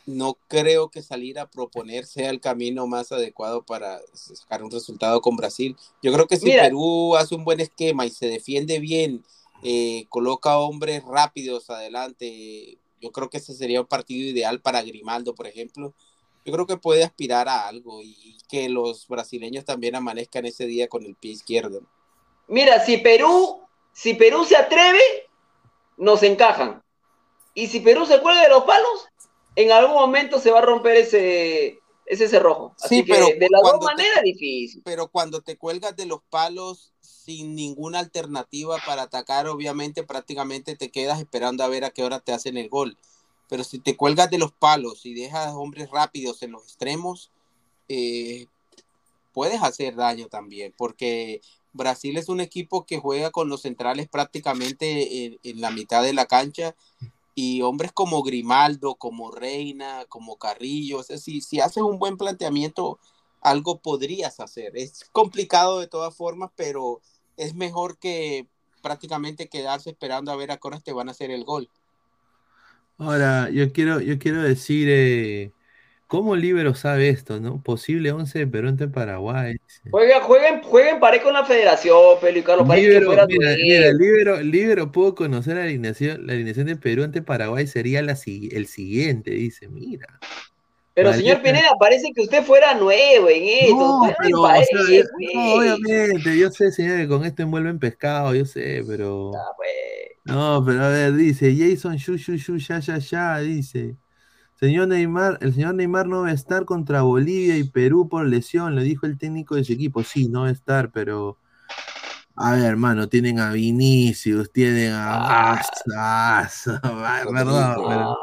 no creo que salir a proponer sea el camino más adecuado para sacar un resultado con Brasil. Yo creo que si Mira. Perú hace un buen esquema y se defiende bien, eh, coloca hombres rápidos adelante, yo creo que ese sería un partido ideal para Grimaldo, por ejemplo. Yo creo que puede aspirar a algo y que los brasileños también amanezcan ese día con el pie izquierdo. Mira, si Perú, si Perú se atreve, nos encajan. Y si Perú se cuelga de los palos, en algún momento se va a romper ese, ese cerrojo. Así Sí, que pero de las dos maneras difícil. pero cuando te cuelgas de los palos sin ninguna alternativa para atacar, obviamente prácticamente te quedas esperando a ver a qué hora te hacen el gol. Pero si te cuelgas de los palos y dejas hombres rápidos en los extremos, eh, puedes hacer daño también, porque Brasil es un equipo que juega con los centrales prácticamente en, en la mitad de la cancha y hombres como Grimaldo, como Reina, como Carrillo, o sea, si, si haces un buen planteamiento, algo podrías hacer. Es complicado de todas formas, pero es mejor que prácticamente quedarse esperando a ver a qué horas te van a hacer el gol. Ahora, yo quiero, yo quiero decir, eh, ¿cómo Libero sabe esto, no? Posible 11 de Perú ante Paraguay. Jueguen, jueguen, jueguen pared con la federación, Pelo y Carlos, parece que Libero, fuera mira, mira, Libero, Libero puedo conocer la alineación, la alineación de Perú ante Paraguay sería la, si- el siguiente, dice, mira. Pero señor Pineda, parece que usted fuera nuevo en esto. No, pero, o pared, sea, yo- pues. no, obviamente, yo sé, señor, que con esto envuelven pescado, yo sé, pero... Ah, pues. No, pero a ver, dice Jason Shu Shu Shu ya ya ya dice. Señor Neymar, el señor Neymar no va a estar contra Bolivia y Perú por lesión, lo dijo el técnico de su equipo. Sí, no va a estar, pero a ver, hermano, tienen a Vinicius, tienen a Ah. Ah, ah, perdón, pero- Ah,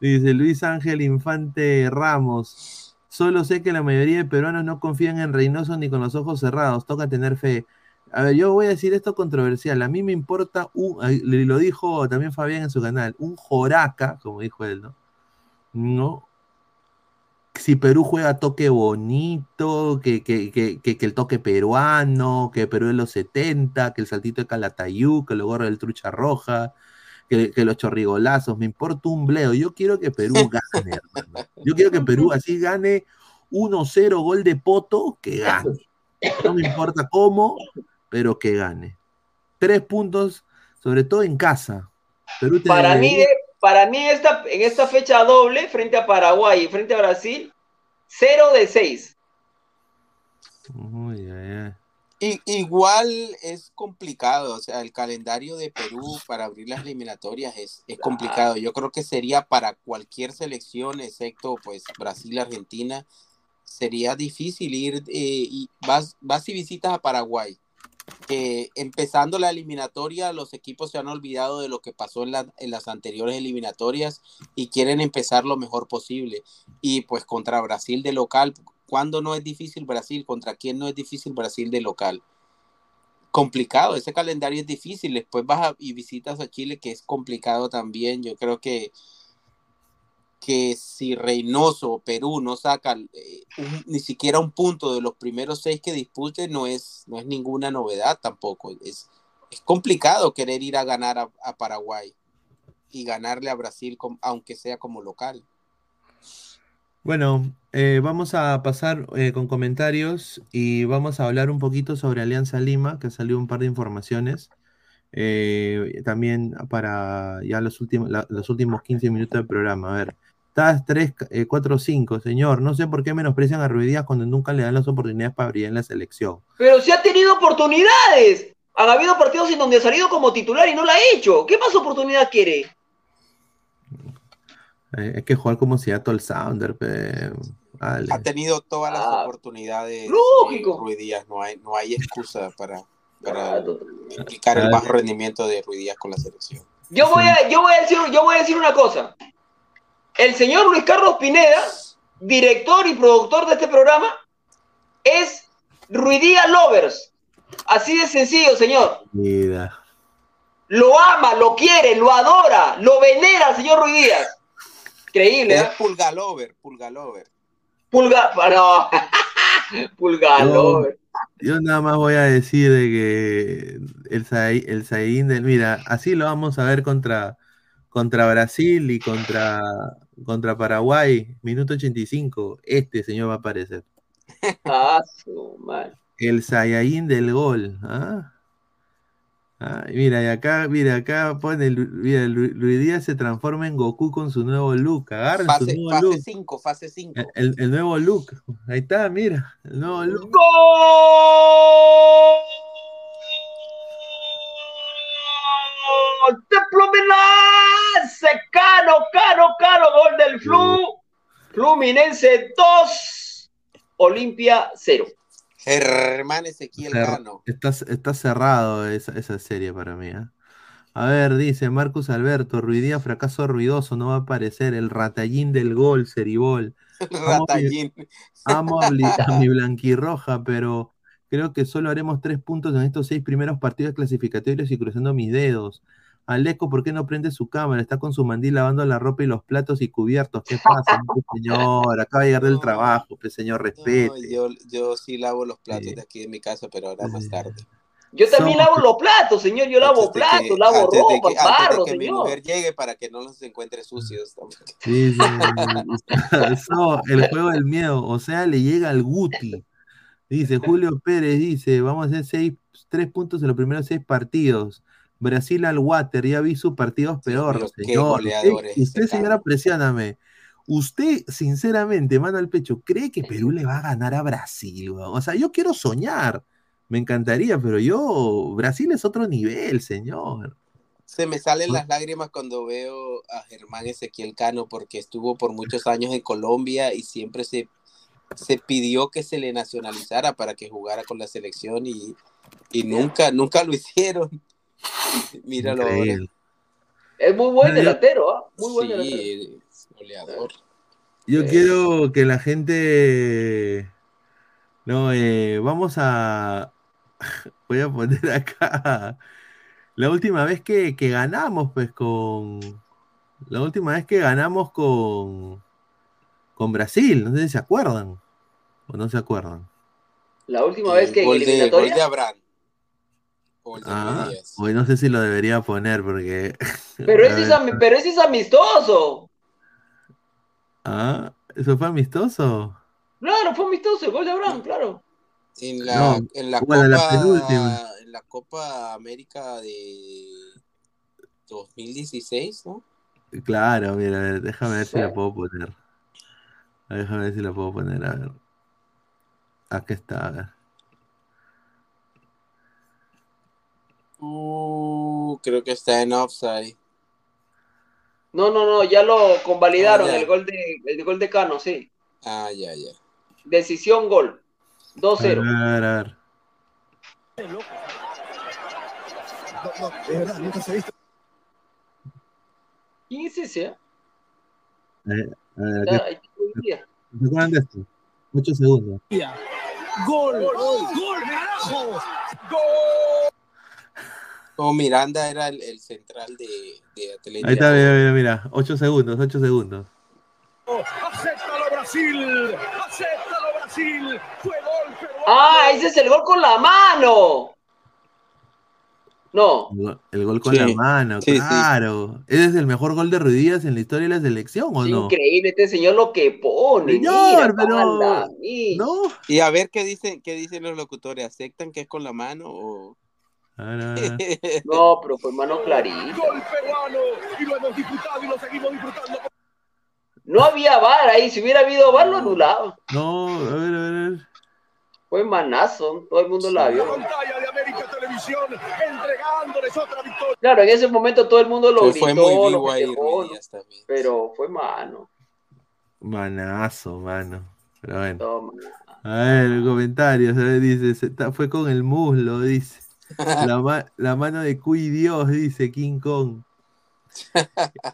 Dice Luis Ángel Infante Ramos. Solo sé que la mayoría de peruanos no confían en Reynoso ni con los ojos cerrados. Toca tener fe. A ver, yo voy a decir esto controversial. A mí me importa un, lo dijo también Fabián en su canal, un joraca, como dijo él, ¿no? No. Si Perú juega toque bonito, que, que, que, que, el toque peruano, que Perú es los 70, que el saltito de Calatayú, que lo gorro del trucha roja, que, que los chorrigolazos, me importa un bleo. Yo quiero que Perú gane, hermano. Yo quiero que Perú así gane 1-0 gol de Poto, que gane. No me importa cómo, pero que gane. Tres puntos, sobre todo en casa. Perú te Para mí, para mí esta, en esta fecha doble, frente a Paraguay y frente a Brasil, 0 de 6. Uy, ay, ay. I- igual es complicado, o sea, el calendario de Perú para abrir las eliminatorias es, es complicado. Yo creo que sería para cualquier selección, excepto pues Brasil, Argentina, sería difícil ir eh, y vas, vas y visitas a Paraguay. Eh, empezando la eliminatoria, los equipos se han olvidado de lo que pasó en, la- en las anteriores eliminatorias y quieren empezar lo mejor posible. Y pues contra Brasil de local, ¿cuándo no es difícil Brasil? ¿Contra quién no es difícil Brasil de local? Complicado, ese calendario es difícil. Después vas a- y visitas a Chile, que es complicado también. Yo creo que que si Reynoso o Perú no sacan eh, ni siquiera un punto de los primeros seis que disputen, no es, no es ninguna novedad tampoco. Es, es complicado querer ir a ganar a, a Paraguay y ganarle a Brasil, com- aunque sea como local. Bueno, eh, vamos a pasar eh, con comentarios y vamos a hablar un poquito sobre Alianza Lima, que salió un par de informaciones. Eh, también para ya los últimos, la- los últimos 15 minutos del programa. A ver, estás 3, 4, 5, señor. No sé por qué menosprecian a Ruidías cuando nunca le dan las oportunidades para brillar en la selección. Pero si ha tenido oportunidades. Han habido partidos en donde ha salido como titular y no la ha hecho. ¿Qué más oportunidad quiere? Hay, hay que jugar como Seattle Sounder. Ha tenido todas las Ah, oportunidades. lógico. eh, Ruiz Díaz, no hay, no hay excusa para, para Claro. implicar el Ah. bajo rendimiento de Ruiz Díaz con la selección. Yo voy a, yo voy a decir, yo voy a decir una cosa. El señor Luis Carlos Pineda, director y productor de este programa, es Ruidía Lovers. Así de sencillo, señor. Mira. Lo ama, lo quiere, lo adora, lo venera al señor Ruiz Díaz. Increíble, Es ¿eh? Pulgalover, Pulgalover. Pulga, no. Pulgalover. Yo nada más voy a decir de que el, Zai- el Zayn del, mira, así lo vamos a ver contra, contra Brasil y contra, contra Paraguay, minuto 85. Este señor va a aparecer. Ah, su madre. El Saiyajin del gol. ¿ah? Ah, mira, y acá, mira, acá pone, el- mira, Lu- Luis Díaz se transforma en Goku con su nuevo look. Agarren su Fase nuevo fase look. 5, fase 5. El, el- nuevo look. Ahí está, mira. El nuevo look. ¡Gol! ¡Te Fluminense! Cano, Cano, Cano, gol del Flu. Fluminense 2, Olimpia 0. Germán Ezequiel Cano. Está, está cerrado esa, esa serie para mí. ¿eh? A ver, dice Marcus Alberto, Ruidía fracaso ruidoso, no va a aparecer. El ratallín del gol, Ceribol. Ratallín. Amo a mi blanquirroja, pero creo que solo haremos tres puntos en estos seis primeros partidos clasificatorios y cruzando mis dedos. Aleco, ¿por qué no prende su cámara? Está con su mandil lavando la ropa y los platos y cubiertos. ¿Qué pasa, señor? Acaba de llegar del No. trabajo, pues, señor, No, respete. yo, yo sí lavo los platos Sí. de aquí de mi casa, pero ahora más tarde. Yo también Somos- lavo los platos, señor. Yo lavo platos, que- lavo antes de ropa, que- antes de barro, que mi mujer llegue para que no los encuentre sucios. Sí, sí. So, el juego del miedo. O sea, le llega al Guti. Dice Julio Pérez, dice, vamos a hacer seis, tres puntos en los primeros seis partidos. Brasil al water, ya vi sus partidos peor, señor. Usted, usted, señora, Carlos. presióname. Usted, sinceramente, mano al pecho, ¿cree que Perú le va a ganar a Brasil? O sea, yo quiero soñar. Me encantaría, pero yo, Brasil es otro nivel, señor. Se me salen las lágrimas cuando veo a Germán Ezequiel Cano porque estuvo por muchos años en Colombia y siempre se, se pidió que se le nacionalizara para que jugara con la selección y, y nunca, nunca lo hicieron. Míralo ahora. Es muy buen delantero, ¿ah? Muy buen delantero. Sí. Yo Eh. quiero que la gente. No, eh, vamos a. Voy a poner acá. La última vez que, que ganamos, pues con. La última vez que ganamos con. Con Brasil. No sé si se acuerdan. O no se acuerdan. La última vez que en gol, de, gol eliminatoria. de Abraham. De Ah, hoy no sé si lo debería poner porque. Pero ese, es, pero ese es amistoso. Ah, ¿eso fue amistoso? Claro, fue amistoso el gol de Abraham, claro. En la, No, en la bueno, Copa, la en la Copa América de 2016, ¿no? Claro, mira, a ver, déjame ver si la puedo poner. Déjame ver si la puedo poner, a ver. Aquí está, a ver. Uh, creo que está en offside. No, no, no, ya lo convalidaron Ah, ya. el gol de el gol de Cano, sí. Ah, ya, ya. Decisión gol. A 2-0. ver, a ver, a ver. ¿Quién es ese? ah? A ver, a ver, Ya, aquí- ahí te lo decía. ¿Se acuerdan de esto? Ocho segundos. Oh, Miranda era el, el central de, de Atlético. Ahí está, mira, mira, mira. Ocho segundos, ocho segundos. ¡Acéptalo Brasil! ¡Acéptalo Brasil! ¡Fue gol peruano! Ah, ese es el gol con la mano. No, El gol, con Sí, la mano, sí, sí. claro. ¿Ese es el mejor gol de Ruidías en la historia de la selección o no? increíble este señor lo que pone. Señor, mira, pero- mira. ¿No? Y a ver qué dicen, qué dicen los locutores. ¿Aceptan que es con la mano o.? A ver, a ver. No, pero fue mano clarita. ¡Gol peruano! Y lo hemos disfrutado y lo seguimos disfrutando. No había VAR ahí, si hubiera habido VAR lo anulaba. No, a ver, a ver, a ver. Fue manazo, todo el mundo la La vio. pantalla de América Televisión. televisión, entregándoles otra victoria. Claro, en ese momento todo el mundo lo fue gritó, lo también. pero fue mano. Manazo, mano. Pero bueno. Toma. A ver, comentarios. a ver, dice, se ta- fue con el muslo, dice. La, ma- la mano de Cuy Dios, dice King Kong.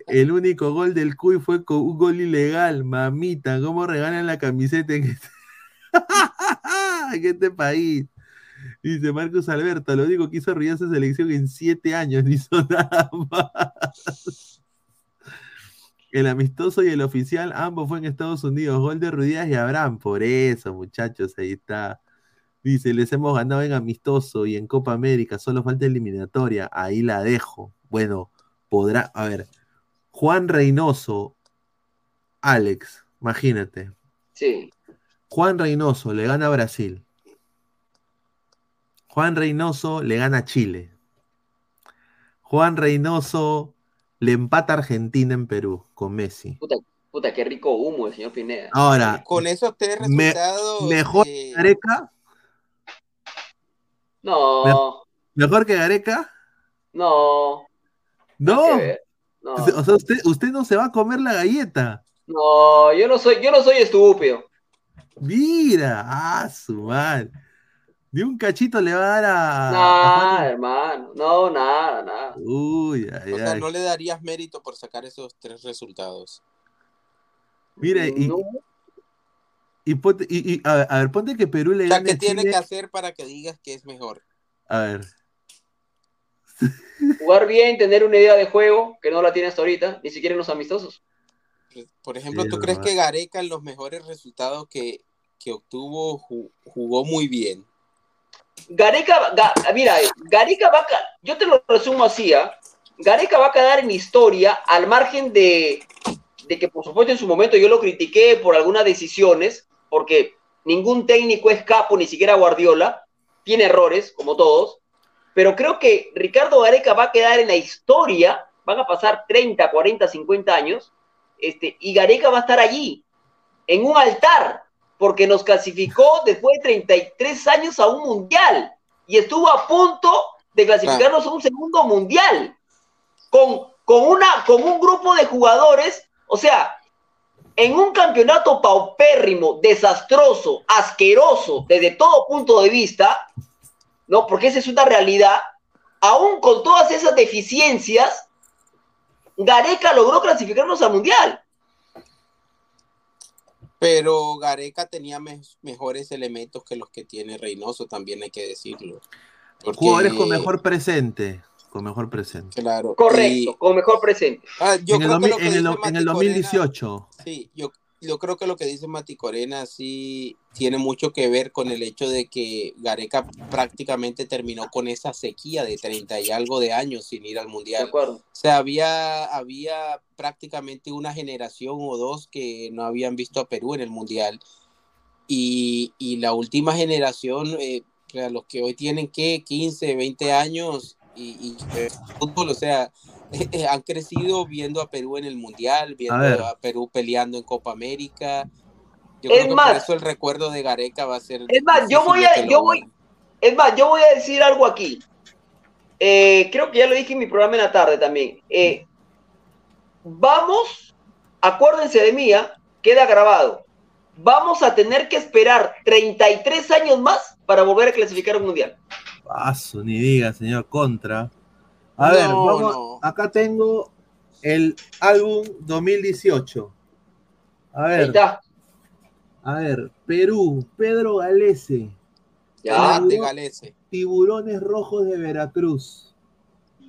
El único gol del Cuy fue con un gol ilegal. Mamita, ¿cómo regalan la camiseta en este, en este país? Dice Marcos Alberto, lo único que hizo Ruiz esa selección en siete años, no hizo nada más. El amistoso y el oficial, ambos fue en Estados Unidos. Gol de Ruidías y Abraham. Por eso, muchachos, ahí está. Dice, les hemos ganado en amistoso y en Copa América, solo falta eliminatoria. Ahí la dejo. Bueno, podrá, a ver, Juan Reynoso, Alex, imagínate. Sí. Juan Reynoso le gana a Brasil. Juan Reynoso le gana a Chile. Juan Reynoso le empata a Argentina en Perú con Messi. Puta, puta, qué rico humo el señor Pineda. Ahora, Con esos tres Me- resultados. mejor eh, Gareca, No, mejor que Gareca. no. No, o sea, usted, usted no se va a comer la galleta. no, yo no soy, yo no soy estúpido. Mira, ah, su madre. De un cachito le va a dar a. Nada, hermano. No, nada, nada. Uy, ay, o sea, no le darías mérito por sacar esos tres resultados. No, y, ponte- y- y- a, ver, a ver, ponte que Perú le O sea, gane ¿qué tiene Chile. que hacer para que digas que es mejor? A ver, jugar bien, tener una idea de juego que no la tiene hasta ahorita, ni siquiera en los amistosos. Por ejemplo, Sí, ¿tú es crees que Gareca en los mejores resultados que, que obtuvo ju- jugó muy bien? Gareca, Ga- mira, Gareca va a, yo te lo resumo así, ¿ah? Gareca va a quedar en historia al margen de, de que por supuesto en su momento yo lo critiqué por algunas decisiones, porque ningún técnico es capo, ni siquiera Guardiola, tiene errores, como todos, pero creo que Ricardo Gareca va a quedar en la historia, van a pasar 30, 40, 50 años, este, y Gareca va a estar allí, en un altar, porque nos clasificó después de 33 años a un mundial. Y estuvo a punto de clasificarnos a un segundo mundial. Con, con, una, con un grupo de jugadores, o sea, en un campeonato paupérrimo, desastroso, asqueroso desde todo punto de vista, ¿no? Porque esa es una realidad, aún con todas esas deficiencias, Gareca logró clasificarnos al mundial. Pero Gareca tenía me- mejores elementos que los que tiene Reynoso, también hay que decirlo. Porque- jugadores con mejor presente. Con mejor presente. Claro. Correcto, y- con mejor presente. ah, yo en, el creo que 2000 lo que en el en el Corena- 2018. Sí, yo, yo creo que lo que dice Mati Corena sí tiene mucho que ver con el hecho de que Gareca prácticamente terminó con esa sequía de 30 y algo de años sin ir al De Mundial. acuerdo. O sea, había, había prácticamente una generación o dos que no habían visto a Perú en el Mundial. Y, y la última generación, eh, los que hoy tienen que 15, 20 años y, y eh, fútbol, o sea, eh, han crecido viendo a Perú en el Mundial, viendo ver. a, Perú peleando en Copa América. Yo Es creo que más- por eso el recuerdo de Gareca va a ser. Es más, yo voy a- yo voy-. Es más, yo voy a decir algo aquí. Eh, creo que ya lo dije en mi programa en la tarde también. Eh, vamos, acuérdense de mí, ¿ah? queda grabado. Vamos a tener que esperar 33 años más para volver a clasificar un mundial. Paso, ni diga, señor Contra. A ver, vamos, no. acá tengo el álbum 2018. A Ahí ver, está. a ver, Perú, Pedro Galese, Ya. Ah, Galese. Tiburones Rojos de Veracruz.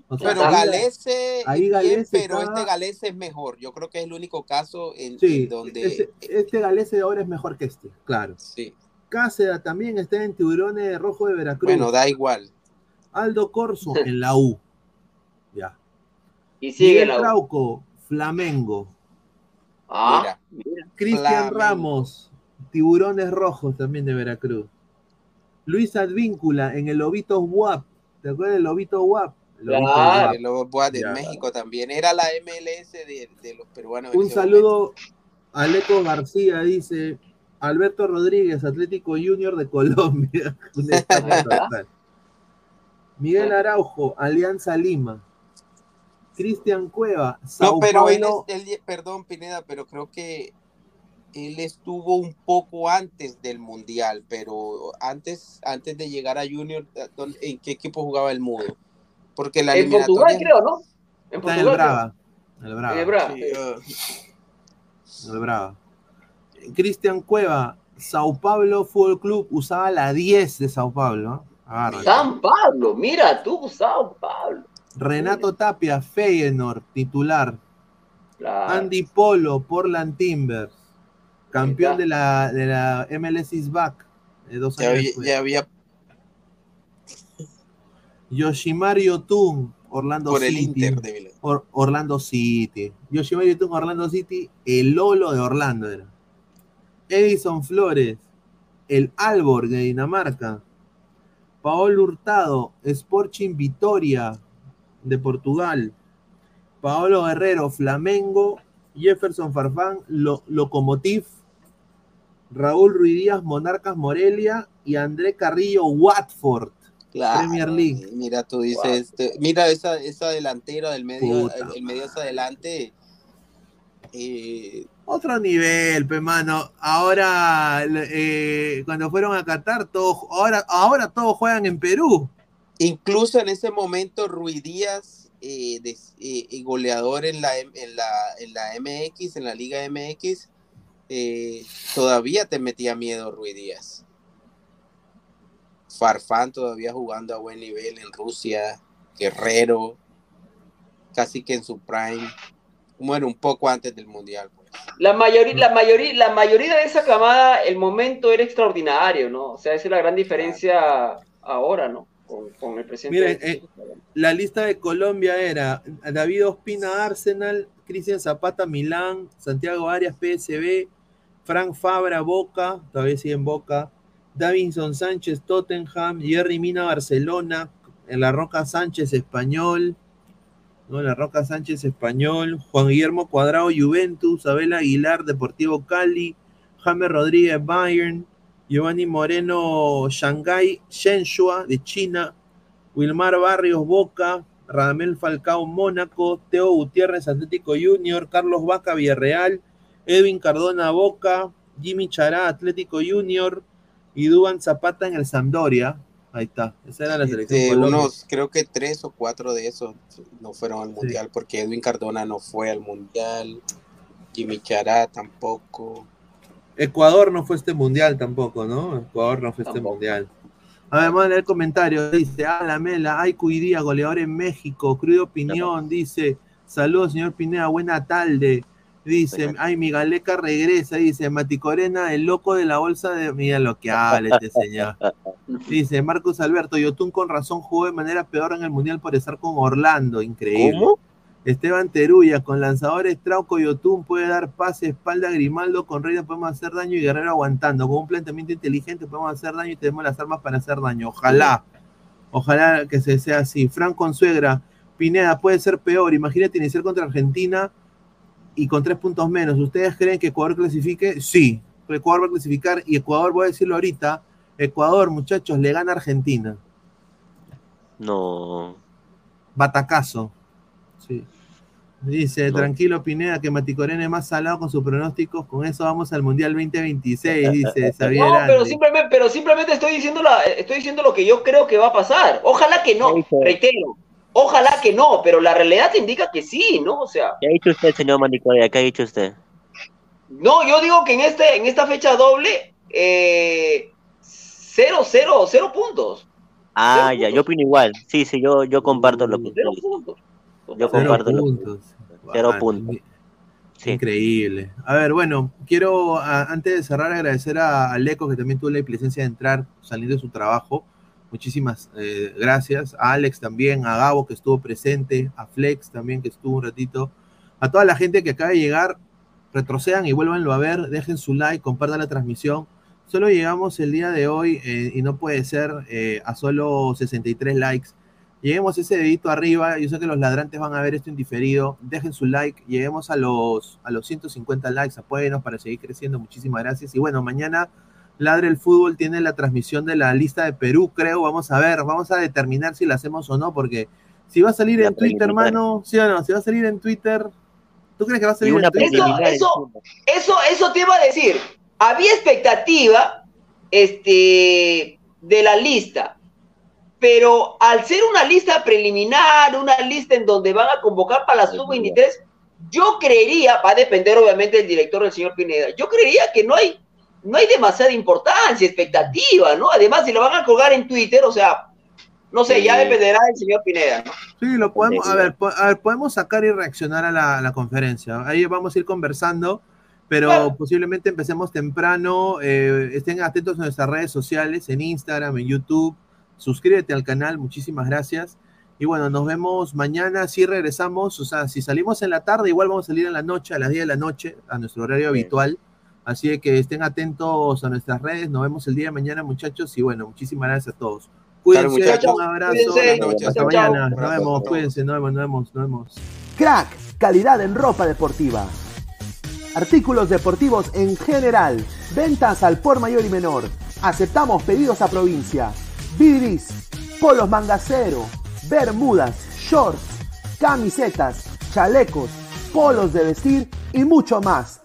O sea, Pero ahí- Galese, ahí bien, Galese pero este Galese es mejor. Yo creo que es el único caso en, Sí, en donde este, este Galese de ahora es mejor que este, claro. sí. Cáceda también está en Tiburones Rojos de Veracruz. Bueno, da igual. Aldo Corso en la U. Ya. Y sigue Miguel la U. Trauco, Flamengo. Ah. Cristian. Ramos, Tiburones Rojos también de Veracruz. Luis Advíncula en el Lobito WAP. ¿Te acuerdas del Lobito WAP? El Lobito Claro. WAP. Luego Boa de Ya. México también. Era la MLS de, de los peruanos. Un saludo a Aleco García, dice Alberto Rodríguez, Atlético Junior de Colombia. Un estafa total. Miguel Araujo, Alianza Lima. Cristian Cueva, No, Sao pero él, es- él- perdón, Pineda, pero creo que él estuvo un poco antes del Mundial, pero antes, antes de llegar a Junior, ¿dónde- ¿en qué equipo jugaba el Mudo? Porque la En Portugal, creo, ¿no? En Portugal. el. En el el Braga. Sí, en el Braga. Cristian Cueva, Sao Paulo Fútbol Club usaba la 10 de Sao Paulo. Agárrate. San Pablo, mira tú, San Pablo. Renato Tapia, Feyenoord, titular. Claro. Andy Polo, Portland Timbers, campeón de la, de la MLS is back. eh, dos ya, años había, ya había Yoshimar Yotun, Orlando por el City. Inter de. Or- Orlando City. Yoshimar Yotun, Orlando City, el Lolo de Orlando era. Edison Flores, el Alborg de Dinamarca. Paolo Hurtado, Sporting Vitoria de Portugal. Paolo Guerrero, Flamengo. Jefferson Farfán, Lo- Locomotiv. Raúl Ruidíaz, Monarcas Morelia. Y André Carrillo, Watford. Claro, Premier League. Mira, tú dices, este, mira esa, esa delantera del medio, Puta el, el medio hacia adelante. eh, Otro nivel, pe mano. Ahora, eh, cuando fueron a Qatar, todos, ahora, ahora todos juegan en Perú. incluso en ese momento, Rui Díaz, eh, eh, eh, goleador en la, en, la, en la MX, en la Liga MX, todavía te metía miedo Rui Díaz. Farfán todavía jugando a buen nivel en Rusia, Guerrero, casi que en su prime. Bueno, un poco antes del Mundial. pues. La mayoría, la mayoría, la mayoría de esa camada, el momento era extraordinario, ¿no? O sea, esa es la gran diferencia ahora, ¿no? Con, con el presidente. Miren, eh, La lista de Colombia era David Ospina, Arsenal, Cristian Zapata, Milán, Santiago Arias, PSB, Frank Fabra, Boca, todavía sigue en Boca, Davinson Sánchez, Tottenham, Jerry Mina, Barcelona, en la Roca Sánchez, Español, La Roca Sánchez, Español, Juan Guillermo Cuadrado, Juventus, Abel Aguilar, Deportivo Cali, James Rodríguez, Bayern, Giovanni Moreno, Shanghai, Shenzhua, de China, Wilmar Barrios, Boca, Radamel Falcao, Mónaco, Teo Gutiérrez, Atlético Junior, Carlos Vaca, Villarreal, Edwin Cardona, Boca, Jimmy Chará, Atlético Junior, y Duban Zapata en el Sampdoria. Ahí está, esa era la selección De Colombia. unos, creo que tres o cuatro de esos no fueron al mundial, porque Edwin Cardona no fue al mundial, Jimmy Chará tampoco. Ecuador no fue este mundial tampoco, ¿no? Ecuador no fue este mundial. A ver, vamos a leer comentarios. Dice, ah, la mela, ay, cuidía, goleador en México. Crudo opinión, dice, saludos, señor Pineda, buena tarde. Dice, ay, mi galeca regresa. Dice, Maticorena, el loco de la bolsa de. Mira lo que habla este señor. Dice, Marcos Alberto, Yotun con razón jugó de manera peor en el mundial por estar con Orlando. Increíble. ¿Cómo? Esteban Teruya, con lanzadores Trauco y Otún puede dar pase, espalda, Grimaldo, con Reina podemos hacer daño y Guerrero aguantando. Con un planteamiento inteligente podemos hacer daño y tenemos las armas para hacer daño. Ojalá, ojalá que se sea así. Fran Consuegra, Pineda, puede ser peor. Imagínate iniciar contra Argentina y con tres puntos menos. ¿Ustedes creen que Ecuador clasifique? Sí, Ecuador va a clasificar y Ecuador, voy a decirlo ahorita, Ecuador, muchachos, le gana a Argentina. No. Batacazo. Sí. Dice, No. tranquilo Pineda, que Maticorena es más salado con sus pronósticos. Con eso vamos al Mundial 2026, dice Xavier No, pero simplemente, pero simplemente estoy diciendo la, estoy diciendo lo que yo creo que va a pasar. Ojalá que no, reitero. Ojalá que no, pero la realidad te indica que sí, ¿no? O sea, ¿Qué ha dicho usted, señor Manicorea? ¿Qué ha dicho usted? no, yo digo que en este, en esta fecha doble, eh, cero, cero, cero puntos. Ah, Cero ya, yo opino igual. Sí, sí, yo, yo comparto lo que usted Cero puntos. Yo Cero comparto lo que puntos. Cero puntos. Sí. Increíble. A ver, bueno, quiero a- antes de cerrar agradecer a, a Leco que también tuvo la presencia de entrar saliendo de su trabajo. Muchísimas eh, gracias. A Alex también, a Gabo que estuvo presente, a Flex también que estuvo un ratito. A toda la gente que acaba de llegar, retrocedan y vuélvanlo a ver, dejen su like, compartan la transmisión. Solo llegamos el día de hoy eh, y no puede ser eh, a solo 63 likes. Lleguemos ese dedito arriba. Yo sé que los ladrantes van a ver esto en diferido. Dejen su like. Lleguemos a los, a los 150 likes. Apóyenos para seguir creciendo. Muchísimas gracias. Y bueno, mañana Ladre el Fútbol tiene la transmisión de la lista de Perú, creo. Vamos a ver, vamos a determinar si la hacemos o no, porque si va a salir en Twitter, hermano, sí o no, si va a salir en Twitter, ¿tú crees que va a salir una en Twitter? Eso, preliminar eso, encima. eso, eso te iba a decir. Había expectativa este, de la lista, pero al ser una lista preliminar, una lista en donde van a convocar para la sub-23, yo creería, va a depender obviamente del director del señor Pineda, yo creería que no hay, no hay demasiada importancia, expectativa, ¿no? Además, si lo van a colgar en Twitter, o sea, no sé, ya dependerá del señor Pineda, ¿no? Sí, lo podemos, a ver, po- a ver, podemos sacar y reaccionar a la, a la conferencia. Ahí vamos a ir conversando, pero Claro. posiblemente empecemos temprano. eh, estén atentos a nuestras redes sociales, en Instagram, en YouTube. Suscríbete al canal, muchísimas gracias. Y bueno, nos vemos mañana. Si regresamos, o sea, si salimos en la tarde, igual vamos a salir en la noche, a las 10 de la noche, a nuestro horario Sí. habitual. Así que estén atentos a nuestras redes. Nos vemos el día de mañana, muchachos. Y bueno, muchísimas gracias a todos. Cuídense, muchachos. un abrazo. Cuídense. Hasta mañana. Nos vemos, cuídense, nos vemos, nos vemos, nos vemos. Crack, calidad en ropa deportiva. Artículos deportivos en general. Ventas al por mayor y menor. Aceptamos pedidos a provincia. Bidris, polos mangacero, bermudas, shorts, camisetas, chalecos, polos de vestir y mucho más.